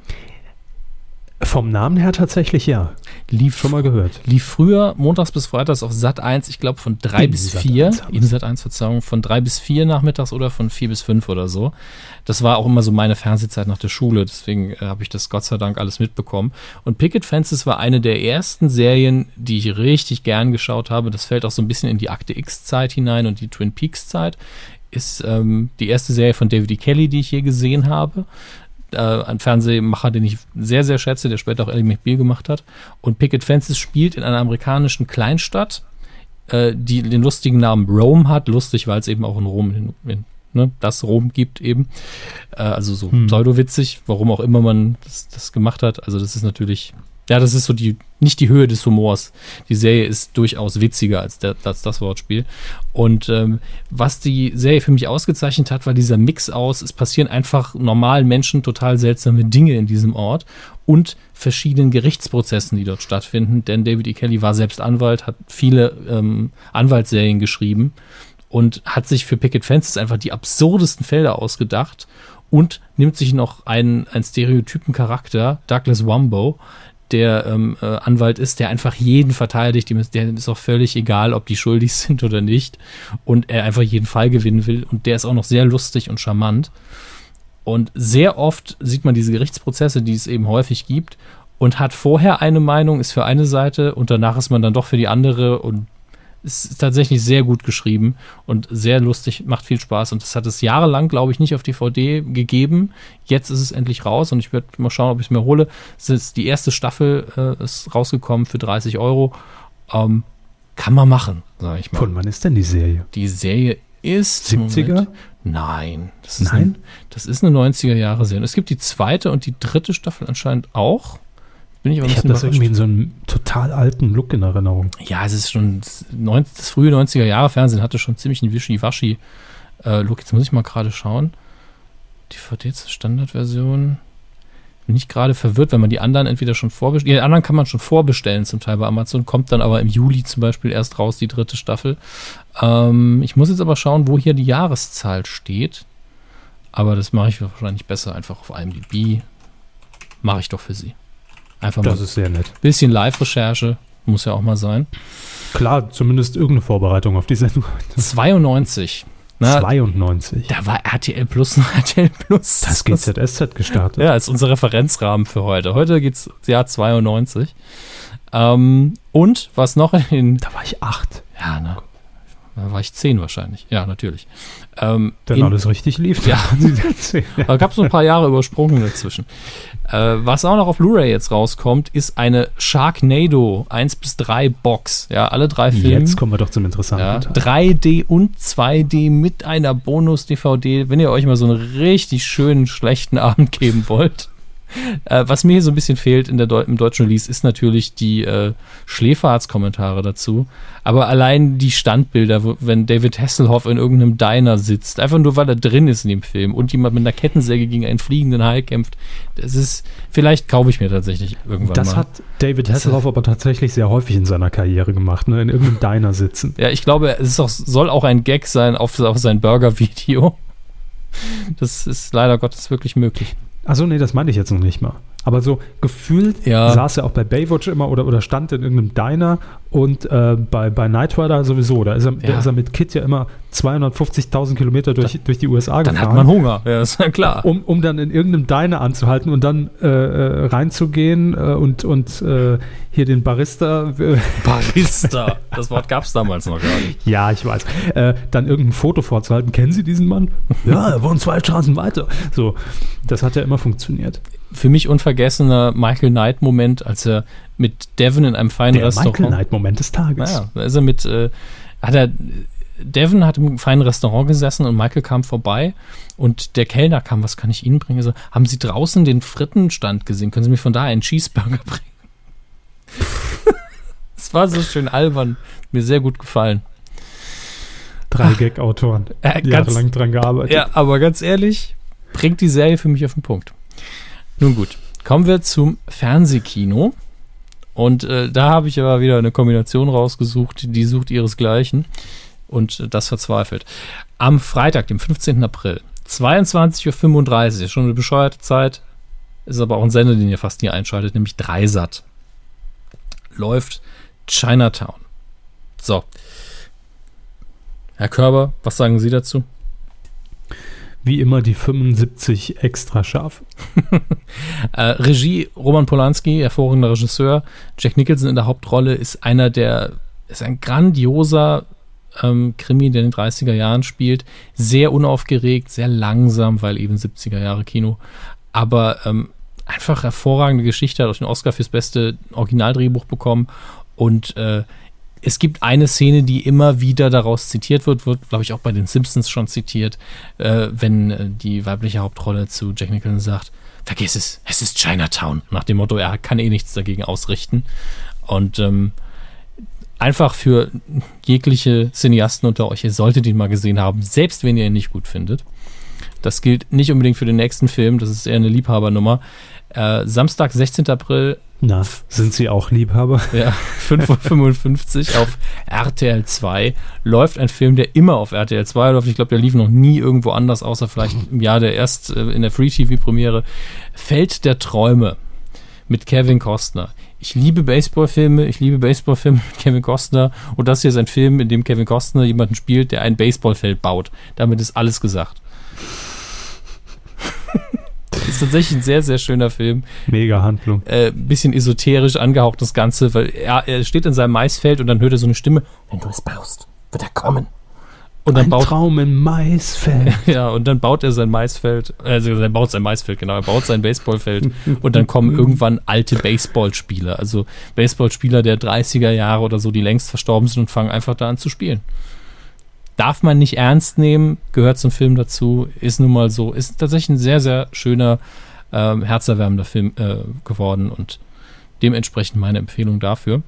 Vom Namen her tatsächlich ja. Lief schon mal gehört. Lief früher montags bis freitags auf Sat 1, ich glaube von 3 bis 4. In Sat 1, Verzeihung, von 3 bis 4 nachmittags oder von 4 bis 5 oder so. Das war auch immer so meine Fernsehzeit nach der Schule, deswegen äh, habe ich das Gott sei Dank alles mitbekommen. Und Picket Fences war eine der ersten Serien, die ich richtig gern geschaut habe. Das fällt auch so ein bisschen in die Akte X-Zeit hinein und die Twin Peaks-Zeit. Ist ähm, die erste Serie von David E. Kelly, die ich je gesehen habe äh, ein Fernsehmacher, den ich sehr, sehr schätze, der später auch Ellie McBeal gemacht hat. Und Picket Fences spielt in einer amerikanischen Kleinstadt, äh, die den lustigen Namen Rome hat. Lustig, weil es eben auch in Rom, in, in, ne, das Rom gibt eben. Äh, also so hm. pseudowitzig, warum auch immer man das, das gemacht hat. Also das ist natürlich ja, das ist so die, nicht die Höhe des Humors. Die Serie ist durchaus witziger als, der, als das Wortspiel. Und ähm, was die Serie für mich ausgezeichnet hat, war dieser Mix aus, es passieren einfach normalen Menschen total seltsame Dinge in diesem Ort und verschiedenen Gerichtsprozessen, die dort stattfinden. Denn David E. Kelly war selbst Anwalt, hat viele ähm, Anwaltsserien geschrieben und hat sich für Picket Fences einfach die absurdesten Felder ausgedacht und nimmt sich noch einen, einen stereotypen Charakter, Douglas Wumbo, der ähm, äh, Anwalt ist, der einfach jeden verteidigt, dem ist, der ist auch völlig egal, ob die schuldig sind oder nicht. Und er einfach jeden Fall gewinnen will. Und der ist auch noch sehr lustig und charmant. Und sehr oft sieht man diese Gerichtsprozesse, die es eben häufig gibt und hat vorher eine Meinung, ist für eine Seite und danach ist man dann doch für die andere. Und ist tatsächlich sehr gut geschrieben und sehr lustig, macht viel Spaß. Und das hat es jahrelang, glaube ich, nicht auf DVD gegeben. Jetzt ist es endlich raus und ich werde mal schauen, ob ich es mir hole. Es ist die erste Staffel äh, ist rausgekommen für 30 Euro. Ähm, kann man machen, sage ich mal. Von wann ist denn die Serie? Die Serie ist 70er? Moment, nein, das ist, Nein? Eine, das ist eine 90er Jahre Serie. Es gibt die zweite und die dritte Staffel anscheinend auch. Bin ich aber Ich habe das irgendwie in so einem total alten Look in Erinnerung. Ja, es ist schon das, 90, das frühe 90er Jahre Fernsehen hatte schon ziemlich einen Wischi-Waschi äh, Look. Jetzt muss ich mal gerade schauen. DVD zur Standardversion. Bin ich gerade verwirrt, wenn man die anderen entweder schon vorbestellen. Die anderen kann man schon vorbestellen, zum Teil bei Amazon. Kommt dann aber im Juli zum Beispiel erst raus, die dritte Staffel. Ähm, ich muss jetzt aber schauen, wo hier die Jahreszahl steht. Aber das mache ich wahrscheinlich besser einfach auf IMDb. Mache ich doch für Sie. Einfach mal Das ein ist sehr nett. bisschen Live-Recherche. Muss ja auch mal sein. Klar, zumindest irgendeine Vorbereitung auf die Sendung. 92. Na, 92. da war RTL Plus ein RTL Plus. Das GZSZ gestartet. Ja, ist unser Referenzrahmen für heute. Heute geht's Jahr 92. Ähm, und was noch in. Da war ich acht. Ja, ne? Da war ich zehn wahrscheinlich. Ja, natürlich. Ähm, Wenn in, alles richtig lief. Ja. ja. Da gab es so ein paar Jahre übersprungen dazwischen. Äh, was auch noch auf Blu-ray jetzt rauskommt, ist eine Sharknado 1 bis 3 Box. Ja, alle drei Filme. Jetzt kommen wir doch zum interessanten Ja, Teil. 3D und 2D mit einer Bonus-DVD, wenn ihr euch mal so einen richtig schönen, schlechten Abend geben wollt. Äh, was mir hier so ein bisschen fehlt in der Deu im deutschen Release, ist natürlich die äh, Schläferz-Kommentare dazu. Aber allein die Standbilder, wo, wenn David Hasselhoff in irgendeinem Diner sitzt, einfach nur weil er drin ist in dem Film und jemand mit einer Kettensäge gegen einen fliegenden Hai kämpft, das ist, vielleicht kaufe ich mir tatsächlich irgendwann Das mal. hat David Hasselhoff aber tatsächlich sehr häufig in seiner Karriere gemacht, ne? in irgendeinem Diner sitzen. Ja, ich glaube, es auch, soll auch ein Gag sein auf, auf sein Burger-Video. Das ist leider Gottes wirklich möglich. Achso, nee, das meine ich jetzt noch nicht mal. Aber so gefühlt Ja. saß er auch bei Baywatch immer oder, oder stand in irgendeinem Diner und äh, bei, bei Knight Rider sowieso. Da ist er, da Ja. ist er mit Kit ja immer 250.000 Kilometer durch, durch die USA Dann gefahren. hat man Hunger, ja, ist ja klar. um, um dann in irgendeinem Diner anzuhalten und dann äh, äh, reinzugehen äh, und, und äh, hier den Barista, äh, Barista. Das Wort gab es damals noch gar nicht. ja, ich weiß, dann irgendein Foto vorzuhalten. Kennen Sie diesen Mann? ja, er wohnt zwei Straßen weiter. So, das hat ja immer funktioniert. Für mich unvergessener Michael Knight-Moment, als er mit Devon in einem feinen Der Restaurant. Michael Knight-Moment des Tages. Naja, da ist er mit, äh, hat er, Devon hat im feinen Restaurant gesessen und Michael kam vorbei und der Kellner kam, was kann ich Ihnen bringen? So, haben Sie draußen den Frittenstand gesehen? Können Sie mir von da einen Cheeseburger bringen? Es war so schön albern, mir sehr gut gefallen. Drei Gag-Autoren, Äh, jahrelang dran gearbeitet. Ja, aber ganz ehrlich, bringt die Serie für mich auf den Punkt. Nun gut, kommen wir zum Fernsehkino. Und äh, da habe ich aber wieder eine Kombination rausgesucht, die sucht ihresgleichen. Und äh, das verzweifelt. Am Freitag, dem 15. April, 22.35 Uhr, schon eine bescheuerte Zeit, ist aber auch ein Sender, den ihr fast nie einschaltet, nämlich Dreisat. Läuft Chinatown. So. Herr Körber, was sagen Sie dazu? Wie immer die 75 extra scharf. Äh, Regie Roman Polanski, hervorragender Regisseur. Jack Nicholson in der Hauptrolle ist einer der, ist ein grandioser ähm, Krimi, der in den 30er Jahren spielt. Sehr unaufgeregt, sehr langsam, weil eben 70er Jahre Kino. Aber ähm, einfach hervorragende Geschichte, hat auch den Oscar fürs beste Originaldrehbuch bekommen. Und äh, es gibt eine Szene, die immer wieder daraus zitiert wird, wird, glaube ich, auch bei den Simpsons schon zitiert, äh, wenn äh, die weibliche Hauptrolle zu Jack Nicholson sagt, vergiss es, es ist Chinatown. Nach dem Motto, er kann eh nichts dagegen ausrichten. Und ähm, einfach für jegliche Cineasten unter euch, ihr solltet ihn mal gesehen haben, selbst wenn ihr ihn nicht gut findet. Das gilt nicht unbedingt für den nächsten Film, das ist eher eine Liebhabernummer. Äh, Samstag, 16. April, Na, sind Sie auch Liebhaber? Ja, 5.55 Uhr auf RTL 2 läuft ein Film, der immer auf RTL 2 läuft. Ich glaube, der lief noch nie irgendwo anders, außer vielleicht im Jahr der erst äh, in der Free-TV-Premiere. Feld der Träume mit Kevin Costner. Ich liebe Baseballfilme, ich liebe Baseballfilme mit Kevin Costner und das hier ist ein Film, in dem Kevin Costner jemanden spielt, der ein Baseballfeld baut. Damit ist alles gesagt. Ist tatsächlich ein sehr, sehr schöner Film. Mega Handlung. Äh, bisschen esoterisch angehaucht das Ganze, weil er, er steht in seinem Maisfeld und dann hört er so eine Stimme, wenn du es baust, wird er kommen. Und dann ein baut, Traum im Maisfeld. Ja, und dann baut er sein Maisfeld, also er baut sein Maisfeld, genau, er baut sein Baseballfeld und dann kommen irgendwann alte Baseballspieler, also Baseballspieler der 30er Jahre oder so, die längst verstorben sind und fangen einfach da an zu spielen. Darf man nicht ernst nehmen, gehört zum Film dazu, ist nun mal so, ist tatsächlich ein sehr, sehr schöner, ähm, herzerwärmender Film äh, geworden und dementsprechend meine Empfehlung dafür.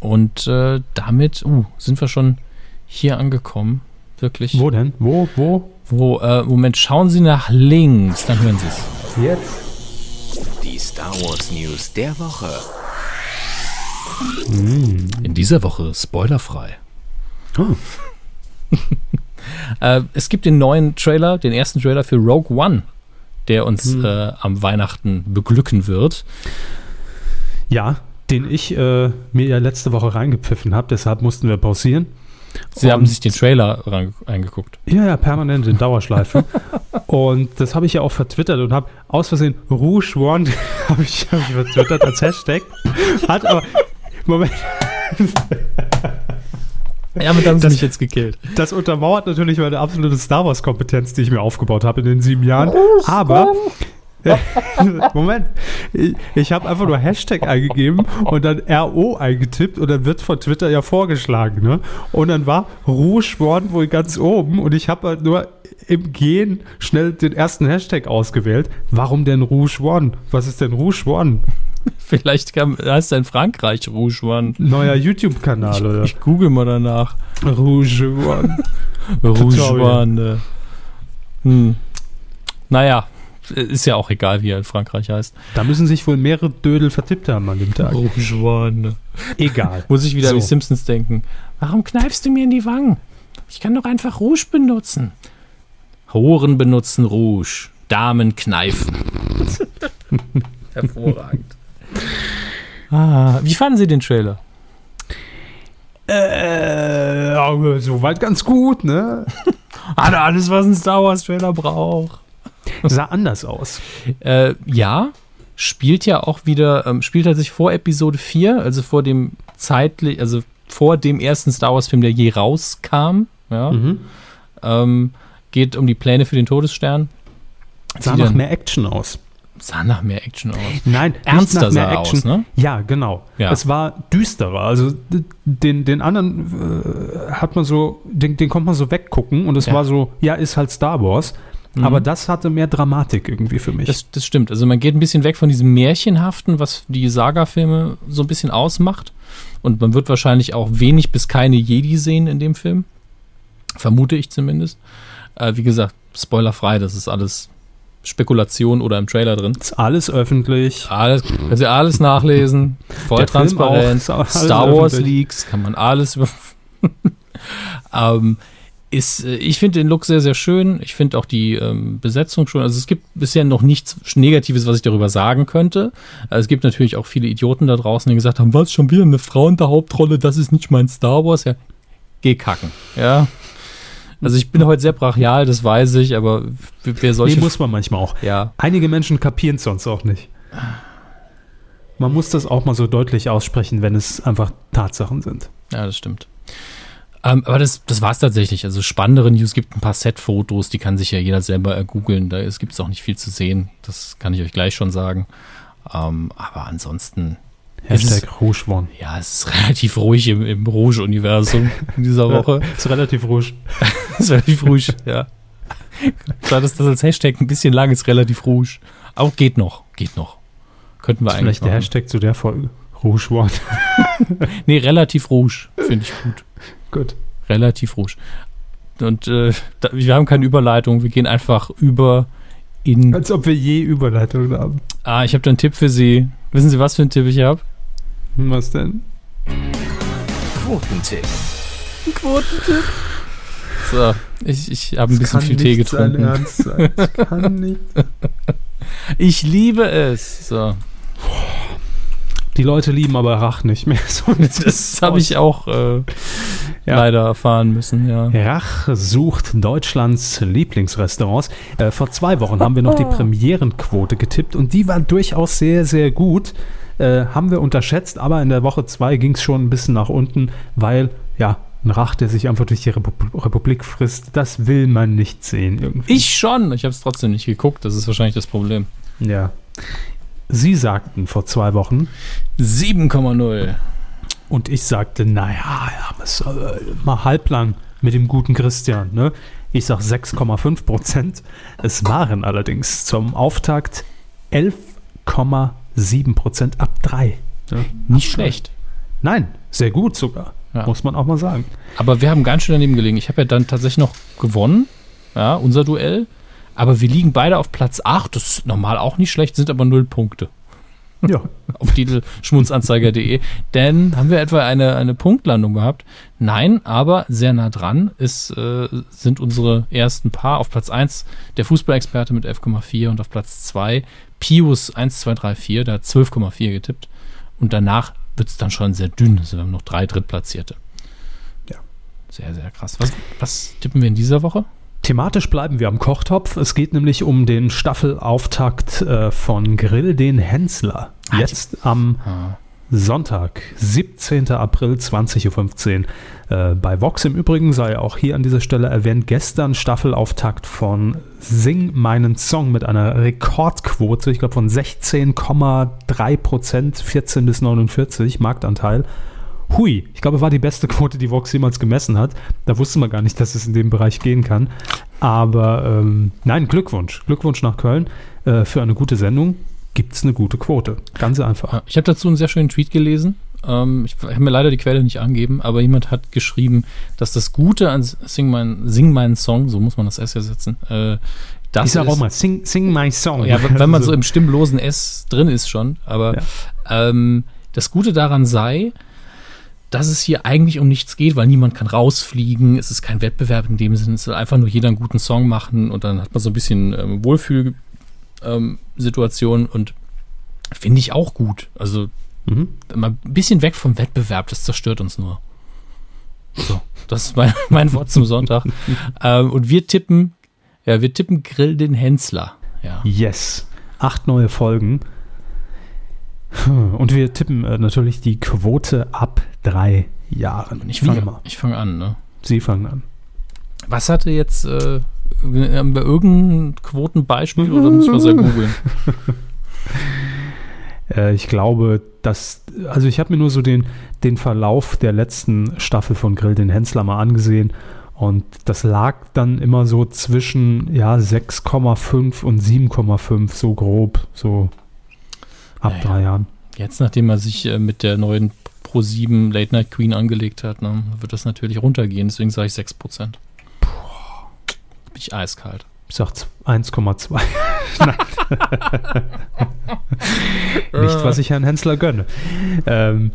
Und äh, damit uh, sind wir schon hier angekommen. Wirklich. Wo denn? Wo? Wo? Wo? Äh, Moment, schauen Sie nach links, dann hören Sie es. Jetzt. Die Star Wars News der Woche. Hm. In dieser Woche spoilerfrei. Oh. äh, es gibt den neuen Trailer, den ersten Trailer für Rogue One, der uns hm. äh, am Weihnachten beglücken wird. Ja, den ich äh, mir ja letzte Woche reingepfiffen habe, deshalb mussten wir pausieren. Sie und haben sich den Trailer reingeguckt. Ja, ja, permanent in Dauerschleife. und das habe ich ja auch vertwittert und habe aus Versehen Rouge One habe ich, hab ich vertwittert als Hashtag. Hat aber. Moment. Ja, damit haben sie mich jetzt gekillt. Das untermauert natürlich meine absolute Star Wars-Kompetenz, die ich mir aufgebaut habe in den sieben Jahren. Aber Moment, ich, ich habe einfach nur Hashtag eingegeben und dann RO eingetippt und dann wird von Twitter ja vorgeschlagen. Ne? Und dann war Rouge One wohl ganz oben und ich habe halt nur im Gehen schnell den ersten Hashtag ausgewählt. Warum denn Rouge One? Was ist denn Rouge One? Vielleicht kam, heißt er in Frankreich Rouge One. Neuer YouTube-Kanal, oder? Ich google mal danach. Rouge One. Rouge One. Hm. Naja, ist ja auch egal, wie er in Frankreich heißt. Da müssen sich wohl mehrere Dödel vertippt haben an dem Tag. Oh, Schwan. Egal. Muss ich wieder so. an die Simpsons denken. Warum kneifst du mir in die Wangen? Ich kann doch einfach Rouge benutzen. Horen benutzen Rouge. Damen kneifen. Hervorragend. Ah, wie fanden Sie den Trailer? Äh, soweit ganz gut, ne? Hat alles, was ein Star Wars Trailer braucht. Sah anders aus. Äh, ja, spielt ja auch wieder, ähm, spielt er sich vor Episode 4, also vor dem zeitlich, also vor dem ersten Star Wars-Film, der je rauskam. Ja. Mhm. Ähm, geht um die Pläne für den Todesstern. Sah nach mehr Action aus. Sah nach mehr Action aus. Nein, ernster mehr Action. Aus, ne? Ja, genau. Ja. Es war düsterer. Also den, den anderen äh, hat man so, den, den konnte man so weggucken und es ja. war so, ja, ist halt Star Wars. Mhm. Aber das hatte mehr Dramatik irgendwie für mich. Das, das stimmt. Also man geht ein bisschen weg von diesem Märchenhaften, was die Saga-Filme so ein bisschen ausmacht. Und man wird wahrscheinlich auch wenig bis keine Jedi sehen in dem Film. Vermute ich zumindest. Äh, wie gesagt, spoilerfrei, das ist alles Spekulation oder im Trailer drin. Ist alles öffentlich. Alles, kannst du alles nachlesen. Voll Der transparent. Star Wars öffentlich. Leaks, kann man alles über. ähm, ist, äh, ich finde den Look sehr, sehr schön. Ich finde auch die ähm, Besetzung schon. Also es gibt bisher noch nichts Negatives, was ich darüber sagen könnte. Also es gibt natürlich auch viele Idioten da draußen, die gesagt haben, was, schon wieder eine Frau in der Hauptrolle, das ist nicht mein Star Wars. Ja, geh kacken. Ja. Also ich bin heute sehr brachial, das weiß ich, aber wer solche... Nee, muss man manchmal auch. Ja. Einige Menschen kapieren es sonst auch nicht. Man muss das auch mal so deutlich aussprechen, wenn es einfach Tatsachen sind. Ja, das stimmt. Ähm, aber das, das war es tatsächlich. Also spannendere News gibt ein paar Set-Fotos, die kann sich ja jeder selber ergoogeln. Da gibt es auch nicht viel zu sehen. Das kann ich euch gleich schon sagen. Ähm, aber ansonsten. Hashtag Rouge One. Ja, es ist relativ ruhig im, im Rouge-Universum in dieser Woche. es ist relativ rouge. es ist relativ rouge, ja. Klar, dass das als Hashtag ein bisschen lang ist, relativ rouge. Auch geht noch, geht noch. Könnten wir eigentlich. Vielleicht machen. der Hashtag zu der Folge. Rouge One. nee, relativ rouge. Finde ich gut. Gut. Relativ rouge. Und äh, da, wir haben keine Überleitung, wir gehen einfach über in. Als ob wir je Überleitung haben. Ah, ich habe da einen Tipp für Sie. Wissen Sie, was für einen Tipp ich habe? Was denn? Quotentipp. Quotentipp. So, ich, ich habe ein bisschen viel Tee getrunken. Ernst sein. Das kann nicht. Ich liebe es. So. Die Leute lieben aber Rach nicht mehr. So Das habe ich auch äh, Ja. leider erfahren müssen, ja. Rach sucht Deutschlands Lieblingsrestaurants. Äh, vor zwei Wochen haben wir noch die Premierenquote getippt und die war durchaus sehr, sehr gut. Äh, haben wir unterschätzt, aber in der Woche zwei ging es schon ein bisschen nach unten, weil, ja, ein Rach, der sich einfach durch die Repu- Republik frisst, das will man nicht sehen irgendwie. Ich schon. Ich habe es trotzdem nicht geguckt. Das ist wahrscheinlich das Problem. Ja. Sie sagten vor zwei Wochen, 7,0. Und ich sagte, naja, ja, mal halblang mit dem guten Christian. Ne? Ich sag 6,5 Prozent. Es waren allerdings zum Auftakt 11,7 Prozent ab 3. Ne? Nicht schlecht. Nein, sehr gut sogar. Ja. Muss man auch mal sagen. Aber wir haben ganz schön daneben gelegen. Ich habe ja dann tatsächlich noch gewonnen. Ja, unser Duell. Aber wir liegen beide auf Platz 8. Das ist normal auch nicht schlecht, sind aber null Punkte. Ja. auf titelschmunzanzeiger.de. Denn haben wir etwa eine, eine Punktlandung gehabt? Nein, aber sehr nah dran ist, äh, sind unsere ersten Paar. Auf Platz 1 der Fußballexperte mit 11,4 und auf Platz 2 Pius 1234, der hat 12,4 getippt. Und danach wird es dann schon sehr dünn. Also wir haben noch drei Drittplatzierte. Ja. Sehr, sehr krass. Was, was tippen wir in dieser Woche? Thematisch bleiben wir am Kochtopf. Es geht nämlich um den Staffelauftakt äh, von Grill den Hensler. Jetzt am Sonntag, 17. April, 20.15 Uhr. Äh, bei Vox im Übrigen sei auch hier an dieser Stelle erwähnt, gestern Staffelauftakt von Sing meinen Song mit einer Rekordquote, ich glaube von 16,3 Prozent, 14 bis 49 Marktanteil. Hui, ich glaube, war die beste Quote, die Vox jemals gemessen hat. Da wusste man gar nicht, dass es in dem Bereich gehen kann. Aber ähm, nein, Glückwunsch. Glückwunsch nach Köln. Äh, für eine gute Sendung gibt es eine gute Quote. Ganz einfach. Ja, Ich habe dazu einen sehr schönen Tweet gelesen. Ähm, ich habe mir leider die Quelle nicht angeben, aber jemand hat geschrieben, dass das Gute an Sing mein, Sing meinen Song, so muss man das S ja setzen, äh, das ich sag ist, auch mal, sing, sing my song. ja, wenn man so im stimmlosen S drin ist schon, aber ähm, das Gute daran sei, dass es hier eigentlich um nichts geht, weil niemand kann rausfliegen, es ist kein Wettbewerb in dem Sinne, es soll einfach nur jeder einen guten Song machen und dann hat man so ein bisschen ähm, Wohlfühl-Situation und finde ich auch gut. Also Mhm. mal ein bisschen weg vom Wettbewerb, das zerstört uns nur. So, das ist mein, mein Wort zum Sonntag. ähm, und wir tippen, ja, wir tippen Grill den Hensler. Ja. Yes. Acht neue Folgen. Und wir tippen äh, natürlich die Quote ab drei Jahren. Ich fange immer. ich fang an, ne? Sie fangen an. Was hatte jetzt äh, haben wir irgendein Quotenbeispiel oder muss ich mal selber googeln? Äh, ich glaube, dass, also ich habe mir nur so den, den Verlauf der letzten Staffel von Grill den Hensler mal angesehen und das lag dann immer so zwischen ja 6,5 und 7,5 so grob, so ab Naja. drei Jahren. Jetzt, nachdem er sich äh, mit der neuen Pro7 Late Night Queen angelegt hat, ne, wird das natürlich runtergehen. Deswegen sage ich 6%. Bin ich eiskalt. Ich sag z- 1,2. Nein. Nicht, was ich Herrn Hensler gönne. Ähm,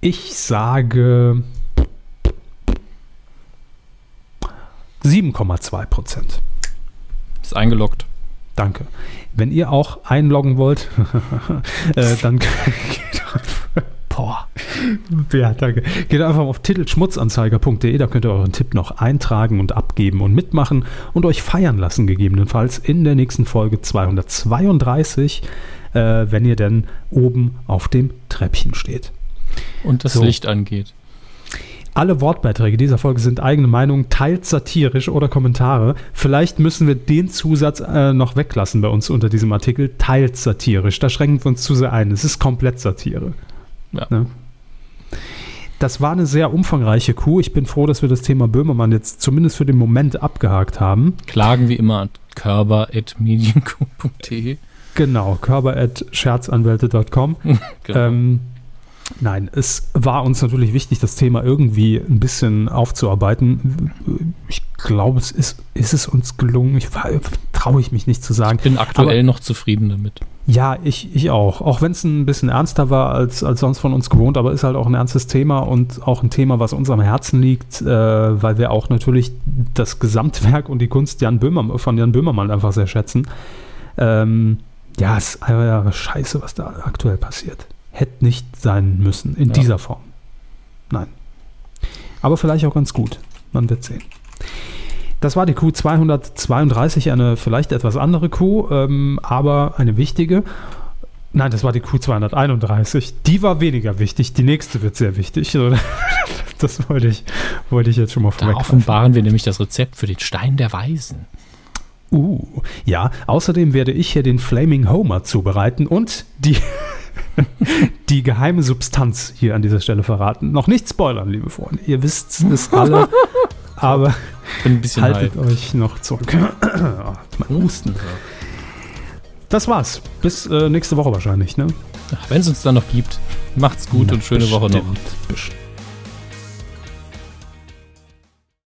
ich sage 7,2 Prozent. Ist eingeloggt. Danke. Wenn ihr auch einloggen wollt, äh, dann geht Boah. Ja, danke. Geht einfach auf titelschmutzanzeiger.de, da könnt ihr euren Tipp noch eintragen und abgeben und mitmachen und euch feiern lassen, gegebenenfalls in der nächsten Folge 232, äh, wenn ihr denn oben auf dem Treppchen steht. Und das So. Licht angeht. Alle Wortbeiträge dieser Folge sind eigene Meinung, teils satirisch oder Kommentare. Vielleicht müssen wir den Zusatz äh, noch weglassen bei uns unter diesem Artikel, teils satirisch. Da schränken wir uns zu sehr ein. Es ist komplett Satire. Ja. Ne? Das war eine sehr umfangreiche Kuh. Ich bin froh, dass wir das Thema Böhmermann jetzt zumindest für den Moment abgehakt haben. Klagen wie immer an körper.medienco.de. Genau, körper.scherzanwälte.com. Genau. Ähm, nein, es war uns natürlich wichtig, das Thema irgendwie ein bisschen aufzuarbeiten. Ich glaube, es ist, ist es uns gelungen. Ich traue ich mich nicht zu sagen. Ich bin aktuell Aber, noch zufrieden damit. Ja, ich, ich auch. Auch wenn es ein bisschen ernster war als, als sonst von uns gewohnt, aber ist halt auch ein ernstes Thema und auch ein Thema, was uns am Herzen liegt, äh, weil wir auch natürlich das Gesamtwerk und die Kunst Jan Böhmer, von Jan Böhmermann einfach sehr schätzen. Ähm, ja, es ist einfach scheiße, was da aktuell passiert. Hätte nicht sein müssen in ja. dieser Form. Nein. Aber vielleicht auch ganz gut. Man wird sehen. Das war die Q232, eine vielleicht etwas andere Kuh, ähm, aber eine wichtige. Nein, das war die Q231. Die war weniger wichtig. Die nächste wird sehr wichtig. Das wollte ich, wollte ich jetzt schon mal vorweg. Da offenbaren wir nämlich das Rezept für den Stein der Weisen. Uh, ja. Außerdem werde ich hier den Flaming Homer zubereiten und die, die geheime Substanz hier an dieser Stelle verraten. Noch nicht spoilern, liebe Freunde. Ihr wisst es alle. aber Bin ein bisschen haltet halb. euch noch zurück. mein Husten. Das war's. Bis äh, nächste Woche wahrscheinlich, ne? Wenn es uns dann noch gibt. Macht's gut Na, und schöne bestimmt, Woche noch. Bestimmt.